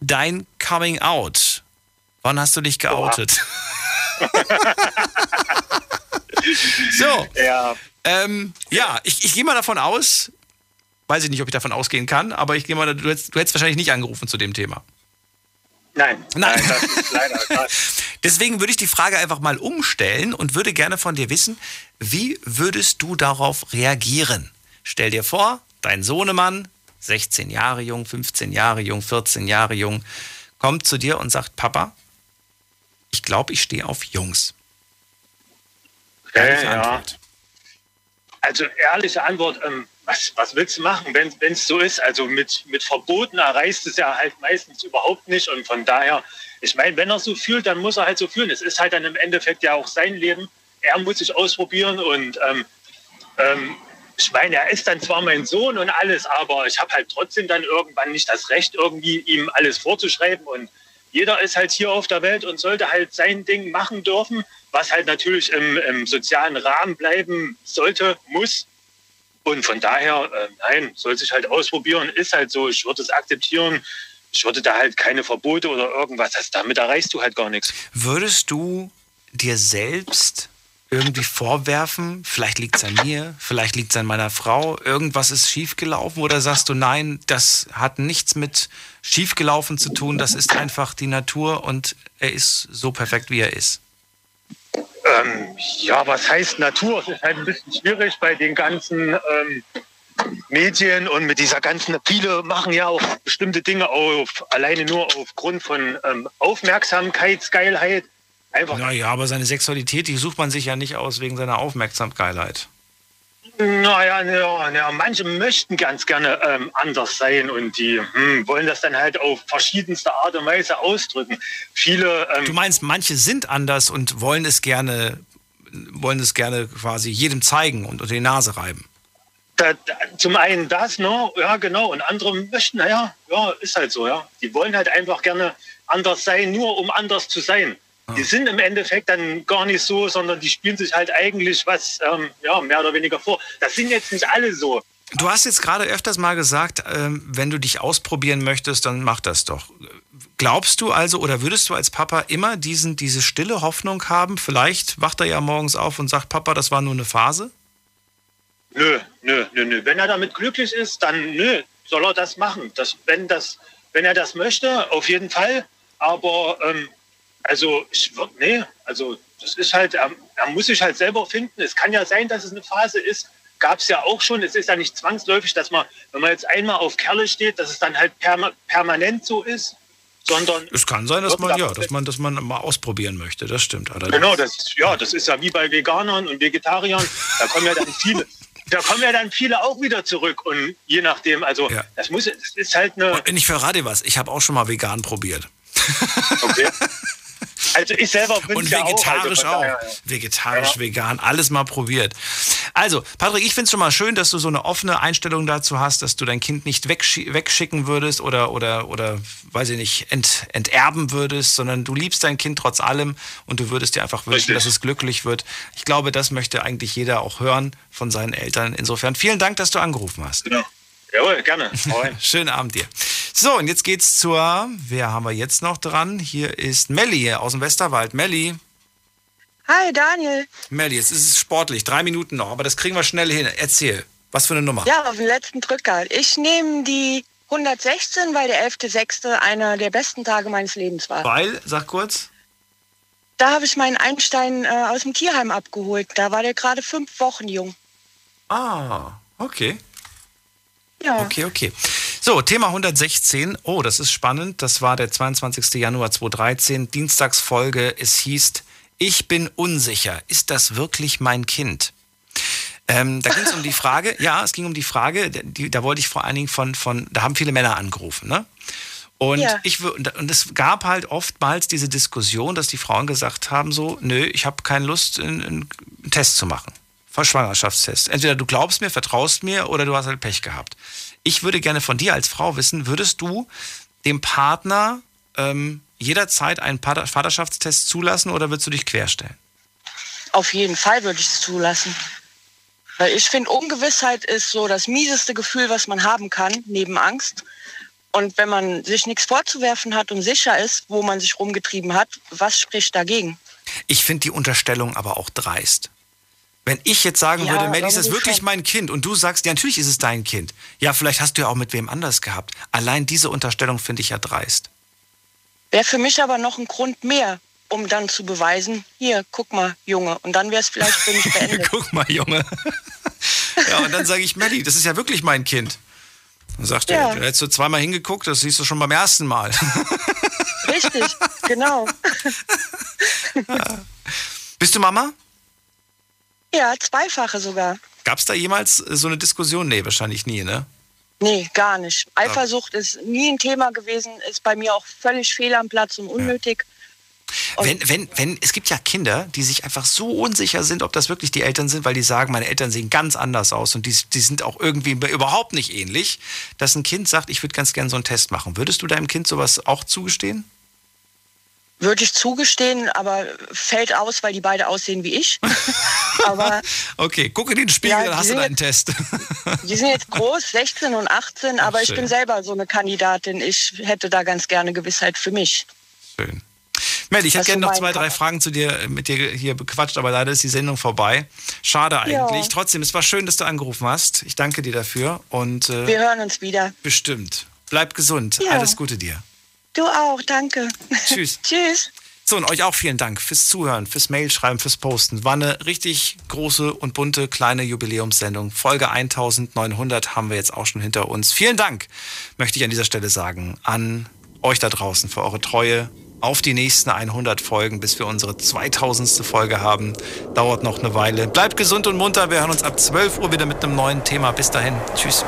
Dein Coming Out. Wann hast du dich geoutet? so. Ja. Ähm, ja, ich, ich gehe mal davon aus, weiß ich nicht, ob ich davon ausgehen kann, aber ich gehe mal, du hättest, du hättest wahrscheinlich nicht angerufen zu dem Thema. Nein, nein, nein das ist leider Deswegen würde ich die Frage einfach mal umstellen und würde gerne von dir wissen, wie würdest du darauf reagieren? Stell dir vor, dein Sohnemann 16 Jahre jung, 15 Jahre jung, 14 Jahre jung, kommt zu dir und sagt, Papa, ich glaube, ich stehe auf Jungs. Ehrliche ja, Antwort. Ja. Also ehrliche Antwort, ähm, was, was willst du machen, wenn es so ist? Also mit, mit Verboten erreichst es ja halt meistens überhaupt nicht. Und von daher, ich meine, wenn er so fühlt, dann muss er halt so fühlen. Es ist halt dann im Endeffekt ja auch sein Leben. Er muss sich ausprobieren und ähm, ähm, ich meine, er ist dann zwar mein Sohn und alles, aber ich habe halt trotzdem dann irgendwann nicht das Recht, irgendwie ihm alles vorzuschreiben. Und jeder ist halt hier auf der Welt und sollte halt sein Ding machen dürfen, was halt natürlich im, im sozialen Rahmen bleiben sollte, muss. Und von daher, äh, nein, soll sich halt ausprobieren, ist halt so. Ich würde es akzeptieren. Ich würde da halt keine Verbote oder irgendwas. Das, damit erreichst du halt gar nichts. Würdest du dir selbst irgendwie vorwerfen, vielleicht liegt es an mir, vielleicht liegt es an meiner Frau, irgendwas ist schiefgelaufen oder sagst du, nein, das hat nichts mit schiefgelaufen zu tun, das ist einfach die Natur und er ist so perfekt, wie er ist? Ähm, ja, was heißt Natur? Es ist halt ein bisschen schwierig bei den ganzen ähm, Medien und mit dieser ganzen, viele machen ja auch bestimmte Dinge auf, alleine nur aufgrund von ähm, Aufmerksamkeitsgeilheit Einfach. Naja, aber seine Sexualität, die sucht man sich ja nicht aus wegen seiner Aufmerksamkeit. Naja, ja, ja, manche möchten ganz gerne ähm, anders sein und die hm, wollen das dann halt auf verschiedenste Art und Weise ausdrücken. Viele. Ähm, du meinst, manche sind anders und wollen es gerne, wollen es gerne quasi jedem zeigen und unter die Nase reiben. Da, da, zum einen das, ne? Ja, genau. Und andere möchten, naja, ja, ist halt so, ja. Die wollen halt einfach gerne anders sein, nur um anders zu sein. Die sind im Endeffekt dann gar nicht so, sondern die spielen sich halt eigentlich was ähm, ja, mehr oder weniger vor. Das sind jetzt nicht alle so. Du hast jetzt gerade öfters mal gesagt, ähm, wenn du dich ausprobieren möchtest, dann mach das doch. Glaubst du also oder würdest du als Papa immer diesen, diese stille Hoffnung haben? Vielleicht wacht er ja morgens auf und sagt, Papa, das war nur eine Phase? Nö, nö, nö, nö. Wenn er damit glücklich ist, dann nö, soll er das machen. Das, wenn, das, wenn er das möchte, auf jeden Fall. Aber ähm, also, ich würde, nee, also das ist halt, er, er, muss sich halt selber finden. Es kann ja sein, dass es eine Phase ist, gab es ja auch schon. Es ist ja nicht zwangsläufig, dass man, wenn man jetzt einmal auf Kerle steht, dass es dann halt perma permanent so ist, sondern. Es kann sein, dass man, ja, dass man, dass man mal ausprobieren möchte. Das stimmt. Allerdings. Genau, das ist, ja, das ist ja wie bei Veganern und Vegetariern. Da kommen ja dann viele. Da kommen ja dann viele auch wieder zurück und je nachdem, also ja. das muss, das ist halt eine. Und ich verrate was, ich habe auch schon mal vegan probiert. Okay. Also ich selber bin Und vegetarisch auch. Also ja. Vegetarisch, ja. vegan, alles mal probiert. Also, Patrick, ich finde es schon mal schön, dass du so eine offene Einstellung dazu hast, dass du dein Kind nicht wegschicken würdest oder, oder, oder weiß ich nicht, ent, enterben würdest, sondern du liebst dein Kind trotz allem und du würdest dir einfach wünschen, Richtig. dass es glücklich wird. Ich glaube, das möchte eigentlich jeder auch hören von seinen Eltern. Insofern vielen Dank, dass du angerufen hast. Genau. Jawohl, gerne. Schönen Abend dir. So, und jetzt geht's zur, wer haben wir jetzt noch dran? Hier ist Melli aus dem Westerwald. Melli. Hi, Daniel. Melli, jetzt ist es sportlich, drei Minuten noch, aber das kriegen wir schnell hin. Erzähl, was für eine Nummer? Ja, auf den letzten Drücker. Ich nehme die 116, weil der 11.6. einer der besten Tage meines Lebens war. Weil, sag kurz. Da habe ich meinen Einstein äh, aus dem Tierheim abgeholt. Da war der gerade fünf Wochen jung. Ah, okay. Ja. Okay, okay. So, Thema 116. Oh, das ist spannend. Das war der 22. Januar 2013, Dienstagsfolge. Es hieß, ich bin unsicher. Ist das wirklich mein Kind? Ähm, da ging es um die Frage, ja, es ging um die Frage, die, da wollte ich vor allen Dingen von, von, da haben viele Männer angerufen, ne? Und ja. ich und es gab halt oftmals diese Diskussion, dass die Frauen gesagt haben so, nö, ich habe keine Lust, einen, einen Test zu machen. Schwangerschaftstest. Entweder du glaubst mir, vertraust mir oder du hast halt Pech gehabt. Ich würde gerne von dir als Frau wissen, würdest du dem Partner ähm, jederzeit einen Vaterschaftstest zulassen oder würdest du dich querstellen? Auf jeden Fall würde ich es zulassen. Weil ich finde, Ungewissheit ist so das mieseste Gefühl, was man haben kann, neben Angst. Und wenn man sich nichts vorzuwerfen hat und sicher ist, wo man sich rumgetrieben hat, was spricht dagegen? Ich finde die Unterstellung aber auch dreist. Wenn ich jetzt sagen ja, würde, Melly, ist das wirklich schon. mein Kind? Und du sagst, ja, natürlich ist es dein Kind. Ja, vielleicht hast du ja auch mit wem anders gehabt. Allein diese Unterstellung finde ich ja dreist. Wäre für mich aber noch ein Grund mehr, um dann zu beweisen, hier, guck mal, Junge. Und dann wäre es vielleicht für mich beendet. guck mal, Junge. ja, und dann sage ich, Melly, das ist ja wirklich mein Kind. Dann sagt ja. er, hättest du zweimal hingeguckt, das siehst du schon beim ersten Mal. Richtig, genau. Bist du Mama? Ja, zweifache sogar. Gab es da jemals so eine Diskussion? Nee, wahrscheinlich nie, ne? Nee, gar nicht. Eifersucht ja. ist nie ein Thema gewesen, ist bei mir auch völlig fehl am Platz und unnötig. Ja. wenn, wenn, wenn, es gibt ja Kinder, die sich einfach so unsicher sind, ob das wirklich die Eltern sind, weil die sagen, meine Eltern sehen ganz anders aus und die, die sind auch irgendwie überhaupt nicht ähnlich, dass ein Kind sagt, ich würde ganz gerne so einen Test machen. Würdest du deinem Kind sowas auch zugestehen? Würde ich zugestehen, aber fällt aus, weil die beide aussehen wie ich. aber okay, guck in den Spiegel, ja, hast du deinen jetzt, Test. die sind jetzt groß, 16 und 18, aber Ach, ich bin selber so eine Kandidatin. Ich hätte da ganz gerne Gewissheit für mich. Schön. Mel, ich hätte gerne noch zwei, drei Fragen zu dir mit dir hier bequatscht, aber leider ist die Sendung vorbei. Schade eigentlich. Ja. Trotzdem, es war schön, dass du angerufen hast. Ich danke dir dafür und äh, wir hören uns wieder. Bestimmt. Bleib gesund. Ja. Alles Gute dir. Du auch, danke. Tschüss. Tschüss. So, und euch auch vielen Dank fürs Zuhören, fürs Mailschreiben, fürs Posten. War eine richtig große und bunte kleine Jubiläumssendung. Folge 1900 haben wir jetzt auch schon hinter uns. Vielen Dank, möchte ich an dieser Stelle sagen, an euch da draußen für eure Treue. Auf die nächsten 100 Folgen, bis wir unsere 2000. Folge haben. Dauert noch eine Weile. Bleibt gesund und munter. Wir hören uns ab 12 Uhr wieder mit einem neuen Thema. Bis dahin. Tschüss.